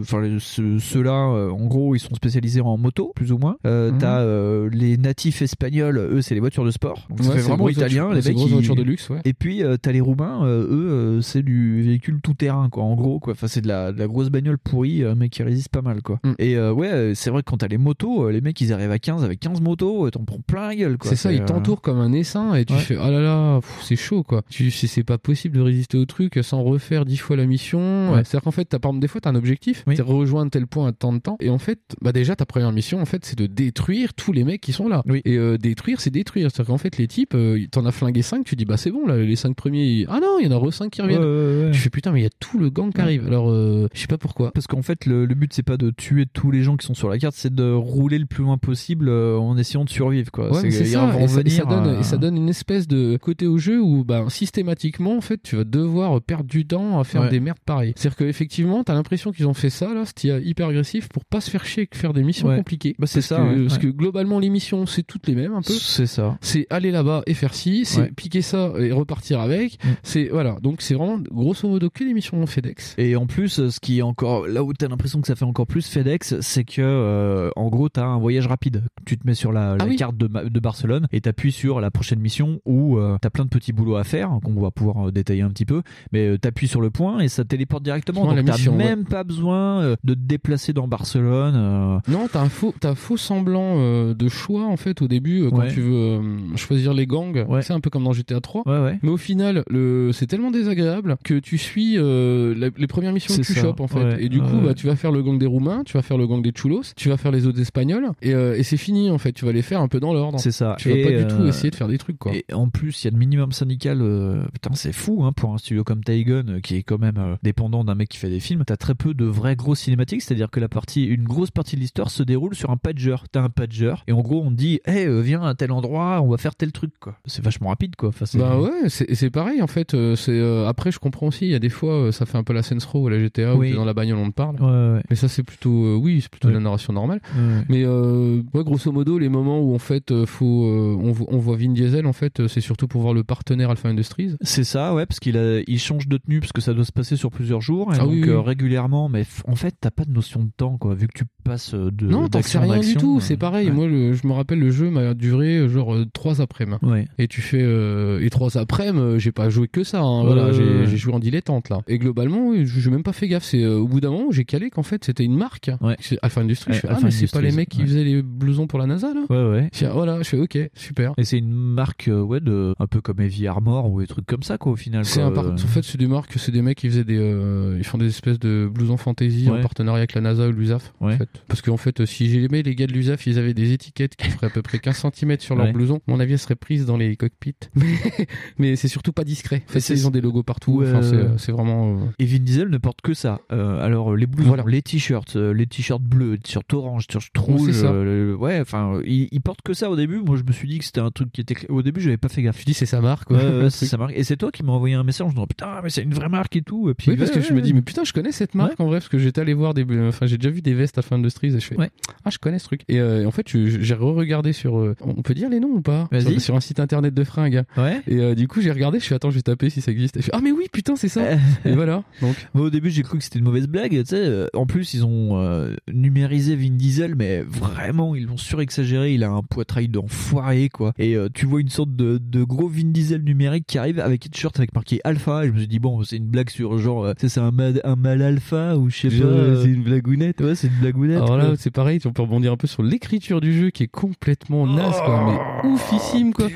enfin ceux- ceux-là, en gros, ils sont spécialisés en moto, plus ou moins. Mhm. T'as les natifs espagnols, eux, c'est les voitures de sport. Donc Ouais, c'est vraiment italien. Les c'est mecs, ils- voitures de luxe, ouais. Et puis t'as les Roumains, eux, c'est du véhicule tout terrain, quoi. En gros, quoi. Enfin, c'est de la, de la grosse bagnole pourrie, euh, mais qui résiste pas mal, quoi. Mm. Et euh, ouais, euh, c'est vrai que quand t'as les motos, les mecs, ils arrivent à 15 avec 15 motos, t'en prends plein la gueule, quoi. C'est ça, ils t'entourent comme un essaim et tu Ouais. fais oh là là, c'est chaud quoi. Tu sais, c'est pas possible de résister au truc sans refaire dix fois la mission. Ouais. C'est-à-dire qu'en fait, t'as, par exemple, des fois, t'as un objectif, c'est rejoindre tel point à tant de temps. Et en fait, bah déjà, ta première mission, en fait, c'est de détruire tous les mecs qui sont là. Et euh, détruire, c'est détruire. C'est-à-dire qu'en fait, les types, euh, t'en as flingué 5, tu dis bah c'est bon, là, les 5 premiers, ils- ah non, il y en a re 5 qui reviennent. Ouais, ouais, ouais. Tu fais putain, mais il y a tout le gang qui arrive. Alors, euh, je sais pas pourquoi. Parce qu'en fait, le, le but, c'est pas de tuer tous les gens qui sont sur la carte, c'est de rouler le plus loin possible euh, en essayant de survivre, quoi. Ouais, c'est ça. vont Et ça, et ça venir, donne, euh, et ça donne une espèce de côté au jeu où bah, systématiquement en fait tu vas devoir perdre du temps à faire Ouais. des merdes pareilles. C'est-à-dire qu'effectivement t'as l'impression qu'ils ont fait ça là, c'était hyper agressif pour pas se faire chier que faire des missions Ouais. compliquées. Bah, c'est ça, que-. Parce que globalement les missions c'est toutes les mêmes un peu. C'est ça. C'est aller là-bas et faire ci, c'est piquer ça et repartir avec. Mm. C'est voilà donc c'est vraiment grosso modo que les missions FedEx. Et en plus, euh, ce qui est encore là où t'as l'impression que ça fait encore plus FedEx, c'est que euh, en gros t'as un voyage rapide. Tu te mets sur la, la Ah oui. carte de, Barcelone et t'appuies sur la prochaine mission où euh, t'as plein de petits boulots à faire qu'on va pouvoir euh, détailler un petit peu. Mais euh, t'appuies sur le point et ça te téléporte directement. Ouais, Donc t'as même pas besoin euh, de te déplacer dans Barcelone. Non, t'as un faux, t'as un faux semblant de choix en fait au début quand Ouais. tu veux choisir les gangs. C'est un peu comme dans GTA 3. Ouais, ouais. Mais au final, le, c'est tellement désagréable que tu suis euh, la- les premières missions que tu ça, chopes en fait. ouais, et du coup, bah, tu vas faire le gang des Roumains, tu vas faire le gang des Chulos, tu vas faire les autres Espagnols et, euh, et c'est fini en fait. Tu vas les faire un peu dans l'ordre. C'est ça. Tu vas Et, pas du tout euh, essayer de faire des trucs quoi. Et en plus, il y a le minimum syndical. euh, putain, c'est fou hein, pour un studio comme Taigun euh, qui est quand même euh, dépendant d'un mec qui fait des films. T'as très peu de vraies grosses cinématiques, c'est-à-dire que la partie, une grosse partie de l'histoire se déroule sur un pager. T'as un pager et en gros, on te dit, hey, euh, viens à tel endroit, on va faire tel truc quoi. C'est vachement rapide quoi. Enfin, Bah ouais, c'est c'est pareil en fait. euh, C'est euh, après je comprends aussi. Il y a des fois euh, ça fait un peu la Saints Row ou la GTA Oui. où t'es dans la bagnole on te parle. Ouais, ouais. Mais ça c'est plutôt euh, oui c'est plutôt Ouais. la narration normale. Ouais. Mais euh, ouais, grosso modo les moments où en fait euh, faut euh, on, vo- on voit Vin Diesel en fait c'est surtout pour voir le partenaire Alpha Industries. C'est ça, ouais, parce qu'il a, il change de tenue parce que ça doit se passer sur plusieurs jours et Ah donc oui, oui. euh, régulièrement. Mais en fait, t'as pas de notion de temps quoi, vu que tu passes de non, t'en sais rien du tout. euh, C'est pareil. ouais. Moi, le- je me rappelle, le jeu m'a duré genre trois après-midi. Ouais. Et tu fais euh, et trois après-midi, j'ai pas joué que ça. hein. Ouais, voilà, ouais, j'ai joué en dilettante là. Et globalement, oui, j'ai même pas fait gaffe. C'est euh, au bout bout d'un moment, j'ai calé qu'en fait, c'était une marque. C'est Alpha Industries. je Ouais, fais, ah, mais c'est pas les mecs qui ouais. faisaient les blousons pour la NASA, là Ouais, ouais. Je fais, voilà, je fais, ok, super. Et c'est une marque, euh, ouais, de, un peu comme Heavy Armor ou des trucs comme ça, quoi, au final. C'est un par- En fait, c'est des marques, c'est des mecs qui faisaient des, euh, ils font des espèces de blousons fantasy en Ouais. partenariat avec la NASA ou l'USAF. En Ouais. fait. Parce qu'en fait, euh, si j'aimais les gars de l'USAF, ils avaient des étiquettes qui feraient à peu près 15 cm sur leur Ouais. blouson. Mon avis, elles seraient prises dans les cockpits. Mais, c'est surtout pas discret. En fait, c'est- ils ont des logos partout. Ouais. Enfin, c'est, vraiment. euh, Et Vin Diesel ne porte que ça. Euh, alors les blousons, les t-shirts, euh, les t-shirts bleus, les t-shirts orange, t-shirts rouges. euh, ouais, enfin, il, il porte que ça au début. Moi, je me suis dit que c'était un truc qui était. Au début, j'avais pas fait gaffe. Je dis c'est sa marque. Ouais, quoi. ouais, c'est sa marque. Et c'est toi qui m'as envoyé un message en disant putain, mais c'est une vraie marque et tout. Et puis, oui, parce que je me dis, mais putain, je connais cette marque en vrai, parce que j'étais allé voir des. Enfin, j'ai déjà vu des vestes Alpha Industries et je fais. Ah, je connais ce truc. Et euh, en fait, j'ai re-regardé sur. euh, on peut dire les noms ou pas? Vas-y. sur, sur un site internet de fringues. Ouais. Et euh, du coup, j'ai regardé, je suis attends, je vais taper si ça existe. Et je fais, ah, mais oui, putain, c'est ça. et voilà. Donc. Moi, au début, j'ai cru que c'était une mauvaise blague. Tu sais, euh, en plus, ils ont euh, numérisé Vin Diesel, mais vraiment, ils l'ont surexagéré. Il a un poitrail d'enfoiré, quoi. Et euh, tu vois une sorte de, de gros Vin Diesel numérique qui arrive avec un t-shirt avec marqué Alpha. Et je me suis dit, bon, c'est une blague sur genre, c'est un mal, un mal alpha ou je sais pas. c'est une blagounette. Ouais, c'est une blagounette. Alors là, c'est pareil, on peut rebondir un peu sur l'écriture du jeu qui est complètement naze, quoi, mais oufissime, quoi.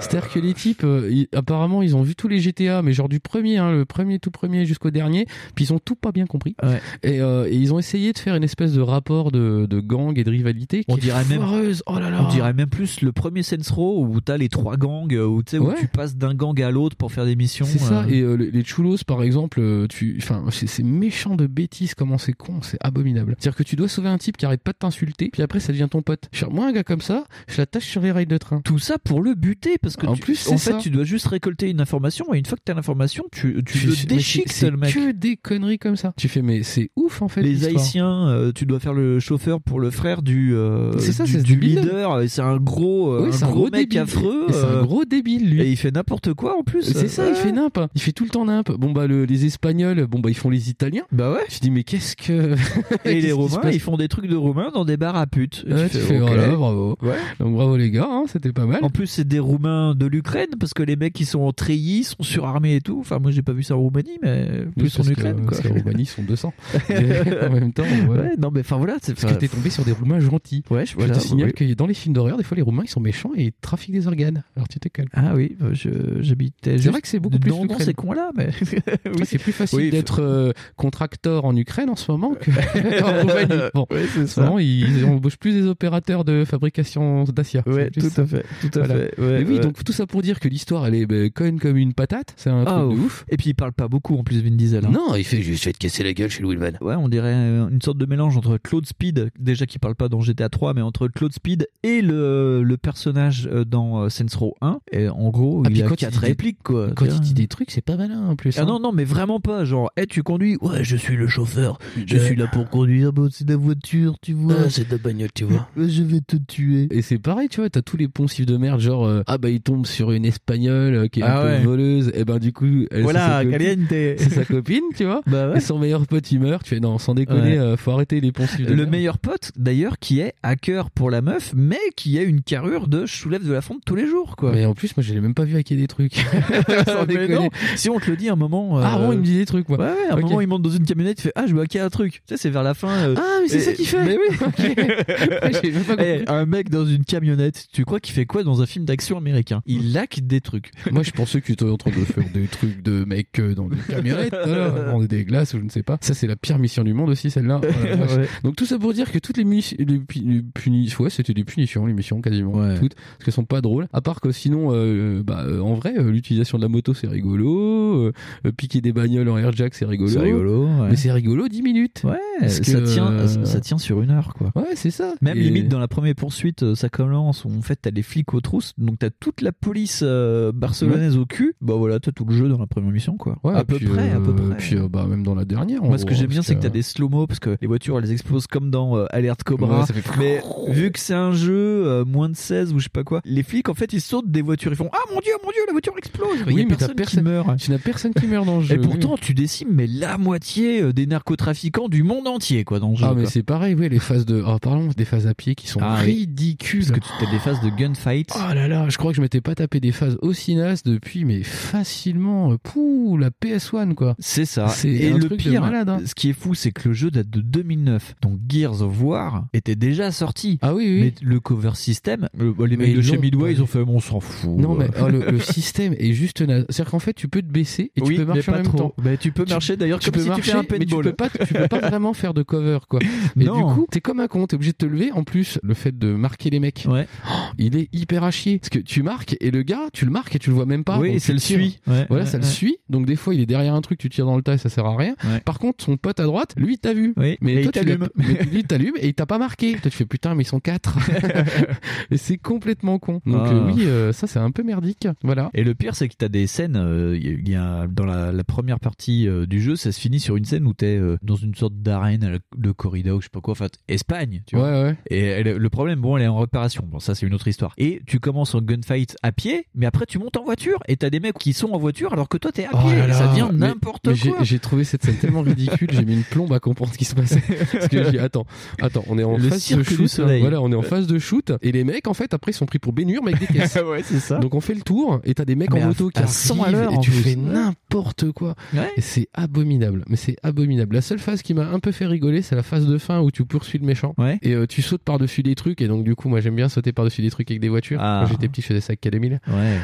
C'est-à-dire que les types, euh, ils- apparemment, ils ont vu tous les GTA, mais genre du premier, hein, le premier, tout premier jusqu'au dernier, puis ils ont tout pas bien compris. Et, euh, et ils ont essayé de faire une espèce de rapport de, de gang et de rivalité qui On est dirait même. Oh là là. on dirait même plus le premier Saints Row où t'as les trois gangs, où, tu où tu passes d'un gang à l'autre pour faire des missions. C'est ça, euh. et euh, les, chulos par exemple, tu, enfin, c'est méchant de bêtises, comment c'est con, c'est abominable. C'est-à-dire que tu dois sauver un type qui arrête pas de t'insulter, puis après ça devient ton pote. Moi, un gars comme ça, je l'attache sur les rails de train. Tout ça pour le buter, parce que En tu- plus, en fait, ça. tu dois juste récolter une information, et une fois que t'as l'information, tu, tu Je- le déchiques, le mec. que des conneries comme ça. Tu fais, mais c'est ouf en fait. Les. Haïtiens, euh, tu dois faire le chauffeur pour le frère du, euh, C'est ça, du, du leader. C'est un gros, euh, Oui, un gros, gros mec débile. affreux. C'est un euh, gros débile lui. Et il fait n'importe quoi en plus. C'est ça, il fait nimp. Il fait tout le temps nimp. Bon bah le- les Espagnols, bon bah ils font les Italiens. Bah ouais. Je dis mais qu'est-ce que Et les Romains, ils font des trucs de Roumains dans des bars à putes. Ouais, tu fais, voilà, bravo. Ouais. Donc bravo les gars, hein, c'était pas mal. En plus, c'est des Roumains de l'Ukraine parce que les mecs qui sont en treillis sont surarmés et tout. Enfin, moi, j'ai pas vu ça en Roumanie, mais plus en Ukraine. parce que Roumanie ils sont 200. Mais en même temps, voilà. Ouais, non, mais enfin voilà. c'est- Parce que t'es tombé sur des Roumains gentils. Ouais, je, te signale oui. que dans les films d'horreur, des fois les Roumains ils sont méchants et ils trafiquent des organes. Alors tu te calmes. Ah oui, je- j'habitais. C'est vrai que c'est beaucoup plus dans, dans l'Ukraine. ces coins-là, mais Ouais, c'est plus facile Oui, d'être euh, contracteur en Ukraine en ce moment qu'en Roumanie. Bon, ça. moment, ils, embauchent plus des opérateurs de fabrication d'Acia. Ouais, tout ça. à fait, tout à Voilà. fait. Ouais, Mais oui, ouais. donc tout ça pour dire que l'histoire elle est ben, conne comme une patate. C'est un Ah, truc de ouf. Et puis il parle pas beaucoup en plus, Vin Diesel. hein. Non, il fait juste je vais te casser la gueule chez Louis Van. Ouais, on dirait euh, une sorte de mélange entre Claude Speed, déjà qui parle pas dans GTA 3, mais entre Claude Speed et le, le personnage euh, dans euh, Saints Row 1. Et en gros, Ah, il puis a quand il quatre répliques, quoi. Quand il dit des trucs, c'est pas malin en plus. Ah hein. non, non, mais vraiment pas. Genre, hey, tu conduis Ouais, je suis le chauffeur. Je suis là pour conduire. Bon, c'est la voiture, tu vois. Ah, c'est de la bagnole, tu vois. Je vais te tuer. Et c'est pareil, tu vois, t'as tous les poncifs de merde, genre euh, ah bah il tombe sur une espagnole euh, qui est Ah un ouais. peu voleuse, et ben du coup elle Voilà, c'est sa copine. caliente. c'est sa copine, tu vois. Bah ouais. Et son meilleur pote il meurt, tu fais non sans déconner, Ouais. euh, faut arrêter les poncifs de Le merde. meilleur pote, d'ailleurs, qui est hacker pour la meuf, mais qui a une carrure de je soulève de la fonte tous les jours, quoi. Mais en plus moi je l'ai même pas vu hacker des trucs. sans déconner. si on te le dit à un moment. Ah euh, bon il me dit des trucs moi. Ouais, ouais, à un Ok. moment il monte dans une camionnette, il fait Ah, je veux hacker un truc. Tu sais, c'est vers la fin. euh, Ah mais c'est et- ça qu'il fait. Mais oui. Pas. Eh, un mec dans une camionnette, tu crois qu'il fait quoi dans un film d'action américain? Il hack des trucs. Moi, je pensais que tu étais en train de faire des trucs de euh, dans des camionnettes, vendre des glaces ou je ne sais pas. Ça, c'est la pire mission du monde aussi, celle-là. Ouais. Donc, tout ça pour dire que toutes les, les, les puni- ouais, c'était des punitions, les missions quasiment. Ouais. Toutes. Parce qu'elles sont pas drôles. À part que sinon, euh, bah, euh, en vrai, euh, l'utilisation de la moto, c'est rigolo. piquer des bagnoles en airjack, c'est rigolo. C'est rigolo. Mais c'est rigolo 10 minutes. Ouais, ça, tient, ça tient sur une heure, quoi. Ouais, c'est ça. Même Et- limite dans la première poursuite, ça commence où en fait t'as les flics aux trousses, donc t'as toute la police barcelonaise au cul. Bah voilà, t'as tout le jeu dans la première mission, quoi. Ouais, à peu puis, près, à peu près. Puis, bah, même dans la dernière. en Moi, ce que j'aime bien, c'est que t'as des slow-mo parce que les voitures elles explosent comme dans euh, Alerte Cobra. Ouais, ça fait- Mais vu que c'est un jeu euh, moins de 16 ou je sais pas quoi, les flics en fait ils sautent des voitures, ils font Ah mon dieu, mon dieu, la voiture explose. Oui, mais t'as personne qui personne, meurt. tu n'as personne qui meurt dans le jeu. Et oui. pourtant, tu décimes mais la moitié euh, des narcotrafiquants du monde entier, quoi, dans le jeu. Ah mais c'est pareil, oui, les phases de. Oh, parlons des phases à pied qui sont Ah ridicules. Parce que tu as des phases de gunfight. Oh là là, je crois que je m'étais pas tapé des phases aussi nasses depuis, mais facilement, pouh, la PS1 quoi. C'est ça. C'est Et le pire, malade. hein. Ce qui est fou, c'est que le jeu date de 2009. Donc Gears of War était déjà sorti. Ah oui, oui. Mais le cover system, le- les Mais mecs de chez Midway, pas ils ont fait, bon, on s'en fout. Non, mais oh, le, le système est juste naze. C'est-à-dire qu'en fait, tu peux te baisser et Oui, tu peux mais marcher en pas même trop. temps. Bah, tu peux marcher d'ailleurs tu comme peux si tu marcher, fais un mais tu paintball. peux pas, tu peux pas vraiment faire de cover, quoi. Et Non. du coup, t'es comme un con, t'es obligé de te lever. En plus, le fait de marquer les mecs, Ouais. oh, il est hyper à chier. Parce que tu marques et le gars, tu le marques et tu le vois même pas. Oui, tu le suit. Ouais, voilà, ouais, ça le suit. Donc des fois, il est derrière un truc, tu tires dans le tas et ça sert à rien. Ouais. Par contre, son pote à droite, lui, il t'a vu. Oui, mais toi, il t'allume. lui, t'allume et il t'a pas marqué. Toi, tu fais putain, mais ils sont quatre. et c'est complètement con. Donc Ah. euh, oui, euh, ça c'est un peu merdique. Voilà. Et le pire, c'est que t'as des scènes. euh, y a dans la, la première partie euh, du jeu, ça se finit sur une scène où t'es dans une sorte d'arène de corrida ou je sais pas quoi. Enfin, Espagne, tu vois. Ouais, ouais. Et elle- le problème, bon, elle est en réparation. Bon, ça, c'est une autre histoire. Et tu commences en gunfight à pied, mais après, tu montes en voiture et t'as des mecs qui sont en voiture alors que toi, t'es à Oh pied. là ça devient n'importe quoi. J'ai trouvé cette scène tellement ridicule, j'ai mis une plombe à comprendre ce qui se passait. Parce que j'ai dit, attends, attends, on est en Le phase de shoot. hein. Voilà, on est en phase de shoot. Et les mecs, en fait, après, ils sont pris pour bénure, mais avec des caisses. ouais, c'est ça. Donc on fait le tour et t'as des mecs Mais en à- moto qui à 100 à l'heure, et tu fais n'importe quoi. Ouais. Et c'est abominable. Mais c'est abominable. La seule phase qui m'a un peu fait rigoler, c'est la phase de fin où tu poursuis le méchant. Ouais. Et euh, tu sautes par-dessus des trucs. Et donc du coup, moi j'aime bien sauter par-dessus des trucs avec des voitures. Ah. Quand j'étais petit, je faisais ça avec K2000. Ouais.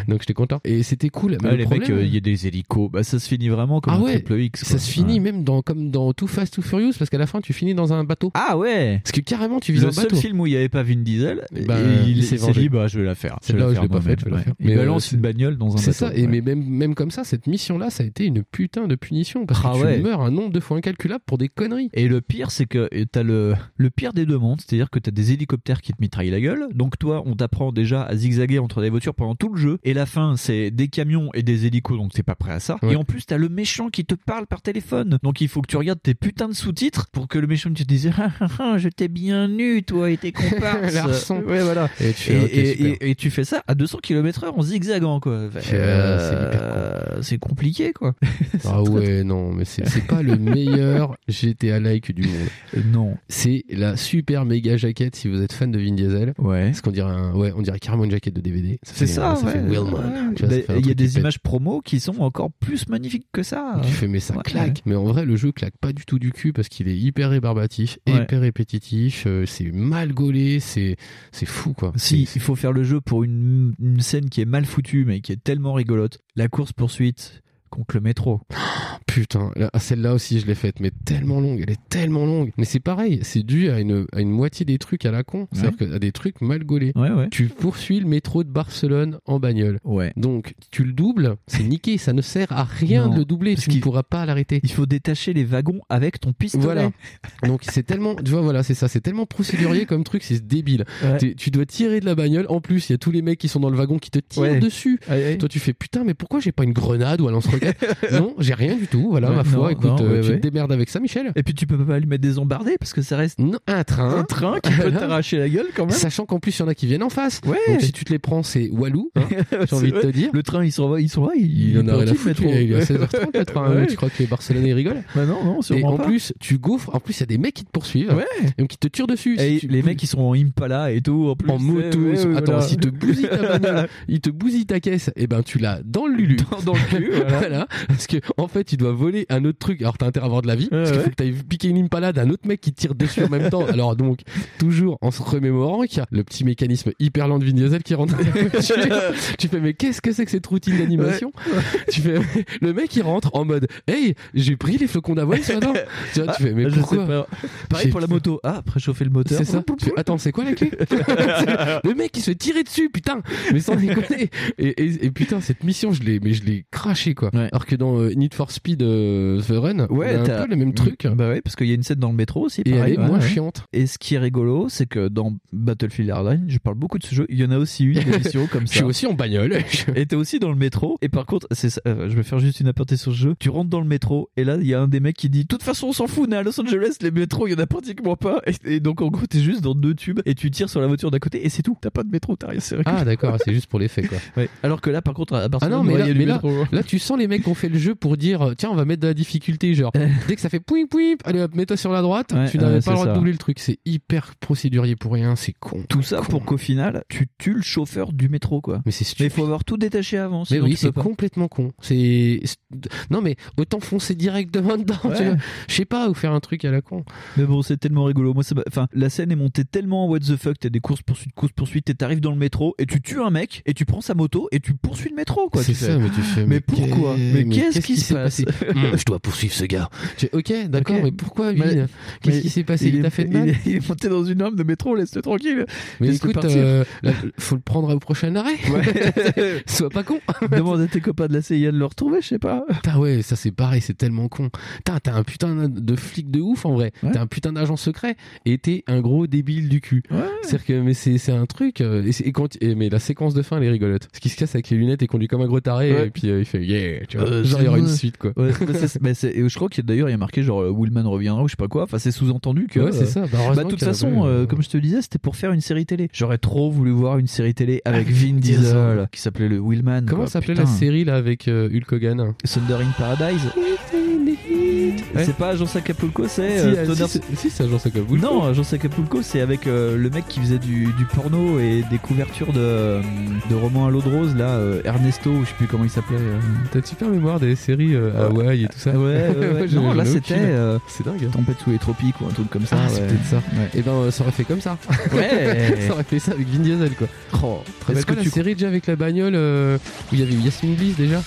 Donc j'étais content. Et c'était cool. Mais Ouais, le les problème, mecs, euh, il y a des hélicos. Bah, ça se finit vraiment comme Ah un ouais, triple X. ça se finit Ouais. même dans, comme dans Too Fast, Too Furious, parce qu'à la fin, tu finis dans un bateau. Ah ouais Parce que carrément, tu vises Le seul bateau. film où il n'y avait pas Vin Diesel, Bah, et il il s'est dit bah je vais la faire. C'est là où je l'ai pas fait, je vais la faire. Il Mais, balance euh, c'est- une bagnole dans un bateau. C'est ça, et mais même, même comme ça, cette mission-là, ça a été une putain de punition. Parce Ah que ouais. tu meurs un nombre de fois incalculable pour des conneries. Et le pire, c'est que t'as le, le pire des deux mondes, c'est-à-dire que t'as des hélicoptères qui te mitraillent la gueule. Donc toi, on t'apprend déjà à zigzaguer entre des voitures pendant tout le jeu. Et la fin, c'est des camions et des hélicos, donc t'es pas prêt à ça. Et en plus, t'as le méchant qui te parle par téléphone. Donc il faut que tu regardes tes putains de sous-titres pour que le méchant te dise ah, ah, ah, je t'ai bien nu, toi et tes comparses. Ouais, voilà. Et tu Et, fais, ok, et- super. et- et tu fais ça à 200 km/h en zigzagant, quoi. C'est, euh, c'est Euh, compliqué, quoi. Ah ouais, non, mais c'est c'est pas le meilleur GTA like du monde. Non. C'est la super méga jaquette si vous êtes fan de Vin Diesel. Ouais. Parce qu'on dirait un, ouais, on dirait carrément une jaquette de DVD. C'est ça, ça ouais. un Il y a des images promo qui sont encore plus magnifiques que ça. Tu fais mais ça claque. Mais en vrai le jeu claque pas du tout du cul parce qu'il est hyper rébarbatif, Ouais. hyper répétitif, euh, c'est mal gaulé, c'est c'est fou quoi. Si, il faut faire le jeu pour une, une scène qui est mal foutue mais qui est tellement rigolote. La course poursuite contre le métro. Putain, là, celle-là aussi je l'ai faite, mais tellement longue, elle est tellement longue. Mais c'est pareil, c'est dû à une, à une moitié des trucs à la con, c'est-à-dire que à des trucs mal gaulés. Ouais, ouais. Tu poursuis le métro de Barcelone en bagnole. Ouais. Donc tu le doubles, c'est niqué, ça ne sert à rien Non, de le doubler, parce tu ne pourras pas l'arrêter. Il faut détacher les wagons avec ton pistolet. Voilà. Donc c'est tellement, tu vois, voilà, c'est ça, c'est tellement procédurier comme truc, c'est débile. Tu dois tirer de la bagnole. En plus, il y a tous les mecs qui sont dans le wagon qui te tirent dessus. Toi, tu fais putain, mais pourquoi j'ai pas une grenade ou un lance-roquette Non, j'ai rien du tout. Voilà, Ouais, ma foi. non, écoute, non, euh, ouais, tu te démerdes avec ça, Michel. Et puis tu peux pas lui mettre des embardés parce que ça reste Non, un train. un train qui peut t'arracher la gueule quand même. Sachant qu'en plus, il y en a qui viennent en face. Ouais. Donc si tu te les prends, c'est Walou. hein, j'ai envie de te dire. Le train, il s'en va, il s'en va, il, Il en a rien à foutre. Il est à 16h30 le train. Ouais. Tu crois que les Barcelonais rigolent Bah non, non, Et en plus, tu gouffres. En plus, il y a des mecs qui te poursuivent. Ouais. Et qui te tirent dessus. Si les mecs ils sont en Impala et tout en plus. en moto. Ouais, ouais, Attends, voilà. s'il te bousille ta bagnole, il te bousille ta caisse, et ben tu l'as dans le lulu. Dans- dans le cul, voilà. Voilà. Parce que en fait, tu dois voler un autre truc. Alors t'as intérêt à avoir de la vie. parce qu'il faut que t'ailles piquer une impala d'un autre mec qui tire dessus en même temps. Alors donc, toujours en se remémorant qu'il y a le petit mécanisme hyper lent de Vin Diesel qui rentre tu fais mais qu'est-ce que c'est que cette routine d'animation Tu fais le mec il rentre en mode hey j'ai pris les flocons d'avoine ce matin. Tu vois, tu fais mais Ah, pourquoi. Pareil pour la moto. Ah, préchauffer le moteur. c'est ça. Tu fais, attends, c'est quoi la clé Le mec il se fait tirer dessus, putain. Mais sans déconner. Et, et, et putain, cette mission, je l'ai, mais je l'ai craché quoi. Ouais. Alors que dans euh, Need for Speed euh, The Run, Ouais, on a un t'as- peu le même truc. Bah ouais, parce qu'il y a une scène dans le métro aussi. Et elle est ouais, moins ouais. chiante. Et ce qui est rigolo, c'est que dans Battlefield Hardline, je parle beaucoup de ce jeu. Il y en a aussi une émission comme Je ça. suis aussi en bagnole. Et t'es aussi dans le métro. Et par contre, c'est euh, je vais faire juste une aparté sur ce jeu. Tu rentres dans le métro et là, il y a un des mecs qui dit, de toute façon, on s'en fout. On est à Los Angeles, les métros, il y en a pratiquement pas. Et, et donc, en gros, t'es juste dans deux tubes et tu tires sur la voiture d'à côté et c'est tout. T'as pas de métro, t'as rien. Ah d'accord, c'est juste pour l'effet quoi. Alors que là, par contre, à Ah Barcelone, non, mais là, il y a là, métro. là, tu sens les mecs ont fait le jeu pour dire tiens, on va mettre de la difficulté, genre dès que ça fait pouing pouing, allez hop, mets-toi sur la droite, Ouais, tu n'avais pas le droit de doubler le truc. C'est hyper procédurier pour rien, c'est con. Tout ça pour qu'au final, tu tues le chauffeur du métro, quoi. Mais c'est Mais il faut avoir tout détaché avant. Mais oui, c'est complètement con. C'est non mais autant foncer directement dedans. tu Ouais. vois. Je sais pas ou faire un truc à la con. Mais bon, c'est tellement rigolo. Moi, enfin, la scène est montée tellement en what the fuck. T'as des courses poursuites, courses poursuites, et t'arrives dans le métro et tu tues un mec et tu prends sa moto et tu poursuis le métro, quoi. C'est fais, ça, mais tu fais. Mais pourquoi Mais qu'est-ce qui se s'est passé Hum, Je dois poursuivre ce gars. Ok, d'accord, mais pourquoi Qu'est-ce qui s'est passé Il, t'a fait de mal il est, il est monté dans une arme de métro, laisse-le tranquille. Mais écoute, euh, là, faut le prendre au prochain arrêt. Ouais. Sois pas con. Demande à tes copains de la CIA de le retrouver, je sais pas. Putain, ouais, ça c'est pareil, c'est tellement con. T'as un putain de flic de ouf en vrai. T'as un putain d'agent secret et t'es un gros débile du cul. C'est-à-dire que, mais c'est c'est un truc. euh, et, c'est- et quand, et- mais la séquence de fin, elle est rigolote. Parce qu'il se casse avec les lunettes et conduit comme un gros taré Ouais. et puis euh, il fait yeah, tu vois. Euh, genre il y aura une suite quoi. Ouais, mais c'est- mais c'est- et je crois qu'il y a d'ailleurs il y a marqué genre euh, Willman reviendra ou je sais pas quoi. Enfin c'est sous-entendu que. Ouais, c'est ça. Bah, heureusement de toute façon, euh, euh. comme je te le disais, c'était pour faire une série télé. J'aurais trop voulu voir une série télé avec Vin Diesel qui s'appelait le Willman. Comment s'appelait la série là avec euh, Hulk Hogan Thunder in Paradise. C'est pas Agence Acapulco, c'est Si, euh, si, c'est- si, c'est Agence Acapulco. Non, Agence Acapulco, c'est avec euh, le mec qui faisait du, du porno et des couvertures de, de romans à l'eau de rose, là, euh, Ernesto, ou je sais plus comment il s'appelait. euh. T'as une super mémoire des séries Hawaï et tout ça. Ouais, non, là ai c'était C'est dingue. Tempête sous les tropiques ou un truc comme ça. Ah, c'est peut-être ça. Et ben, euh, ça aurait fait comme ça. Ouais. ça aurait fait ça avec Vin Diesel, quoi. Oh, Est-ce est-ce que la tu série déjà avec la bagnole où il y avait Yasmine Bliss déjà?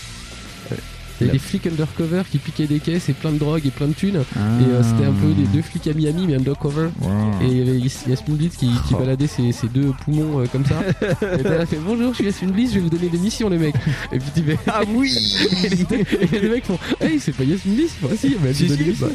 Il y des flics undercover qui piquaient des caisses et plein de drogue et plein de thunes. Ah. Et euh, c'était un peu des deux flics à Miami, mais undercover. Wow. Et il y avait Yas- Yasmine Bliss qui, qui Oh. baladait ses, ses deux poumons euh, comme ça. et elle a fait Bonjour, je suis Yasmine Bliss, je vais vous donner des missions, les mecs. Et puis tu fais Ah oui Et les- et les mecs font Hey, c'est pas Yasmine Bliss Bah, si, mais elle Si, si, bah,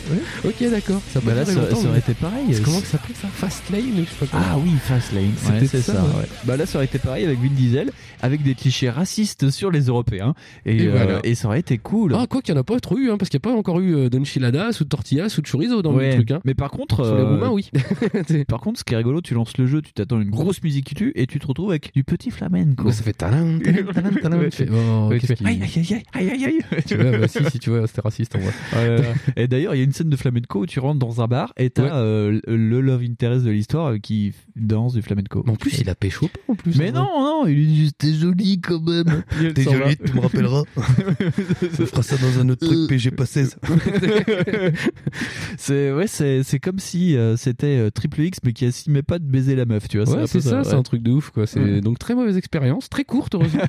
Ok, d'accord. Ça Bah là, ça, aurait été pareil. Comment ça s'appelait ça? Fast Lane ou je sais pas. Ah oui, Fastlane. Ouais, c'est ça, ça. ouais. ouais. Bah là, ça aurait été pareil avec Vin Diesel, avec des clichés racistes sur les Européens. Et, Et euh, voilà. et ça aurait été cool. Ah, quoi qu'il n'y en a pas trop eu, hein, parce qu'il n'y a pas encore eu euh, d'enchiladas ou de tortillas ou de chorizo dans Ouais. le truc. Hein. Mais par contre, Sur les euh, Roumains, oui. Par contre, ce qui est rigolo, tu lances le jeu, tu t'attends une grosse musique qui tue et tu te retrouves avec du petit flamenco. Bah, ça fait talent, talent, talent. Ouais. Tu fais, oh, Ouais, tu fais, aïe aïe aïe aïe aïe. Tu vois, bah, si, si, tu vois, c'était raciste en vrai. Ouais. et d'ailleurs, il y a une scène de flamenco où tu rentres dans un bar et t'as euh, le love interest de l'histoire euh, qui danse du flamenco. En plus, il a pécho pas en plus. Mais vrai. non, non, il lui dit juste t'es jolie quand même. T'es jolie, tu me rappelleras. On fera ça dans un autre truc PG pas 16. c'est ouais, c'est c'est comme si euh, c'était euh, Triple X mais qui assumait pas de baiser la meuf, tu vois. Ouais, c'est peu ça, c'est ouais. un truc de ouf quoi. C'est Ouais. donc très mauvaise expérience, très courte heureusement.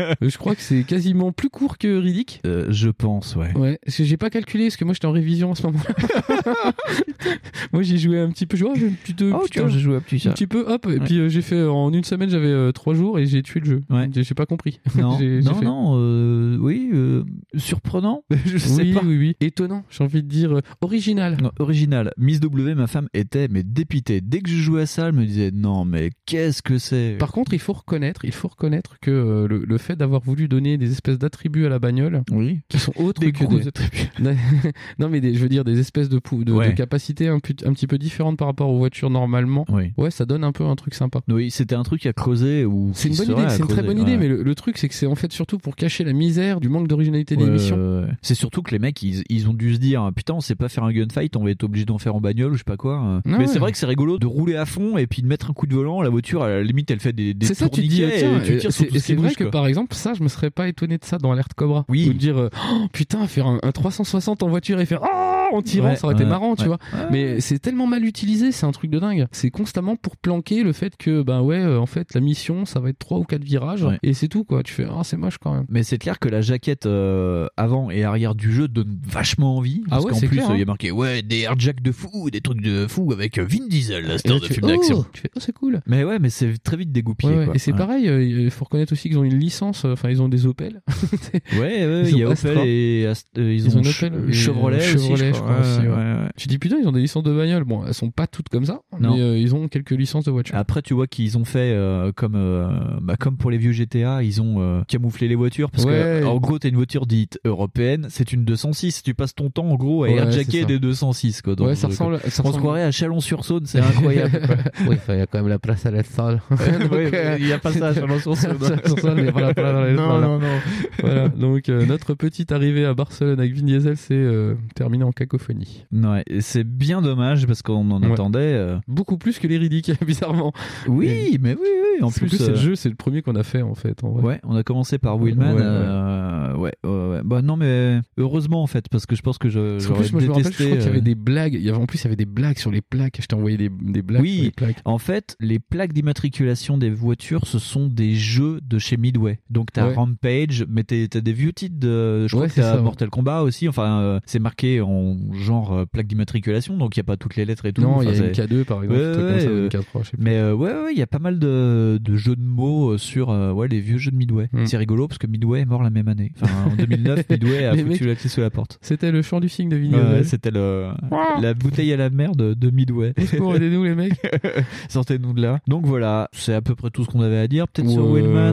Euh, je crois que c'est quasiment plus court que Riddick. Euh, je pense, ouais. Ouais, parce que j'ai pas calculé parce que moi j'étais en révision à ce moment-là. moi j'ai joué un petit peu, un petit, Oh, putain, j'ai joué un petit un ça. petit peu, hop, et Ouais. puis euh, j'ai fait en une semaine, j'avais euh, trois jours et j'ai tué le jeu. Ouais. J'ai pas compris. Non, non, fait- non, euh, oui, euh, surprenant. je sais oui, pas. oui, oui. Étonnant, j'ai envie de dire euh, original. Non, original. Miss W, ma femme était mais dépitée. Dès que je jouais à ça, elle me disait non mais qu'est-ce que c'est? Par contre, il faut reconnaître, il faut reconnaître que euh, le, le fait d'avoir voulu donner des espèces d'attributs à la bagnole Oui. qui sont autres Des que des attributs. non mais des- je veux dire des espèces de, de, Ouais. de capacités un, pu- un petit peu différentes par rapport aux voitures normalement. Oui. Ouais, ça donne un peu un truc sympa. Oui, c'était un truc à creuser ou C'est une bonne idée, c'est une très bonne idée, mais le, le truc c'est que c'est en fait surtout pour cacher la misère du manque d'originalité des Ouais, missions. ouais, ouais. C'est surtout que les mecs, ils, ils ont dû se dire putain, on sait pas faire un gunfight, on va être obligé d'en faire en bagnole ou je sais pas quoi. Ah mais c'est vrai que c'est rigolo de rouler à fond et puis de mettre un coup de volant. La voiture, à la limite, elle fait des, des C'est ça, tu dis, tiens, et tu euh, tires sur c'est tout ce c'est qui vrai bouge, que quoi. par exemple, ça, je me serais pas étonné de ça dans Alerte Cobra. Oui. Ou de dire, euh, Oh, putain, faire un, un 360 en voiture et faire oh, en tirant, Ouais, ça aurait été marrant, tu vois. Mais c'est tellement mal utilisé, c'est un truc de dingue. C'est constamment pour planquer le fait que, bah ouais, euh, en fait, la mission, ça va être trois ou quatre virages Ouais. et c'est tout, quoi. Tu fais, ah, c'est moche quand même. Mais c'est clair que la jaquette euh, avant et arrière du jeu donne vachement envie. Parce Ah ouais, qu'en c'est plus, clair, il hein. y a marqué ouais, des airjacks de fou, des trucs de fou avec Vin Diesel, la star de film fais, d'action. oh, tu fais, oh, c'est cool. Mais ouais, mais c'est très vite dégoupillé. Ouais, ouais. quoi. Et c'est pareil, euh, il faut reconnaître aussi qu'ils ont une licence, euh, enfin, ils ont des Opel. Ouais, ouais, Ils il y a ont Opel et euh, ils, Ils ont, ont Ch- Opel et Chevrolet, aussi, Chevrolet, je je crois. crois ouais, aussi. ouais. ouais, ouais. Tu dis putain, ils ont des licences de bagnole. Bon, elles sont pas toutes comme ça, Non. mais euh, ils ont quelques licences de voitures. Après, tu vois qu'ils ont fait euh, comme euh, bah, comme pour les vieux GTA, ils ont euh, camouflé les voitures parce Ouais. que en gros, t'as une voiture dite européenne, c'est une 206. Tu passes ton temps en gros à airjacker des 206 quoi. le ça ressemble- On se croirait à Chalon-sur-Saône, c'est incroyable. oui, il y a quand même la place à la salle. Il y a pas ça à Chalon-sur-Saône. Il y a pas la place à la Non, salle. non, non. Voilà, donc euh, notre petite arrivée à Barcelone avec Vin Diesel, c'est euh, terminé en cacophonie. Ouais, et c'est bien dommage parce qu'on en Ouais. attendait. euh, Beaucoup plus que les ridiques, bizarrement. Oui, mais oui, oui. En plus, c'est euh, le jeu, c'est le premier qu'on a fait en fait. En vrai. Ouais, on a commencé par Willman. Ouais, ouais. euh, ouais, ouais, ouais. Bah non, mais heureusement en fait, parce que je pense que je, j'aurais plus, moi je me rappelle, je détesté. crois qu'il y avait euh, des blagues. Il y avait, en plus, il y avait des blagues sur les plaques. Je t'ai envoyé des, des blagues sur les Oui, plaques. en fait, les plaques d'immatriculation des voitures, ce sont des jeux de chez Midway. Donc t'as Ouais. Rampage, mais t'as des vieux titres de. Je crois Ouais, que c'est t'as ça. Mortal Kombat aussi. Enfin, euh, c'est marqué en genre euh, plaque d'immatriculation, donc il y a pas toutes les lettres et tout. Non, Enfin, il y a c'est- MK2 par exemple, Ouais, comme ça, ouais, MK3, je sais plus. Mais euh, ouais, ouais, il y a pas mal de, de jeux de mots euh, sur euh, ouais, les vieux jeux de Midway. Mm. C'est rigolo parce que Midway est mort la même année. Enfin, en 2009, Midway a foutu la clé sous la porte. C'était le chant du signe de Vigneault. c'était le, la bouteille à la mer de, de Midway. Aidez-nous les mecs. Sortez-nous de là. Donc voilà, c'est à peu près tout ce qu'on avait à dire. Peut-être sur ouais, voilà.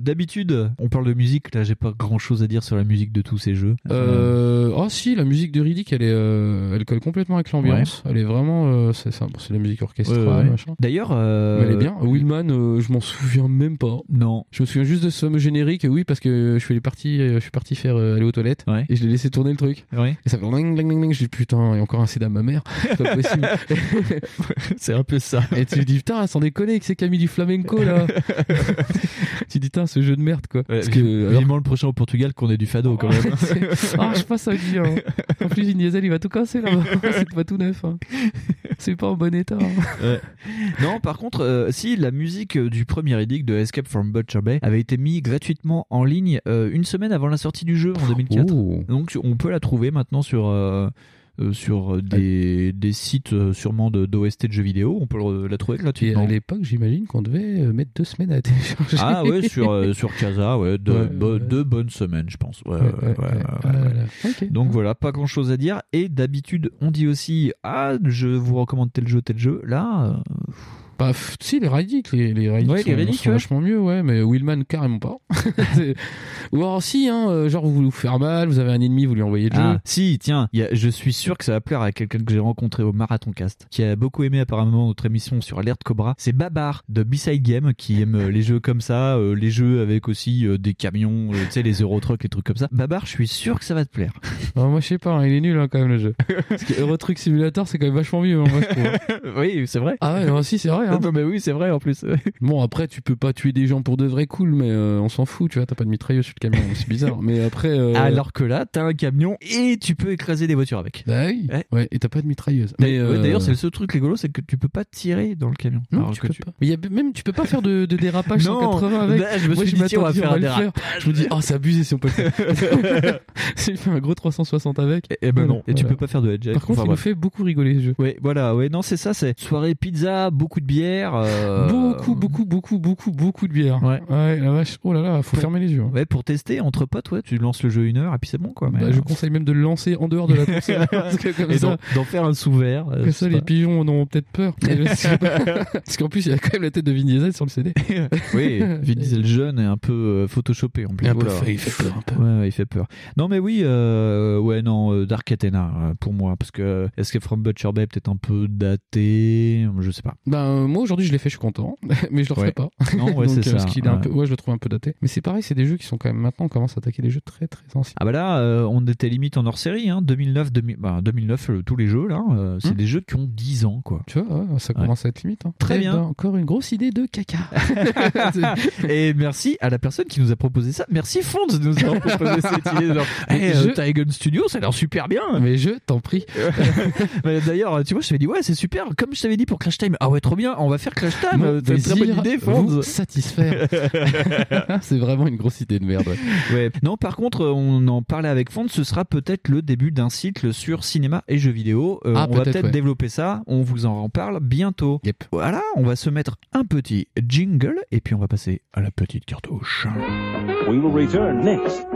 D'habitude, on parle de musique. Là, j'ai pas grand chose à dire sur la musique de tous ces jeux. Euh, oh si, la musique de Riddick, elle est, euh, elle colle complètement avec l'ambiance. Elle est vraiment, euh, c'est ça, bon, c'est de la musique orchestrale, Ouais, ouais. machin. D'ailleurs, euh, elle est bien. Willman, euh, je m'en souviens même pas. Non. Je me souviens juste de ce générique, oui, parce que je suis parti, je suis parti faire euh, aller aux toilettes et je l'ai laissé tourner le truc. Ouais. Et ça fait ding ding ding ding. Je dis putain, il y a encore un CD à ma mère. C'est pas possible. c'est un peu ça. Et tu dis putain, sans déconner, que c'est Camille du flamenco là. tu dis putain, ce jeu de merde quoi. Parce Parce que alors- vivement le prochain au Portugal qu'on ait du fado quand même. ah, je passe à dire. hein. En plus, Vin Diesel, il va tout casser là-bas. c'est pas tout neuf. hein. C'est pas en bon état. hein. Ouais. Non, par contre, euh, si la musique euh, du premier édit de Escape from Butcher Bay avait été mise gratuitement en ligne euh, une semaine avant la sortie du jeu en 2004. Oh. Donc on peut la trouver maintenant sur euh, euh, sur des, des sites euh, sûrement de d'OST de jeux vidéo. On peut le- la trouver Et gratuitement. à l'époque, j'imagine qu'on devait euh, mettre deux semaines à télécharger. Ah ouais, sur, euh, sur Casa, ouais, deux, Ouais, bo- ouais. deux bonnes semaines, je pense. Donc voilà, pas grand chose à dire. Et d'habitude, on dit aussi Ah, je vous recommande tel jeu, tel jeu. Là, euh, Bah, si, les Riddick, les, les Riddick Ouais, sont, les Riddick, sont ouais. vachement mieux, ouais, mais Willman, carrément pas. Ou alors, si, hein, euh, genre, vous voulez vous faire mal, vous avez un ennemi, vous lui envoyez le Ah, jeu. si, tiens, il y a- je suis sûr que ça va plaire à quelqu'un que j'ai rencontré au Marathon Cast, qui a beaucoup aimé apparemment notre émission sur Alerte Cobra. C'est Babar de B-Side Game qui aime euh, les jeux comme ça, euh, les jeux avec aussi euh, des camions, euh, tu sais, les Eurotruck, les trucs comme ça. Babar, je suis sûr que ça va te plaire. Ah, moi, je sais pas, hein, il est nul, hein, quand même, le jeu. Parce que Eurotruck Simulator, c'est quand même vachement mieux, hein, moi, je trouve. oui, c'est vrai. Ah ouais, non, si, c'est vrai. Hein. Non, mais oui, c'est vrai en plus. Bon, après, tu peux pas tuer des gens pour de vrai cool, mais euh, on s'en fout, tu vois, t'as pas de mitrailleuse sur le camion, c'est bizarre. Mais après. euh, Alors que là, t'as un camion et tu peux écraser des voitures avec. Bah oui. Ouais. Ouais, et t'as pas de mitrailleuse. Euh, D'ailleurs, c'est le seul truc rigolo, c'est que tu peux pas tirer dans le camion. Non, Alors tu que peux pas. Mais y a, même, tu peux pas faire de, de dérapage Non, 180 avec. bah, je me Moi, suis dit, tiens, on va m'attendais, faire un dérapage. Je me dis, oh, c'est abusé si on peut le faire. J'ai fait un gros 360 avec. Eh ben non. Et tu peux pas faire de headjet. Par contre, il nous bref. fait beaucoup rigoler ce jeu. Ouais, voilà, ouais, non, c'est ça, c'est soirée pizza, beaucoup de bière. Euh, Beaucoup, beaucoup, beaucoup, beaucoup, beaucoup de bière. Ouais. la vache. Oh là là, faut fermer les yeux. hein. Ouais, pour tester entre potes, ouais, tu lances le jeu une heure et puis c'est bon, quoi. mais, Bah, euh, je conseille même de le lancer en dehors de la console. parce que comme et ça, d'en- faire un sous-vert. euh, comme ça, les pigeons en ont peut-être peur. Parce qu'en plus, il y a quand même la tête de Vin Diesel sur le CD. oui, Vin Diesel jeune est un peu euh, photoshopé en plus. Et un peu Oula. fait- il fait peur un peu. Ouais, ouais, il fait peur. Non, mais oui, euh, ouais, non, euh, Dark Athena euh, pour moi, parce que Escape from Butcher Bay est peut-être un peu daté, je sais pas. Ben, euh, moi aujourd'hui je l'ai fait, je suis content, mais je le referai Ouais. pas. Non, ouais, Donc, c'est euh, ça, Parce qu'il est un ouais. peu, ouais, je le trouve un peu daté. Mais c'est pareil, c'est des jeux qui sont quand même maintenant, on commence à attaquer des jeux très très anciens. Ah bah là, euh, on était limite en hors série, hein, 2009, 2000, bah, 2009, euh, tous les jeux là, euh, c'est Hmm. des jeux qui ont 10 ans quoi. Tu vois, ouais, ça commence à être limite. hein. Très Eh bien. ben, encore une grosse idée de caca. Et merci à la personne qui nous a proposé ça. Merci Fonds de nous avoir proposé cette idée. Genre, hey, Je- euh, Tygon Studio, ça a l'air super bien. Mais je t'en prie. D'ailleurs, tu vois, je t'avais dit, ouais, c'est super. Comme je t'avais dit pour Clash Time, ah ouais, trop bien, on va faire Clash Time. Mon C'est une très bonne idée, vous Fonds. satisfaire. c'est vraiment une grosse idée de merde. ouais. Ouais. Non, par contre, on en parlait avec Fonds, ce sera peut-être le début d'un cycle sur cinéma et jeux vidéo. Euh, Ah, on va peut-être, ouais. développer ça. On vous en reparle bientôt. Voilà, on va se mettre un petit jingle et puis on va passer à la petite cartouche. We will return next.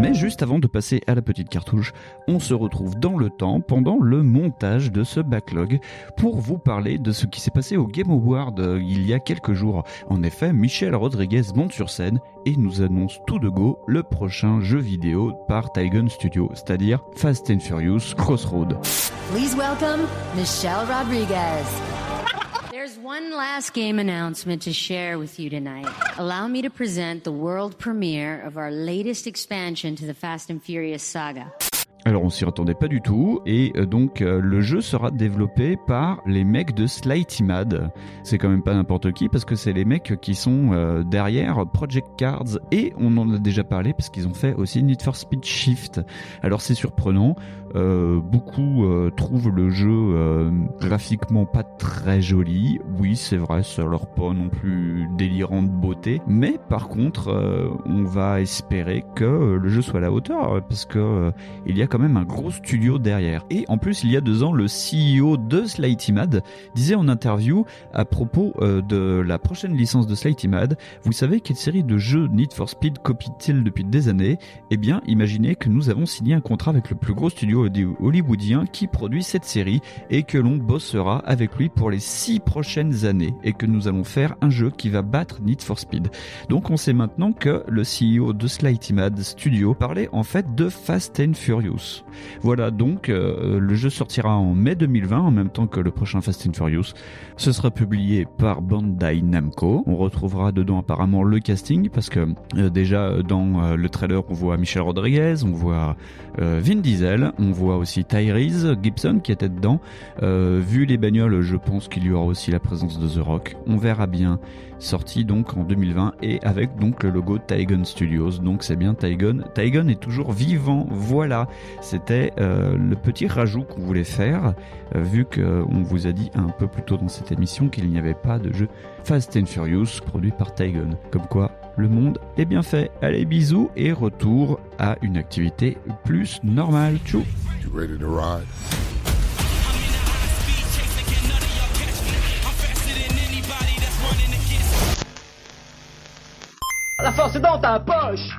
Mais juste avant de passer à la petite cartouche, on se retrouve dans le temps pendant le montage de ce backlog pour vous parler de ce qui s'est passé au Game Award euh, il y a quelques jours. En effet, Michel Rodriguez monte sur scène et nous annonce tout de go le prochain jeu vidéo par Tygon Studio, c'est-à-dire Fast and Furious Crossroad. Please welcome Michelle Rodriguez. There's one last game announcement to share with you tonight. Allow me to present the world premiere of our latest expansion to the Fast and Furious saga. Alors on s'y attendait pas du tout et euh, donc euh, le jeu sera développé par les mecs de Slighty Mad. C'est quand même pas n'importe qui parce que c'est les mecs qui sont euh, derrière Project Cards et on en a déjà parlé parce qu'ils ont fait aussi Need for Speed Shift. Alors c'est surprenant, beaucoup trouvent le jeu graphiquement pas très joli. Oui c'est vrai, ça leur pas non plus délirant de beauté, mais par contre on va espérer que le jeu soit à la hauteur parce que il y a quand même un gros studio derrière. Et en plus, il y a deux ans, le CEO de Slighty Mad disait en interview à propos euh, de la prochaine licence de Slighty Mad, vous savez quelle série de jeux Need for Speed copie-t-il depuis des années? Eh bien, imaginez que nous avons signé un contrat avec le plus gros studio hollywoodien qui produit cette série et que l'on bossera avec lui pour les six prochaines années et que nous allons faire un jeu qui va battre Need for Speed. Donc on sait maintenant que le CEO de Slighty Mad Studio parlait en fait de Fast and Furious. Voilà, donc euh, le jeu sortira en mai 2020 en même temps que le prochain Fast and Furious. Ce sera publié par Bandai Namco. On retrouvera dedans apparemment le casting parce que euh, déjà dans euh, le trailer on voit Michel Rodriguez, on voit Vin Diesel, on voit aussi Tyrese Gibson qui était dedans. vu les bagnoles, je pense qu'il y aura aussi la présence de The Rock. On verra bien sorti donc en 2020 et avec donc le logo Tygon Studios. Donc c'est bien Tygon. Tygon est toujours vivant. Voilà, c'était euh, le petit rajout qu'on voulait faire euh, vu qu'on vous a dit un peu plus tôt dans cette émission qu'il n'y avait pas de jeu Fast and Furious produit par Tygon. Comme quoi le monde est bien fait. Allez bisous et retour à une activité plus normale. Tchou. La force est dans ta poche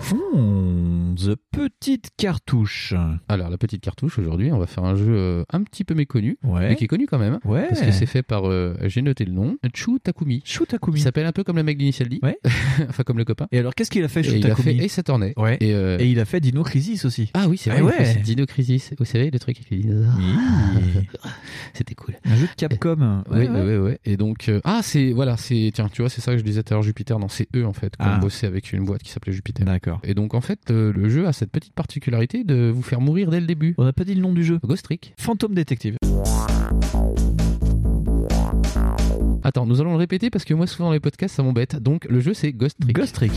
Hmm, The Petite Cartouche. Alors, la petite cartouche, aujourd'hui, on va faire un jeu euh, un petit peu méconnu, Ouais. mais qui est connu quand même. Ouais. Parce que c'est fait par, euh, j'ai noté le nom, Chu Takumi. Chu Takumi. Il s'appelle un peu comme le mec d'Initial D. Ouais. enfin, comme le copain. Et alors, qu'est-ce qu'il a fait, Et Shu Il a Takumi fait Ace Attorney. Ouais. Et, euh, Et il a fait Dino Crisis aussi. Ah oui, c'est Ah vrai. il a ouais. Dino Crisis. Vous savez, le truc avec les C'était cool. Un jeu de Capcom. oui, Ouais, oui, oui, ouais. Et donc, euh, ah, c'est, voilà, c'est, tiens, tu vois, c'est ça que je disais tout à l'heure, Jupiter. Non, c'est eux, en fait, qui Ah. ont bossé avec une boîte qui s'appelait Jupiter. D'accord. Et donc, en fait, euh, le jeu a cette petite particularité de vous faire mourir dès le début. On n'a pas dit le nom du jeu. Ghost Trick. Phantom Detective. Attends, nous allons le répéter parce que moi, souvent dans les podcasts, ça m'embête. Donc, le jeu, c'est Ghost Trick. Ghost Trick.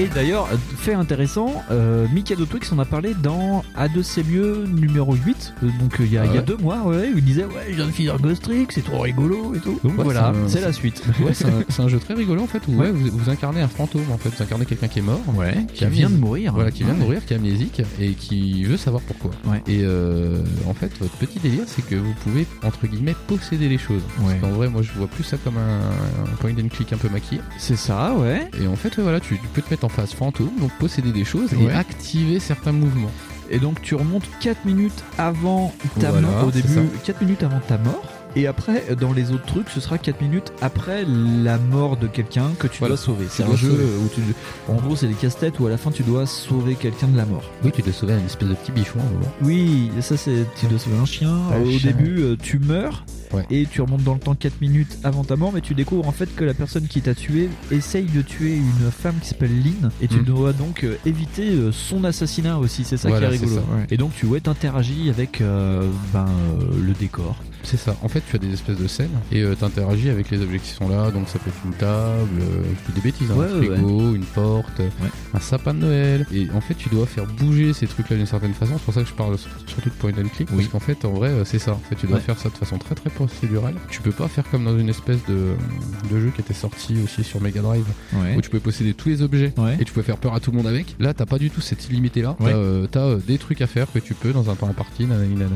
Et d'ailleurs, fait intéressant, euh, Mikado Twix en a parlé dans A2 c'est mieux numéro 8, euh, donc euh, il y, a- Ah il y a ouais. deux mois, ouais, où il disait Ouais, je viens de finir Ghost Trick, c'est trop rigolo et tout. Donc Ouais, voilà, c'est la suite. Ouais, c'est un, jeu très rigolo en fait où Ouais. vous, vous incarnez un fantôme en fait, vous incarnez quelqu'un qui est mort, Ouais, qui vient de mourir. voilà, qui vient de mourir, qui est amnésique et qui veut savoir pourquoi. Et euh, en fait, votre petit délire, c'est que vous pouvez entre guillemets posséder les choses. Parce qu'en vrai, moi, je vois plus ça comme un, un point and click un peu maquillé. C'est ça, ouais. Et en fait, voilà, tu, tu peux te mettre en phase fantôme, donc posséder des choses Ouais. et activer certains mouvements. Et donc tu remontes 4 minutes avant ta Voilà, mort, au début, ça. 4 minutes avant ta mort. Et après, dans les autres trucs, ce sera 4 minutes après la mort de quelqu'un que tu Voilà. dois sauver. C'est un jeu sauver. où tu. En gros, c'est des casse-têtes où à la fin tu dois sauver quelqu'un de la mort. Oui, tu dois sauver un espèce de petit bichon. Oui, ça c'est. Tu dois sauver un chien. Au chien. début, euh, tu meurs. Ouais. Et tu remontes dans le temps 4 minutes avant ta mort, mais tu découvres en fait que la personne qui t'a tué essaye de tuer une femme qui s'appelle Lynn, et tu Mm. dois donc euh, éviter euh, son assassinat aussi, c'est ça Voilà, qui est rigolo. ça. Et donc tu ouais, t'interagis avec euh, ben, euh, le décor. C'est ça. En fait, tu as des espèces de scènes et tu interagis avec les objets qui sont là. Donc, ça peut être une table, euh, des bêtises, hein, Ouais, un ouais, frigo, une porte, un sapin de Noël. Et en fait, tu dois faire bouger ces trucs-là d'une certaine façon. C'est pour ça que je parle surtout de point and click. Parce qu'en fait, en vrai, euh, c'est ça. En fait, tu dois faire ça de façon très très procédural. Tu peux pas faire comme dans une espèce de, de jeu qui était sorti aussi sur Mega Drive, Ouais. où tu pouvais posséder tous les objets Ouais. et tu pouvais faire peur à tout le monde avec. Là, t'as pas du tout cette illimité là. Ouais. T'as euh, euh, des trucs à faire que tu peux dans un temps imparti.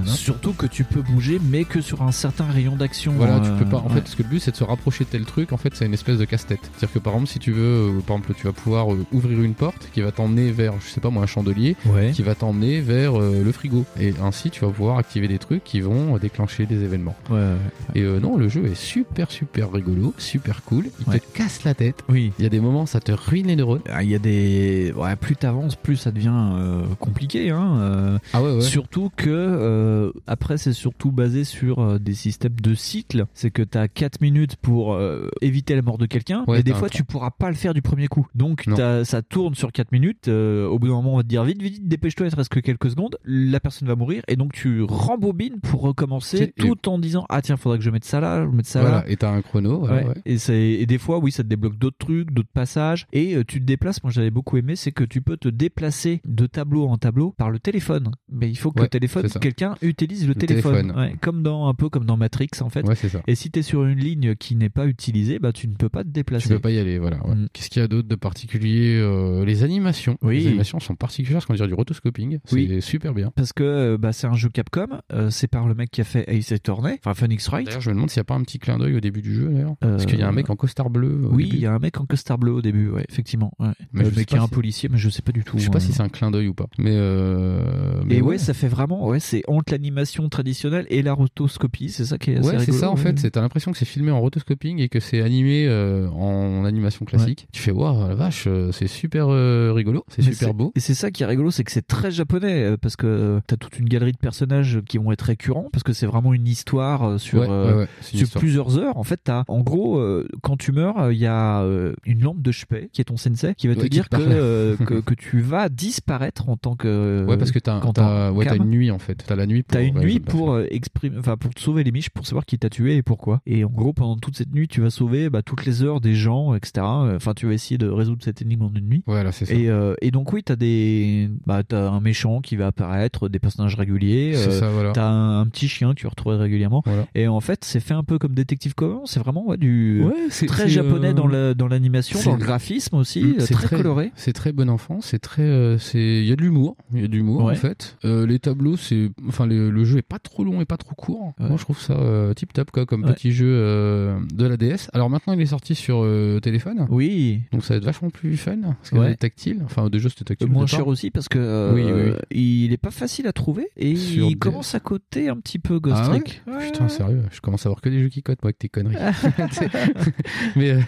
Surtout que tu peux bouger, mais que sur un certain rayon d'action. Voilà, tu euh, peux pas. En fait, parce que le but c'est de se rapprocher de tel truc. En fait, c'est une espèce de casse-tête. C'est-à-dire que par exemple, si tu veux, euh, par exemple, tu vas pouvoir ouvrir une porte qui va t'emmener vers, je sais pas moi, un chandelier, qui va t'emmener vers le frigo. Et ainsi, tu vas pouvoir activer des trucs qui vont déclencher des événements. Ouais. Et euh, non, le jeu est super super rigolo, super cool. Il Ouais. te casse la tête. Oui. Il y a des moments, ça te ruine les neurones. Ah, Il y a des. Ouais, plus t'avances, plus ça devient euh, compliqué. Hein, euh, Ah ouais, ouais. Surtout que, euh, après, c'est surtout basé sur euh, des systèmes de cycle. C'est que t'as 4 minutes pour euh, éviter la mort de quelqu'un, Ouais, et des fois, tu pourras pas le faire du premier coup. Donc, t'as- ça tourne sur 4 minutes. euh, au bout d'un moment, on va te dire vite, vite, vite, dépêche-toi, il te reste que quelques secondes. La personne va mourir, et donc tu rembobines pour recommencer tout en disant Ah, tiens, faudrait que je mette ça là, je mette ça Voilà, là. et t'as un chrono. voilà, Ouais. ouais. Et, c'est- et des fois, oui, ça te débloque d'autres trucs, d'autres passages. Et euh, tu te déplaces. Moi, j'avais beaucoup aimé, c'est que tu peux te déplacer de tableau en tableau par le téléphone. Mais il faut que Ouais, le téléphone, quelqu'un utilise le, Le téléphone. comme dans un peu comme dans Matrix en fait. Ouais, c'est ça. Et si tu es sur une ligne qui n'est pas utilisée, bah tu ne peux pas te déplacer. Tu peux pas y aller, voilà. Mm. Qu'est-ce qu'il y a d'autre de particulier Euh, Les animations. Oui. Les animations sont particulières, parce qu'on dirait du rotoscoping. C'est Oui. super bien. Parce que euh, bah, c'est un jeu Capcom, euh, c'est par le mec qui a fait Ace Attorney, enfin Phoenix Wright. D'ailleurs, je me demande s'il n'y a pas un petit clin d'œil au début du jeu, d'ailleurs. Parce qu'il y a un mec en costard bleu. Oui, il y a un mec en costard bleu au début, ouais, effectivement. Ouais. Mais Euh, mais qui est un policier, mais je sais pas du tout. Je sais pas euh. si c'est un clin d'œil ou pas. Mais, euh, mais Et ouais, ça fait vraiment, ouais, c'est entre l'animation traditionnelle et la rotoscopie, c'est ça qui est assez Ouais, c'est ça en fait. T'as l'impression que c'est filmé en rotoscoping et que c'est animé euh, en animation classique. Tu fais waouh, la vache, euh, c'est super euh, rigolo, c'est super beau. Et c'est ça qui est rigolo, c'est que c'est très japonais euh, parce que euh, t'as toute une galerie de personnages qui vont être récurrents parce que c'est vraiment une histoire euh, sur Ouais, euh, ouais, sur plusieurs heures. En fait, t'as en gros euh, quand tu meurs, euh, il y a euh, une lampe de Shpei qui est ton sensei qui va te dire que, euh, que que tu vas disparaître en tant que Ouais, parce que t'as t'as- une nuit en fait. T'as la nuit pour. T'as une nuit pour euh, exprimer, enfin pour te sauver les miches, pour savoir qui t'a tué et pourquoi. Et en gros, pendant toute cette nuit, tu vas sauver bah, toutes les heures des gens, etc. Enfin, tu vas essayer de résoudre cette énigme en une nuit. Voilà, c'est ça. Et, euh, et donc oui, t'as des, bah t'as un méchant qui va apparaître, des personnages réguliers. C'est euh, ça, voilà. T'as un, un petit chien que tu retrouves régulièrement. Voilà. Et en fait, c'est fait un peu comme Détective Conan. C'est vraiment ouais, du Ouais, c'est- très c'est, japonais euh, dans la dans l'animation, dans le graphisme aussi, Mm, euh, c'est très, coloré. C'est très bon enfant, c'est très, euh, c'est, il y a de l'humour, il y a de l'humour Ouais. en fait. Euh, les tableaux, c'est, enfin le, le jeu est pas trop long et pas trop court. Moi, je trouve ça tip top quoi, comme petit jeu euh, de la DS. Alors maintenant, il est sorti sur euh, téléphone. Oui. Donc ça va être vachement plus fun parce que Ouais. c'est tactile. Enfin déjà c'était tactile. Euh, moins cher aussi parce que euh, Oui, oui, oui. il est pas facile à trouver et Sur il des- commence à coter un petit peu Ghost Ah Trick. Putain, sérieux, je commence à voir que des jeux qui cotent, moi, avec tes conneries. mais, euh,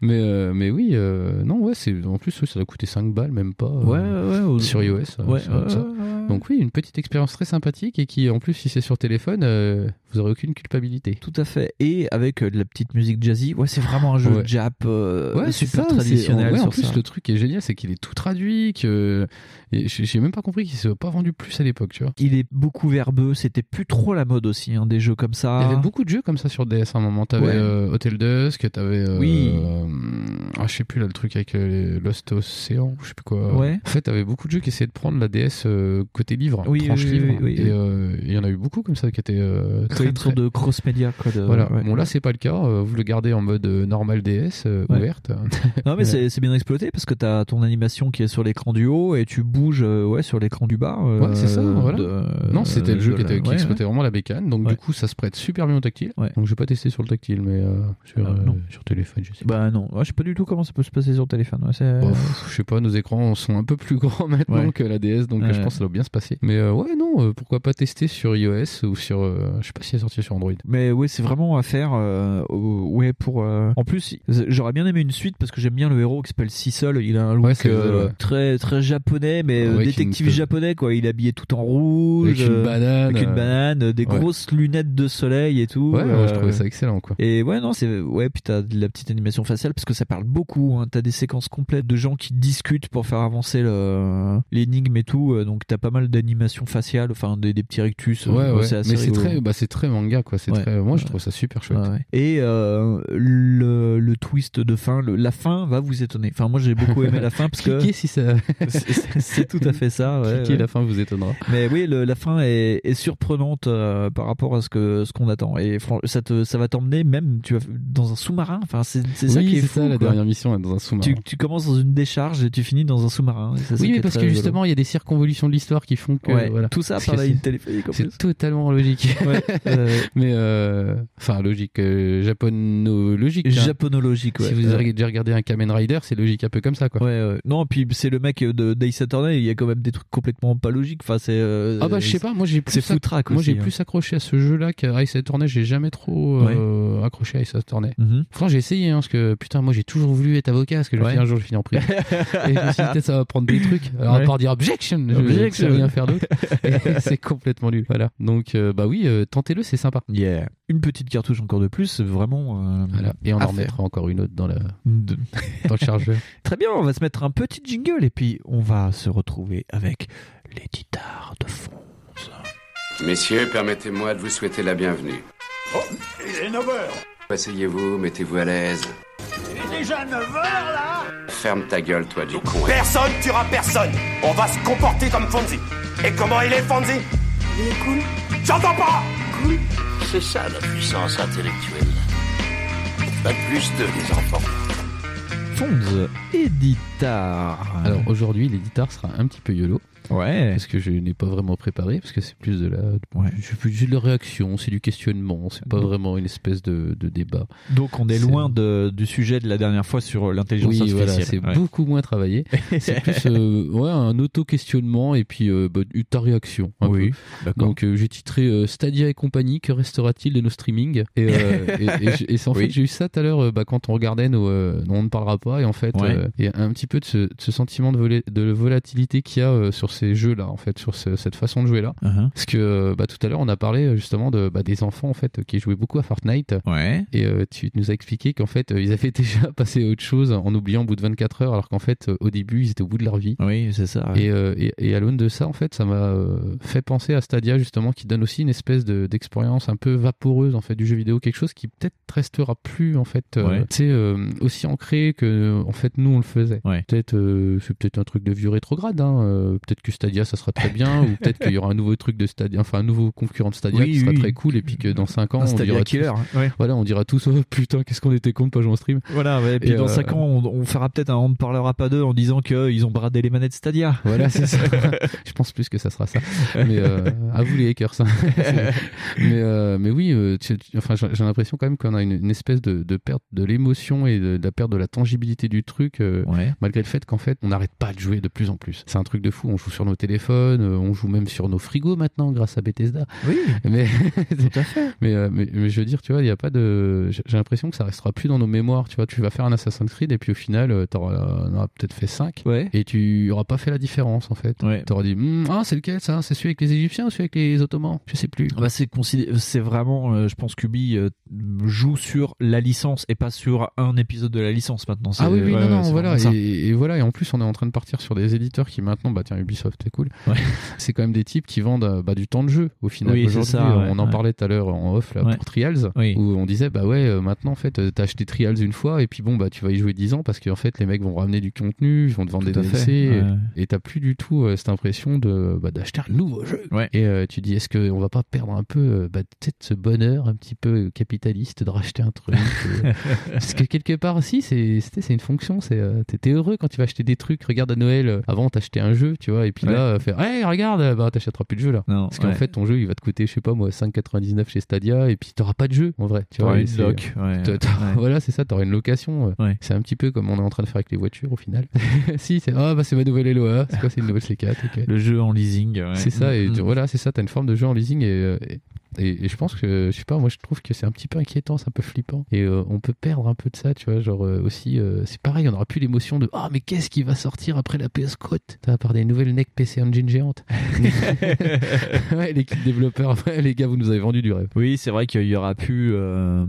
mais, euh, mais oui, euh, non, ouais, c'est, en plus, ça doit coûter 5 balles, même pas. Ouais, ouais, Sur iOS. euh, Ouais, ça. Donc, oui, une petite expérience très sympathique et qui, en plus, si c'est sur téléphone, vous aurez aucune culpabilité. Tout à fait. Et avec euh, de la petite musique jazzy, ouais, c'est vraiment un jeu Ouais. Jap euh, Ouais, super ça, traditionnel. ouais, en sur plus, ça. le truc qui est génial, c'est qu'il est tout traduit, que j'ai même pas compris qu'il s'est pas vendu plus à l'époque, tu vois. Il est beaucoup verbeux, c'était plus trop la mode aussi, hein, des jeux comme ça. Il y avait beaucoup de jeux comme ça sur DS à un moment. T'avais euh, Hotel Dusk, t'avais. euh, Oui. ah, je sais plus là, le truc avec Lost Ocean, je sais plus quoi. Ouais. En fait, t'avais beaucoup de jeux qui essayaient de prendre la DS côté livre, Oui, tranche oui, livre. oui, et il y en a eu beaucoup comme ça qui étaient très, une sorte très- de cross-média. quoi, de- Voilà. ouais. Bon, là, c'est pas le cas. euh, Vous le gardez en mode euh, normal DS, euh, Ouais. ouverte. Non mais c'est bien exploité parce que t'as ton animation qui est sur l'écran du haut et tu bouges euh, ouais sur l'écran du bas. euh, Ouais, c'est ça, voilà. de- non, c'était le jeu qui, était, exploitait vraiment la bécane. Donc, du coup, ça se prête super bien au tactile. Donc, je vais pas tester sur le tactile, mais sur, Ah, sur téléphone, je sais Bah non, je sais pas du tout comment ça peut se passer sur téléphone. pff, je sais pas, nos écrans sont un peu plus grands maintenant que la DS, donc je pense que ça doit bien se passer. Mais ouais, non, pourquoi pas tester sur iOS ou sur. je sais pas si est sortie sur Android. Mais ouais, c'est vraiment à faire. euh, ouais, pour. euh, En plus, j'aurais bien aimé une suite parce que j'aime bien le héros qui s'appelle Sissel. Il a un look Ouais, euh, très très japonais, mais Ouais, détective une- japonais quoi. Il est habillé tout en rouge, Avec une banane, avec une banane, des ouais. grosses lunettes de soleil et tout. Ouais, je trouvais ça excellent, quoi. Et ouais, non, c'est ouais, puis t'as de la petite animation faciale parce que ça parle beaucoup. Hein. T'as des séquences complètes de gens qui discutent pour faire avancer le- l'énigme et tout. Donc t'as pas mal d'animations faciales, enfin des, des petits rectus. Ouais, ouais. c'est assez Mais c'est très, bah, c'est très manga, quoi. C'est Ouais. très, moi, je trouve ça super chouette. Ouais. Et euh, le, le twist de fin, le- la fin va vous étonner. Enfin, moi j'ai beaucoup aimé la fin parce que si ça. c'est tout à fait ça. ouais, Cliquez, la fin vous étonnera. Mais oui, le- la fin est, est surprenante euh, par rapport à ce que ce qu'on attend. Et ça te ça va t'emmener même tu vas dans un sous-marin. Enfin, c'est c'est ça Oui, qui est c'est fou. ça, la quoi. dernière mission est dans un sous-marin. Tu, tu commences dans une décharge et tu finis dans un sous-marin. Oui, mais est parce que justement, il y a des circonvolutions de l'histoire qui font que Ouais, voilà. tout ça par la téléphonique. C'est totalement logique. Ouais, euh, mais euh, enfin logique, euh, japonologique. hein. Japonologique, ouais. Si vous Euh, avez déjà regardé un Kamen Rider, c'est logique un peu comme ça, quoi. Ouais. Non, puis c'est le mec de Days Attorney, il y a quand même des trucs complètement pas logiques. Enfin, c'est. euh, Ah bah je sais pas, moi j'ai plus foutraque Moi j'ai hein. plus accroché à ce jeu-là qu'à Ice Attorney, j'ai jamais trop euh, accroché à Ice Attorney. Mhm. Franchement, j'ai essayé hein, parce que putain, moi j'ai toujours voulu être avocat parce que je me suis dit, un jour je finis en prison. et je me suis dit peut-être ça va prendre des trucs. Alors à part dire objection, je Objection. rien faire d'autre. C'est complètement nul. Voilà. Donc euh, bah oui, euh, c'est sympa. Yeah. Une petite cartouche encore de plus, vraiment. euh, Voilà. Et on en remettra encore une autre dans, la... De- dans le chargeur. Très bien, on va se mettre un petit jingle et puis on va se retrouver avec les guitares de fond. Messieurs, permettez-moi de vous souhaiter la bienvenue. Oh, il est 9h Asseyez-vous, mettez-vous à l'aise. Il est déjà 9h là Ferme ta gueule, toi, du con. Personne tuera personne On va se comporter comme Fonzie Et comment il est, Fonzie? Il est cool J'entends pas C'est ça la puissance intellectuelle. Pas plus de les enfants. Fonds Editar. Alors aujourd'hui, l'éditeur sera un petit peu yolo. Ouais. Parce que je n'ai pas vraiment préparé, parce que c'est plus de la, c'est plus de la réaction, c'est du questionnement, c'est pas vraiment une espèce de, de débat. Donc on est loin de, du sujet de la dernière fois sur l'intelligence Oui, artificielle. voilà, c'est Ouais. beaucoup moins travaillé. c'est plus euh, ouais, un auto-questionnement et puis euh, bah, ta réaction. un Oui, peu. Donc euh, j'ai titré euh, Stadia et compagnie, que restera-t-il de nos streamings? Et, et, en Oui. fait, j'ai eu ça tout à l'heure bah, quand on regardait nos, On ne parlera pas. Et en fait, Ouais. il y a un petit peu de ce, de ce sentiment de, de volatilité qu'il y a sur ces jeux-là, en fait, sur ce- cette façon de jouer-là. Uh-huh. Parce que euh, bah, tout à l'heure, on a parlé euh, justement de, bah, des enfants en fait qui jouaient beaucoup à Fortnite. Ouais. Et euh, tu nous as expliqué qu'en fait, ils avaient déjà passé à autre chose en oubliant au bout de 24 heures, alors qu'en fait, au début, ils étaient au bout de leur vie. Oui, c'est ça. ouais. Et, euh, et, et à l'aune de ça, en fait, ça m'a fait penser à Stadia justement, qui donne aussi une espèce de- d'expérience un peu vaporeuse en fait du jeu vidéo, quelque chose qui peut-être restera plus en fait, Ouais. tu sais, aussi ancré que en fait nous on le faisait. Peut-être euh, c'est peut-être un truc de vieux rétrograde. Hein. peut-être que Stadia ça sera très bien, ou peut-être qu'il y aura un nouveau truc de Stadia, enfin un nouveau concurrent de Stadia Oui, qui sera oui. très cool, et puis que dans 5 ans Un on Stadia dira killer, tous, ouais. voilà, on dira tous oh putain qu'est-ce qu'on était con de pas jouer en stream. Voilà, ouais, et puis Et, dans euh, 5 ans, on, on fera peut-être un On ne parlera pas d'eux en disant qu'ils ont bradé les manettes Stadia. Voilà, c'est ça. je pense plus que ça sera ça. Mais euh, à vous les hackers. hein. Mais, euh, mais oui, euh, tu- enfin, j'ai l'impression quand même qu'on a une, une espèce de, de perte de l'émotion et de, de la perte de la tangibilité du truc, euh, malgré le fait qu'en fait, on n'arrête pas de jouer de plus en plus. C'est un truc de fou. On joue sur nos téléphones, euh, on joue même sur nos frigos maintenant grâce à Bethesda. Oui, mais tout à fait. Mais, euh, mais, mais je veux dire, tu vois, il y a pas de. J'ai l'impression que ça restera plus dans nos mémoires. Tu vois, tu vas faire un Assassin's Creed et puis au final, euh, t'auras auras peut-être fait 5 et tu auras pas fait la différence en fait. Tu auras dit, Hmm, ah, c'est lequel ça? C'est celui avec les Égyptiens ou celui avec les Ottomans? Je sais plus. Bah, c'est c'est vraiment, euh, je pense qu'Ubi euh, joue sur la licence et pas sur un épisode de la licence maintenant. Ah oui, oui, ouais, non, non, ouais, voilà. Et, et voilà. Et en plus, on est en train de partir sur des éditeurs qui maintenant, bah tiens, Ubisoft, c'est cool. C'est quand même des types qui vendent euh, bah, du temps de jeu au final. Oui, Aujourd'hui, ça, ouais, on en parlait tout à l'heure en off là, pour Trials, où on disait bah ouais, euh, maintenant en fait, euh, t'as acheté Trials une fois et puis bon bah tu vas y jouer 10 ans parce qu'en fait les mecs vont ramener du contenu, ils vont te vendre Tout des DLC et- t'as plus du tout cette impression de bah, d'acheter un nouveau jeu. Et euh, tu dis est-ce qu'on va pas perdre un peu bah, peut-être ce bonheur un petit peu capitaliste de racheter un truc euh, parce que quelque part si c'est c'est une fonction c'est euh, t'étais heureux quand tu vas acheter des trucs. Regarde à Noël avant t'achetais un jeu tu vois et puis Ouais. là faire hey regarde bah t'achèteras plus de jeu là Non, parce qu'en ouais. fait ton jeu il va te coûter je sais pas moi 5,99 chez Stadia et puis t'auras pas de jeu en vrai tu vois, une loc, ouais, voilà c'est ça t'auras une location euh. c'est un petit peu comme on est en train de faire avec les voitures au final si c'est ah bah c'est ma nouvelle LOA c'est quoi c'est une nouvelle C4 ok. Le jeu en leasing. ouais. C'est ça, et Mm, tu- mm. voilà, c'est ça, t'as une forme de jeu en leasing et, euh, et, et- et je pense que, je sais pas, moi je trouve que c'est un petit peu inquiétant, c'est un peu flippant. Et euh, on peut perdre un peu de ça, tu vois, genre euh, aussi, euh, c'est pareil, on n'aura plus l'émotion de Ah, mais qu'est-ce qui va sortir après la PS T'as à part des nouvelles NEC PC Engine géantes. ouais, l'équipe développeur, ouais, les gars, vous nous avez vendu du rêve. Oui, c'est vrai qu'il y aura plus,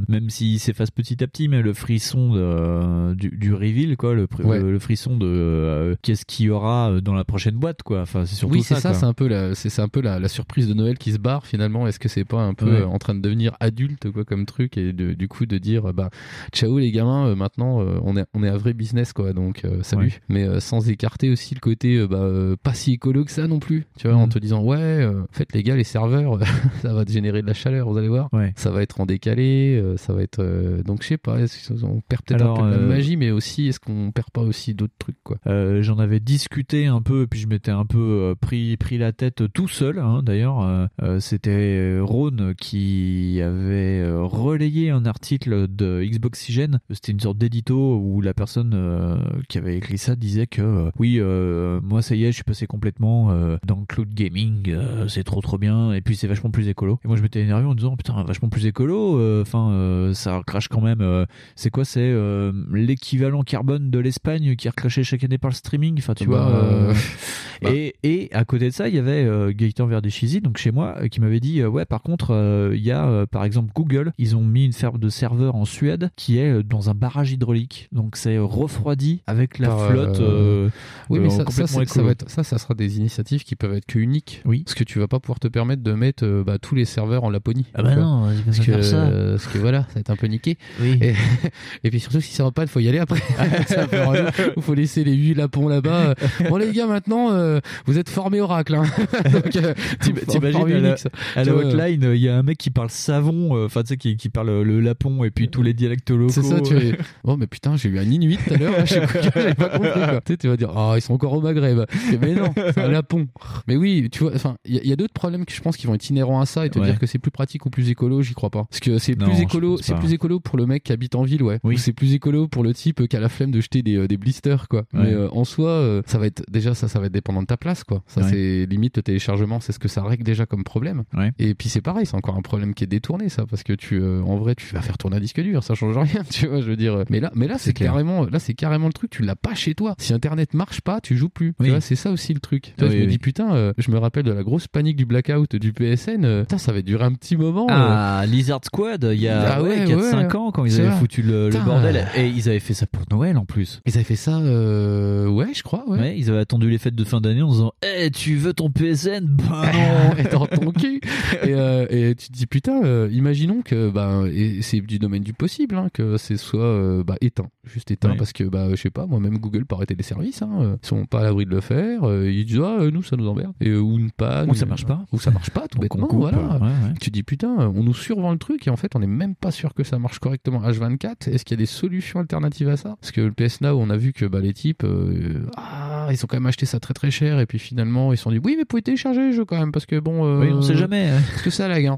même s'il s'efface petit à petit, mais le frisson de, du, du reveal, quoi, le, Ouais. le, frisson de qu'est-ce qu'il y aura dans la prochaine boîte, quoi. Enfin, c'est surtout Oui, c'est ça. ça, quoi. c'est un peu, la, c'est, c'est un peu la, la surprise de Noël qui se barre finalement. Est-ce que c'est pas pas un peu Ouais. euh, en train de devenir adulte quoi comme truc et de- du coup de dire bah ciao les gamins euh, maintenant euh, on est on est un vrai business quoi donc euh, salut Ouais. mais sans écarter aussi le côté bah pas si écolo que ça non plus tu vois en Mhm. te disant ouais en fait les gars les serveurs ça va te générer de la chaleur vous allez voir Ouais. ça va être en décalé ça va être donc je sais pas est-ce qu'on perd peut-être un peu de la magie mais aussi est-ce qu'on perd pas aussi d'autres trucs quoi? J'en avais discuté un peu, puis je m'étais un peu pris, pris la tête tout seul. hein, D'ailleurs, c'était euh, Rhône qui avait euh, relayé un article de Xboxygène. C'était une sorte d'édito où la personne euh, qui avait écrit ça disait que euh, oui, euh, moi ça y est, je suis passé complètement euh, dans le cloud gaming. euh, c'est trop trop bien, et puis c'est vachement plus écolo. Et moi je m'étais énervé en disant putain vachement plus écolo. euh, Enfin, euh, ça crache quand même. euh, c'est quoi C'est euh, l'équivalent carbone de l'Espagne qui est recraché chaque année par le streaming. Enfin, tu Bah, vois. euh, bah. Et, et à côté de ça, il y avait euh, Gaëtan Verdeschizy, donc chez moi, euh, qui m'avait dit euh, ouais, par contre, euh, il y a euh, par exemple Google, ils ont mis une ferme de serveurs en Suède qui est euh, dans un barrage hydraulique, donc c'est refroidi avec la Par, flotte. oui, mais ça, ça, ça, écolo. va être- ça, ça sera des initiatives qui peuvent être que uniques. Oui. Parce que tu vas pas pouvoir te permettre de mettre bah, tous les serveurs en Laponie. Ah bah non, parce que, faire ça. parce que voilà, ça va être un peu niqué. Oui. Et, et puis surtout, si ça va pas, il faut y aller après. Il faut laisser les huit lapons là-bas. Bon, les gars, maintenant, vous êtes formés Oracle. Hein. Donc, T'imagines à la, à la vois, il y a un mec qui parle savon, euh, enfin tu sais, qui, qui parle le lapon et puis tous les dialectes locaux. C'est ça, tu es... Oh, mais putain, j'ai eu un Inuit tout à l'heure, j'avais pas compris, quoi. Tu sais, tu vas dire, ah, ils sont encore au Maghreb. Mais non, c'est un lapon. Mais oui, tu vois, enfin, il y, a- il y a d'autres problèmes que je pense qui vont être inhérents à ça et te Ouais. dire que c'est plus pratique ou plus écolo, j'y crois pas. Parce que c'est Non, plus écolo, c'est plus écolo pour le mec qui habite en ville, ouais. Oui. Ou c'est plus écolo pour le type qui a la flemme de jeter des, euh, des blisters, quoi. Ouais. Mais euh, en soi, euh, ça va être, déjà, ça, ça va être dépendant de ta place, quoi. Ça, Ouais. c'est limite le téléchargement, c'est ce que ça règle déjà comme problème. Et puis c'est pareil, c'est encore un problème qui est détourné, ça, parce que tu, euh, en vrai, tu vas faire tourner un disque dur, ça change rien, tu vois, je veux dire. Mais là, mais là, c'est carrément, là, c'est carrément le truc, tu l'as pas chez toi. Si Internet marche pas, tu joues plus. Oui. Tu vois, c'est ça aussi le truc. Tu vois, Oui, je me oui. dis, putain, euh, je me rappelle de la grosse panique du blackout du PSN, euh, putain, ça va durer un petit moment. euh. Ah, Lizard Squad, il y a Ah ouais, 4-5 ouais. ans quand ils avaient vrai. foutu le, bordel. Et ils avaient fait ça pour Noël en plus. Ils avaient fait ça, euh, ouais, je crois, ouais. Ouais, ils avaient attendu les fêtes de fin d'année en disant Eh, tu veux ton PSN Bah non et dans ton cul. Et, euh, et tu te dis putain, euh, imaginons que bah et c'est du domaine du possible hein, que c'est soit euh, bah, éteint, juste éteint Ouais. parce que bah je sais pas, moi-même Google peut arrêter les services, hein, ils sont pas à l'abri de le faire, ils disent ah nous ça nous emmerde et ou une panne, Ou ça marche pas. ou ça marche pas tout bêtement, coupe, voilà. ouais, ouais. Tu dis putain, on nous survend le truc et en fait on n'est même pas sûr que ça marche correctement H24. Est-ce qu'il y a des solutions alternatives à ça? Parce que le PS Now, on a vu que bah, les types, euh, ah, ils ont quand même acheté ça très très cher et puis finalement ils se sont dit oui mais vous pouvez télécharger le jeu quand même parce que bon, euh, Oui, on sait jamais. hein. parce que ça lag. Hein.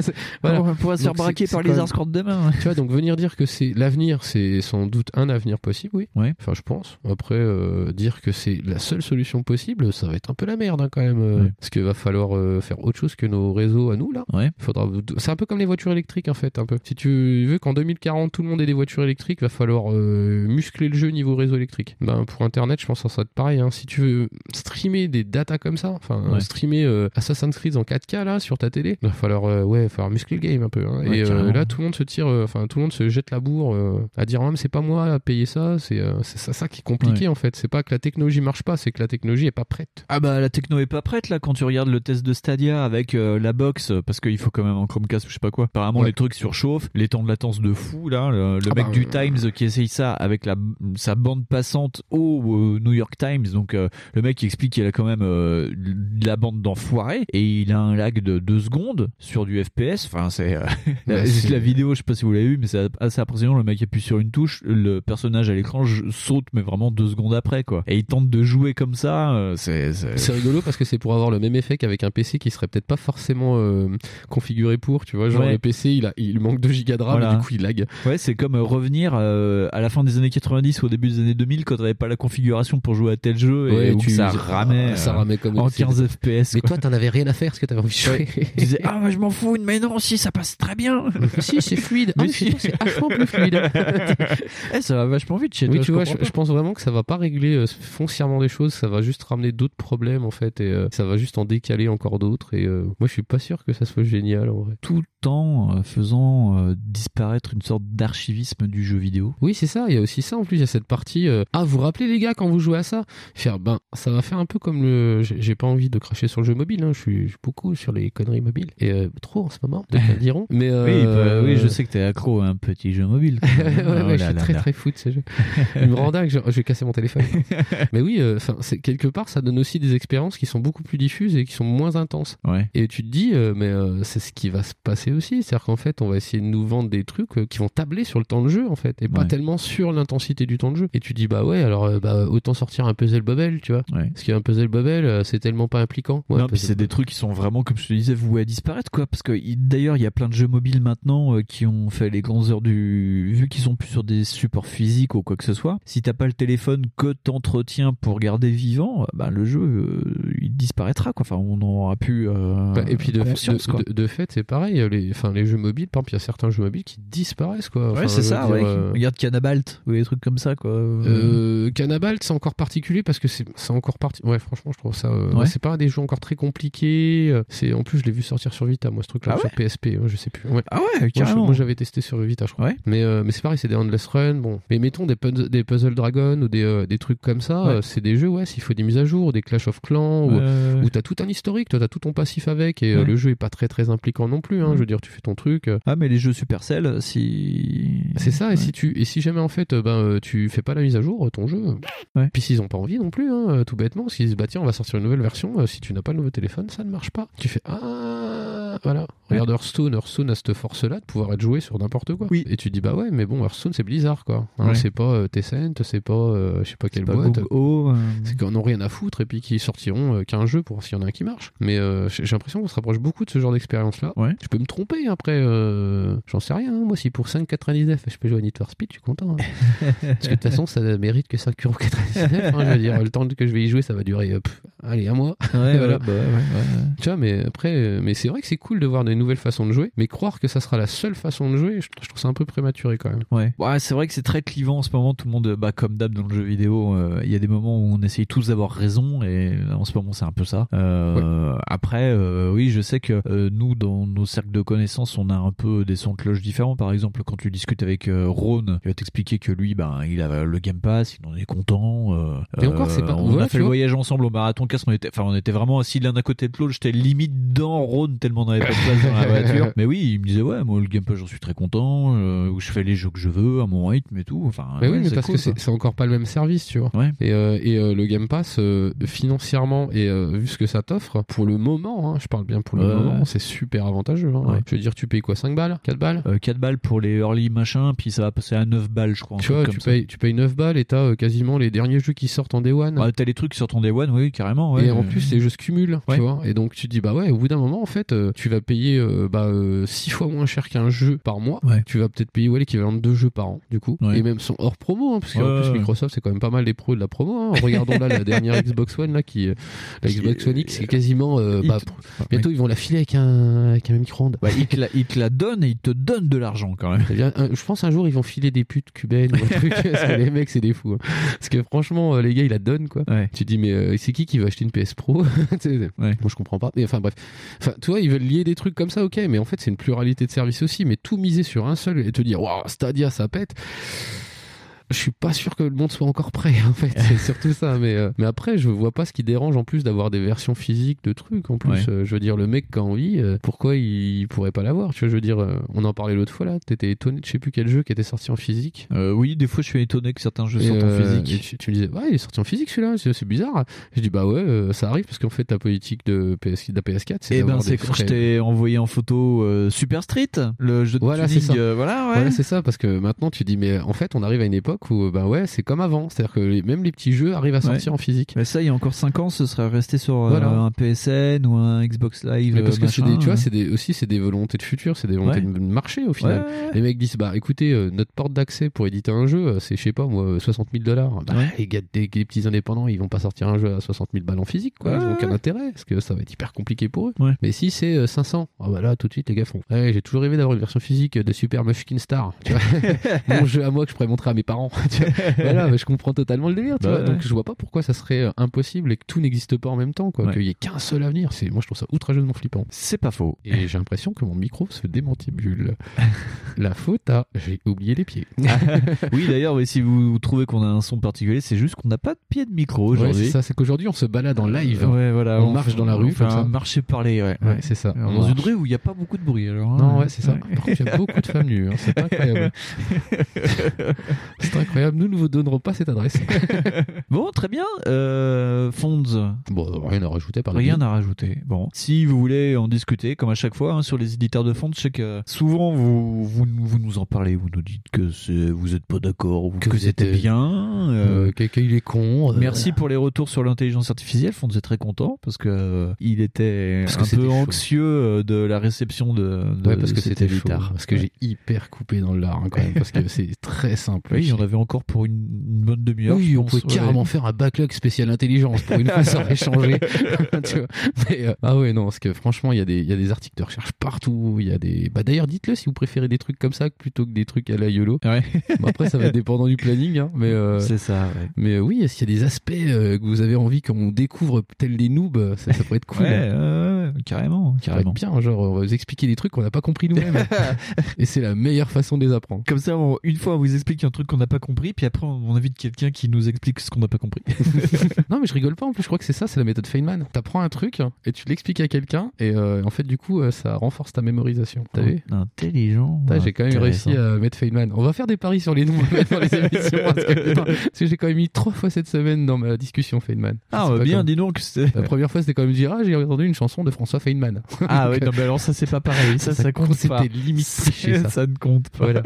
C'est- On pourrait se faire braquer par les Arscorps demain. Tu vois, donc venir dire que c'est l'avenir, c'est sans doute un avenir possible, oui. Ouais. Enfin, je pense. Après, euh, dire que c'est la seule solution possible, ça va être un peu la merde hein, quand même. euh, Ouais. Parce qu'il va falloir euh, faire autre chose que nos réseaux à nous là. Ouais. Faudra... C'est un peu comme les voitures électriques en fait, un peu. Si tu veux qu'en 2040 tout le monde ait des voitures électriques, va falloir muscler le jeu niveau réseau électrique. Ben, pour Internet, je pense que ça va être pareil. hein. Si tu veux streamer des datas comme ça, enfin Ouais. streamer euh, Assassin's Creed en 4K là sur ta télé, il va falloir euh, ouais, il va falloir muscler le game un peu. hein. Ouais, Et euh, là, tout le monde se tire, euh, enfin tout le monde se jette la bourre euh, à dire ah, mais c'est pas moi à payer ça. C'est euh, ça, ça qui est compliqué Ouais. en fait. C'est pas que la technologie marche pas, c'est que la technologie est pas prête. Ah bah la techno est pas prête là quand tu regardes le test de Stadia avec euh, la box euh, parce qu'il faut quand même un Chromecast ou je sais pas quoi. Apparemment les trucs surchauffent, les temps de latence de fou là, le, le Ah mec bah, du euh, Times qui essaye ça avec la sa bande passante au euh, New York Times donc euh, le mec qui explique qu'il a quand même euh, de la bande d'enfoiré et il a un lag de 2 secondes sur du FPS. Enfin c'est euh, la, Bah, la vidéo, je sais pas si vous l'avez vu mais c'est assez impressionnant. Le mec appuie sur une touche, le personnage à l'écran saute mais vraiment deux secondes après quoi. Et il tente de jouer comme ça, euh, c'est rigolo parce que c'est pour avoir le même effet qu'avec un PC qui serait peut-être pas forcément euh, configuré pour, tu vois, genre Ouais. le PC il, a, il manque 2 gigas de RAM Voilà. et du coup il lag. Ouais, c'est comme euh, revenir euh, à la fin des années 90 ou au début des années 2000 quand t'avais pas la configuration pour jouer à tel jeu et tu- ça ah, ramait, ça euh, ramait comme en c'est- 15 FPS. Mais quoi. toi t'en avais rien à faire parce que t'avais envie de jouer. tu disais ah mais je m'en fous mais non si ça passe très bien si c'est fluide mais Ah, mais si c'est vachement plus fluide eh, ça va vachement vite chez oui toi tu vois je, comprends je pense vraiment que ça va pas régler euh, foncièrement des choses ça va juste ramener d'autres problèmes en fait et euh, ça va juste en décaler encore d'autres et euh, moi je suis pas sûr que ça soit génial en vrai tout en faisant euh, disparaître une sorte d'archivisme du jeu vidéo Oui, c'est ça. Il y a aussi ça en plus. Il y a cette partie. euh, Ah, vous vous rappelez les gars quand vous jouez à ça? Faire ben ça va faire un peu comme le j'ai pas envie de cracher sur le jeu mobile hein. je, suis, beaucoup sur les conneries mobiles et euh, trop en ce moment peut-être diront mais euh, Oui, bah, oui, je sais que t'es accro à un petit jeu mobile. ouais, ouais, Oh je suis là très là. très fou de ces jeux. Il me rend dingue, je, vais casser mon téléphone. Mais oui, euh, enfin, c'est quelque part, ça donne aussi des expériences qui sont beaucoup plus diffuses et qui sont moins intenses. Ouais. Et tu te dis, mais c'est ce qui va se passer aussi, c'est-à-dire qu'en fait, on va essayer de nous vendre des trucs qui vont tabler sur le temps de jeu en fait, et pas tellement sur l'intensité du temps de jeu. Et tu dis, bah ouais, alors bah, autant sortir un puzzle bubble, tu vois. Ouais. Parce qu'un puzzle bubble, euh, c'est tellement pas impliquant. Ouais, non, puis c'est des trucs qui sont vraiment, comme je te disais, voués à disparaître, quoi. Parce que il- d'ailleurs, il y a plein de jeux mobiles maintenant euh, qui ont fait les grandes heures du. Vu qu'ils sont plus sur des supports physiques ou quoi que ce soit, si t'as pas le téléphone que t'entretiens pour garder vivant, euh, bah, le jeu, euh, il disparaîtra, quoi. Enfin, on aura plus. euh, Bah, et puis de, conscience, de, quoi. de- de fait, c'est pareil. Les, enfin, les jeux mobiles, par exemple, il y a certains jeux mobiles qui disparaissent, quoi. Enfin, ouais, c'est ça, dire, ouais. euh, Regarde Cannabalt ou des trucs comme ça, quoi. Cannabalt, c'est encore particulier parce que c'est encore parti. Ouais, franchement, je trouve ça. euh, Ouais. C'est pas des jeux encore très compliqués. euh, C'est en plus, je l'ai vu sortir sur Vita, moi, ce truc-là, Ah sur PSP. je sais plus. Ouais. Ah ouais, carrément. Moi, j'avais testé sur Vita, je crois. Mais euh, mais c'est pareil, c'est des endless run. Bon, mais mettons des, puz- des puzzle dragon ou des euh, des trucs comme ça. C'est des jeux, ouais. S'il faut des mises à jour, des Clash of Clans, ou- où t'as tout un historique, toi, t'as tout ton passif avec, et le jeu est pas très très impliquant non plus. Hein, Je veux dire, tu fais ton truc. Ah, mais les jeux Supercell, si. c'est ça, et si tu et si jamais en fait ben tu fais pas la mise à jour, ton jeu, puis s'ils ont pas envie non plus, hein, euh, tout bêtement, s'ils se disent bah tiens on va sortir une nouvelle version, euh, si tu n'as pas le nouveau téléphone, ça ne marche pas. Tu fais ah voilà, regarde Hearthstone, Hearthstone a cette force là de pouvoir être joué sur n'importe quoi. Et tu te dis bah ouais mais bon Hearthstone c'est Blizzard quoi, Hein, Ouais. c'est pas euh, Tencent, c'est pas euh, je sais pas quelle pas boîte. Euh. C'est qu'en ont rien à foutre et puis qu'ils sortiront qu'un jeu pour s'il y en a un qui marche. Mais j'ai l'impression qu'on se rapproche beaucoup de ce genre d'expérience là. Je peux me tromper après, j'en sais rien. hein. Moi si pour 5,99 je peux jouer à Need for Speed, je suis content. Parce que de toute façon ça mérite que 5,99€. Je veux dire, le temps que je vais y jouer ça va durer, euh, pff, allez, un mois. Ouais, voilà. bah ouais, ouais, ouais. Tu vois, mais après, euh, mais c'est vrai que c'est cool de voir des nouvelles façons de jouer, mais croire que ça sera la seule façon de jouer, je, je trouve ça un peu prématuré quand même. Ouais. Ouais, c'est vrai que c'est très clivant en ce moment. Tout le monde, bah, comme d'hab dans le jeu vidéo, euh, il y a des moments où on essaye tous d'avoir raison et en ce moment c'est un peu ça. Euh, Après, euh, oui, je sais que euh, nous, dans nos cercles de connaissances, on a un peu des sons de cloche différents. Par exemple, quand tu discutes avec euh, Ron, il va t'expliquer que lui, ben, il a le Game Pass, il en est content. euh, Et encore, c'est pas- On voilà, a fait le vois. voyage ensemble au marathon casque. On était, enfin, on était vraiment assis l'un à côté de l'autre. J'étais limite dans Ron tellement on n'avait pas de place dans la voiture. Mais oui, il me disait ouais, moi le Game Pass, j'en suis très content. euh, où je fais les jeux que je veux à mon rythme et tout. Enfin, Mais ouais, oui, mais parce cool, que c'est encore pas le même service, tu vois. Et, euh, et euh, le Game Pass, euh, financièrement et euh, vu ce que ça t'offre, pour le moment, hein, je parle bien pour le Ouais, moment, ouais. c'est super avantageux. hein. Ouais. Je veux dire, tu payes quoi 5 balles 4 balles Euh, 4 balles pour les early machin, puis ça va passer à 9 balles, je crois. Tu vois, tu payes, tu payes 9 balles et t'as euh, quasiment les derniers jeux qui sortent en Day One. Ouais, t'as les trucs qui sortent en Day One, oui, carrément. Ouais. et en plus, les jeux se cumulent, Ouais. tu vois. Et donc, tu te dis, bah ouais, au bout d'un moment, en fait, euh, tu vas payer euh, bah, 6 fois moins cher qu'un jeu par mois. Tu vas peut-être payer ouais, l'équivalent de deux jeux par an, du coup. Et même son hors promo, hein, parce qu'en plus. Microsoft, c'est quand même pas mal des pros de la promo. hein. Regardons là la dernière Xbox One, là, qui, euh, la Xbox One X, c'est quasiment. euh, bah, bientôt, ils vont la filer avec un, avec un micro-ondes. Bah, ils, te la, ils te la donnent et ils te donnent de l'argent quand même. Eh bien, je pense un jour ils vont filer des putes cubaines ou un truc, parce que les mecs c'est des fous. hein. Parce que franchement euh, les gars ils la donnent quoi. Tu te dis mais euh, c'est qui qui va acheter une PS Pro? Moi je comprends pas. Mais enfin bref. Enfin tu vois ils veulent lier des trucs comme ça ok mais en fait c'est une pluralité de services aussi mais tout miser sur un seul et te dire waouh Stadia ça pète. Je suis pas sûr que le monde soit encore prêt en fait, c'est surtout ça. Mais, euh, mais après, je vois pas ce qui dérange en plus d'avoir des versions physiques de trucs. En plus, Ouais. Euh, je veux dire, le mec qui a envie, euh, pourquoi il pourrait pas l'avoir Tu vois, je veux dire, euh, on en parlait l'autre fois là. T'étais étonné de je sais plus quel jeu qui était sorti en physique. Oui, des fois je suis étonné que certains jeux Et, sortent en physique. tu, tu me disais, ouais, il est sorti en physique celui-là, c'est bizarre. Je dis, bah ouais, ça arrive parce qu'en fait, ta politique de, PS, de la PS4, c'est Et ben d'avoir c'est quand je t'ai envoyé en photo Super Street, le jeu de Voilà, c'est ça. voilà, ouais. Voilà, c'est ça, parce que maintenant tu dis, mais en fait, on arrive à une époque où, bah ouais, c'est comme avant. C'est-à-dire que les- même les petits jeux arrivent à sortir Ouais. en physique. Mais ça, il y a encore 5 ans, ce serait resté sur euh, un PSN ou un Xbox Live. Mais parce euh, que c'est machin, des, tu vois, euh. c'est des, aussi c'est des volontés de futur, c'est des volontés Ouais. de marché au final. Ouais. Les mecs disent bah écoutez, euh, notre porte d'accès pour éditer un jeu, euh, c'est je sais pas moi 60 000 dollars. Bah, les gars, des, petits indépendants, ils vont pas sortir un jeu à 60 000 balles en physique, quoi. Ils ont aucun intérêt parce que ça va être hyper compliqué pour eux. Mais si c'est euh, 500, ah bah là tout de suite les gars font. J'ai toujours rêvé d'avoir une version physique de Super Mushkin Star. Tu vois Mon jeu à moi que je pourrais montrer à mes parents. Marrant. voilà, mais je comprends totalement le délire. tu Bah vois. ouais. Donc je vois pas pourquoi ça serait euh, impossible et que tout n'existe pas en même temps, quoi. Ouais. Qu'il y ait qu'un seul avenir. C'est, moi, je trouve ça outrageusement flippant. C'est pas faux. Et j'ai l'impression que mon micro se démantibule. La faute à j'ai oublié les pieds. oui, d'ailleurs, oui, si vous trouvez qu'on a un son particulier, c'est juste qu'on n'a pas de pied de micro Ouais, aujourd'hui. c'est ça, c'est qu'aujourd'hui on se balade en live. Ouais, voilà, on, marche dans la rue comme ça. un marché parler, ouais. Ouais, c'est ça. Alors, dans une rue où il n'y a pas beaucoup de bruit, alors. hein. Non, ouais, c'est ça. Par contre, il y a beaucoup de femmes nues. hein, C'est incroyable. c'est incroyable. Nous ne vous donnerons pas cette adresse. Bon, très bien. Euh, Fonds. Bon, rien à rajouter par Rien à rajouter. Bon, si vous voulez en discuter, comme à chaque fois, hein, sur les éditeurs de fonds, je sais que souvent vous, vous, vous nous en parlez, vous nous dites que vous n'êtes pas d'accord, ou que, vous c'était êtes, bien. euh, Euh, Quelqu'un il est con. euh, Merci pour les retours sur l'intelligence artificielle. Fonds est très content parce que euh, il était Parce que un peu anxieux euh, de la réception de. de Ouais, parce que c'était chaud. Parce que j'ai hyper coupé dans le lard, hein, quand même. Parce que c'est très simple. Oui, avait encore pour une, une bonne demi-heure. Oui, on pense, pouvait ouais. carrément faire un backlog spécial intelligence. Pour une fois, ça aurait changé. Tu vois. Mais, euh, ah ouais, non, parce que franchement, il y, a des- il y a des articles de recherche partout. Il y a des. Bah, d'ailleurs, dites-le si vous préférez des trucs comme ça plutôt que des trucs à la YOLO. Ouais. Bon, après, ça va être dépendant du planning. Hein, mais euh, C'est ça, ouais. mais euh, oui, s'il y a des aspects euh, que vous avez envie qu'on découvre tels des noobs, ça, ça pourrait être cool. Ouais, hein. euh, carrément, carrément. bien, genre, on va vous expliquer des trucs qu'on n'a pas compris nous-mêmes. Et c'est la meilleure façon de les apprendre. Comme ça, on- une fois, on vous explique un truc qu'on n'a pas compris, puis après, on invite quelqu'un qui nous explique ce qu'on n'a pas compris. non, mais je rigole pas en plus, je crois que c'est ça, c'est la méthode Feynman. T'apprends un truc et tu l'expliques à quelqu'un, et euh, en fait, du coup, euh, ça renforce ta mémorisation. T'as vu Intelligent. J'ai quand même réussi à mettre Feynman. On va faire des paris sur les noms dans les émissions. Parce que, j'ai quand même mis trois fois cette semaine dans ma discussion Feynman. Ah, bah bien, dis donc. La première fois, c'était quand même dire Ah, j'ai entendu une chanson de François Feynman. Ah ouais, non, mais alors ça, c'est pas pareil. Ça, ça, compte c'était pas. limite ça. ça ne compte pas. Voilà.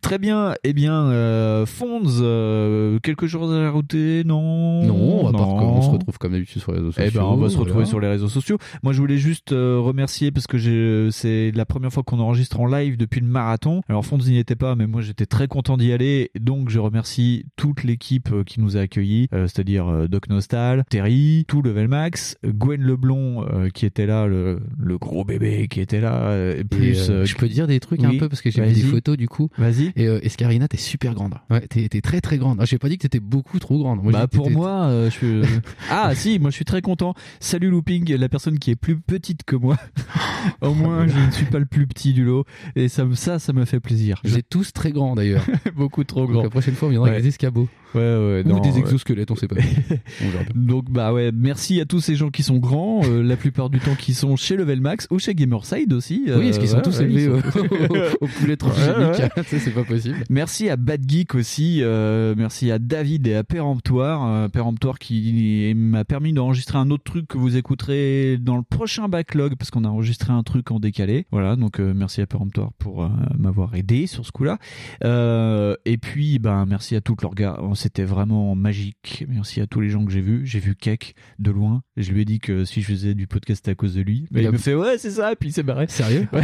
Très bien. Eh bien, euh, Fonds, euh, quelque chose à rajouter? Non. Non, à part Non. qu'on se retrouve comme d'habitude sur les réseaux sociaux. Eh ben, on va se retrouver voilà. sur les réseaux sociaux. Moi, je voulais juste euh, remercier parce que j'ai- c'est la première fois qu'on enregistre en live depuis le marathon. Alors, Fonds n'y était pas, mais moi, j'étais très content d'y aller. Donc, je remercie toute l'équipe euh, qui nous a accueillis, euh, c'est-à-dire euh, Doc Nostal, Terry, tout Level Max, Gwen Leblon euh, qui était là, le, le gros bébé qui était là, euh, plus. Et, euh, euh, je peux dire des trucs oui, un peu parce que j'ai vu des photos du coup. Vas-y. Et euh, Escarina, t'es super grande. Ouais, t'es t'es très très grande. Ah, J'ai pas dit que t'étais beaucoup trop grande. Moi, j'ai bah pour moi, euh, je suis... ah si, moi je suis très content. Salut Looping, la personne qui est plus petite que moi. Au moins, je ne suis pas le plus petit du lot, et ça, ça, ça me fait plaisir. Êtes tous très grands d'ailleurs. Beaucoup trop Donc grands. la prochaine fois, on viendra avec Ouais. des escabeaux. Ouais, ouais, Ou non, des exosquelettes, on sait pas. Donc bah ouais, merci à tous ces gens qui sont grands, euh, la plupart du temps qui sont chez Level Max ou chez Gamerside aussi. Oui, est-ce qu'ils sont ouais, tous élevés sont- au- au poulet transgénique sais, C'est pas possible. Merci à Bad Geek aussi, euh, merci à David et à Péremptoire, euh, Péremptoire qui m'a permis d'enregistrer un autre truc que vous écouterez dans le prochain backlog parce qu'on a enregistré un truc en décalé. Voilà, donc euh, merci à Péremptoire pour euh, m'avoir aidé sur ce coup-là. Euh, et puis ben merci à toute l'orga, c'était vraiment magique. Merci à tous les gens que j'ai vus. J'ai vu Keck de loin. Je lui ai dit que si je faisais du podcast à cause de lui, mais Il il, a- me fait ouais c'est ça, et puis il s'est barré. Sérieux Ouais.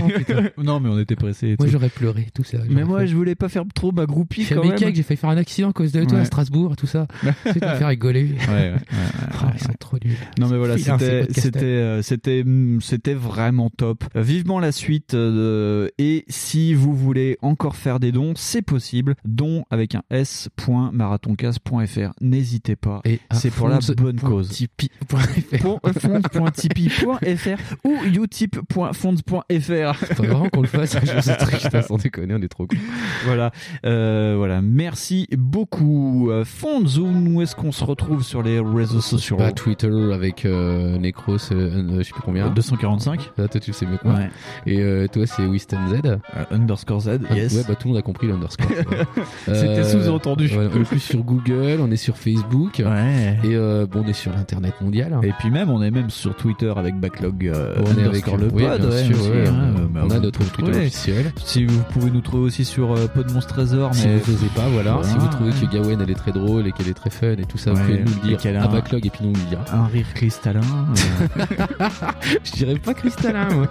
Oh. Non mais on était pressés. Moi j'aurais pleuré, tout ça. Mais moi, je voulais pas faire trop ma groupie J'ai quand même. failli faire un accident à cause de toi Ouais. à Strasbourg, tout ça. Me faire rigoler. Ouais, ouais, ouais, ils sont trop nuls. Non mais voilà, c'était c'était euh, c'était mm, c'était vraiment top. Euh, Vivement la suite euh, et si vous voulez encore faire des dons, c'est possible. Dons avec un s.marathoncast.fr. N'hésitez pas. Et c'est pour la bonne cause. tipeee.fr. Pour- euh, fonds.tipeee.fr ou utip.fonds.fr. Faut vraiment qu'on le fasse ce truc, putain, sans déconner, on est trop cool. Voilà, euh, voilà. Merci beaucoup. Euh, Fonds, où est-ce qu'on se retrouve sur les réseaux sociaux? Bah, Twitter avec euh, Necros, euh, je sais plus combien. 245 Là, toi, tu le sais mieux que moi. Ouais. Et toi, c'est Winston Z. Underscore Z, Ah, yes. Ouais, bah tout le monde a compris l'underscore. C'était sous-entendu. ouais, sur Google, on est sur Facebook. Ouais. Et euh, bon, on est sur l'internet mondial. Et puis même, on est même sur Twitter avec Backlog euh, On est avec- le oui, pod. bien ouais, sûr, aussi, ouais, hein, on- bah, on a notre Twitter officiel. Si vous pouvez nous trouver aussi sur euh, Podmonstre Trésor, Si mais vous n'osez pas, voilà. Voilà. Si vous trouvez que Gawain elle est très drôle et qu'elle est très fun et tout ça, vous pouvez nous le dire à un- backlog et puis nous on le dira. un rire cristallin. Je dirais pas cristallin, moi.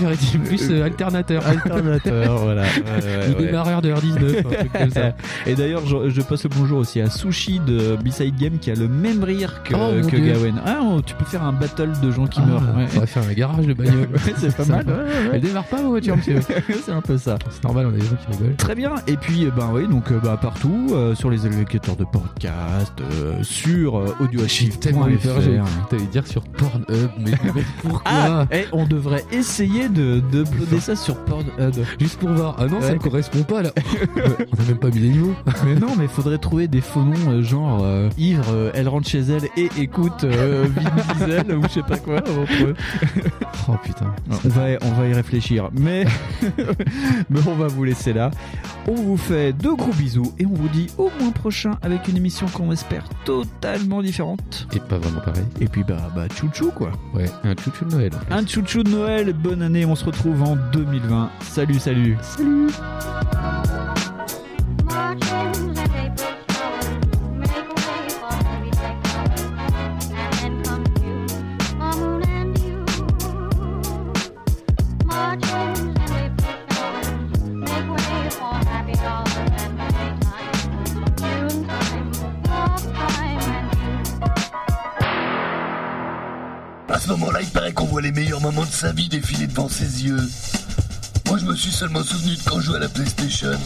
J'aurais dit plus alternateur. alternateur, voilà. Ouais, ouais, Ou ouais. démarreur de R19, un truc comme ça. Et d'ailleurs, je, je passe le bonjour aussi à Sushi de B-Side Game qui a le même rire que, Oh, que. Gawen. Ah, on- tu peux faire un battle de gens qui Ah, meurent. Ouais. On va faire un garage de bagnole. Ouais, c'est pas mal. Ouais. Elle démarre pas, ma voiture, monsieur. c'est un peu ça. C'est normal, on a des gens qui rigolent. Très bien. Et puis, eh ben oui, donc euh, bah, partout, euh, sur les agrégateurs de podcast, euh, sur euh, audioarchive.fr. Tellement t'allais dire sur Pornhub, mais, mais pourquoi Ah, eh, on devrait essayer de de ça sur Pornhub. Juste pour voir. Ah non, ça ne correspond pas là. on a même pas mis les niveaux. Mais non, mais faudrait trouver des faux noms euh, genre euh, Ivre, euh, elle rentre chez elle et écoute euh, Vin Diesel ou je sais pas quoi. entre eux. Oh putain. On va, on va y réfléchir, mais, mais on va vous laisser là. On vous fait de gros bisous et on vous dit au mois prochain avec une émission qu'on espère totalement différente. Et pas vraiment pareil. Et puis bah, bah chouchou quoi. Ouais, un chouchou de Noël. en. Un chouchou de Noël, bonne année, on se retrouve en 2020. Salut, salut. Salut. À ce moment-là, il paraît qu'on voit les meilleurs moments de sa vie défiler devant ses yeux. Moi, je me suis seulement souvenu de quand je jouais à la PlayStation.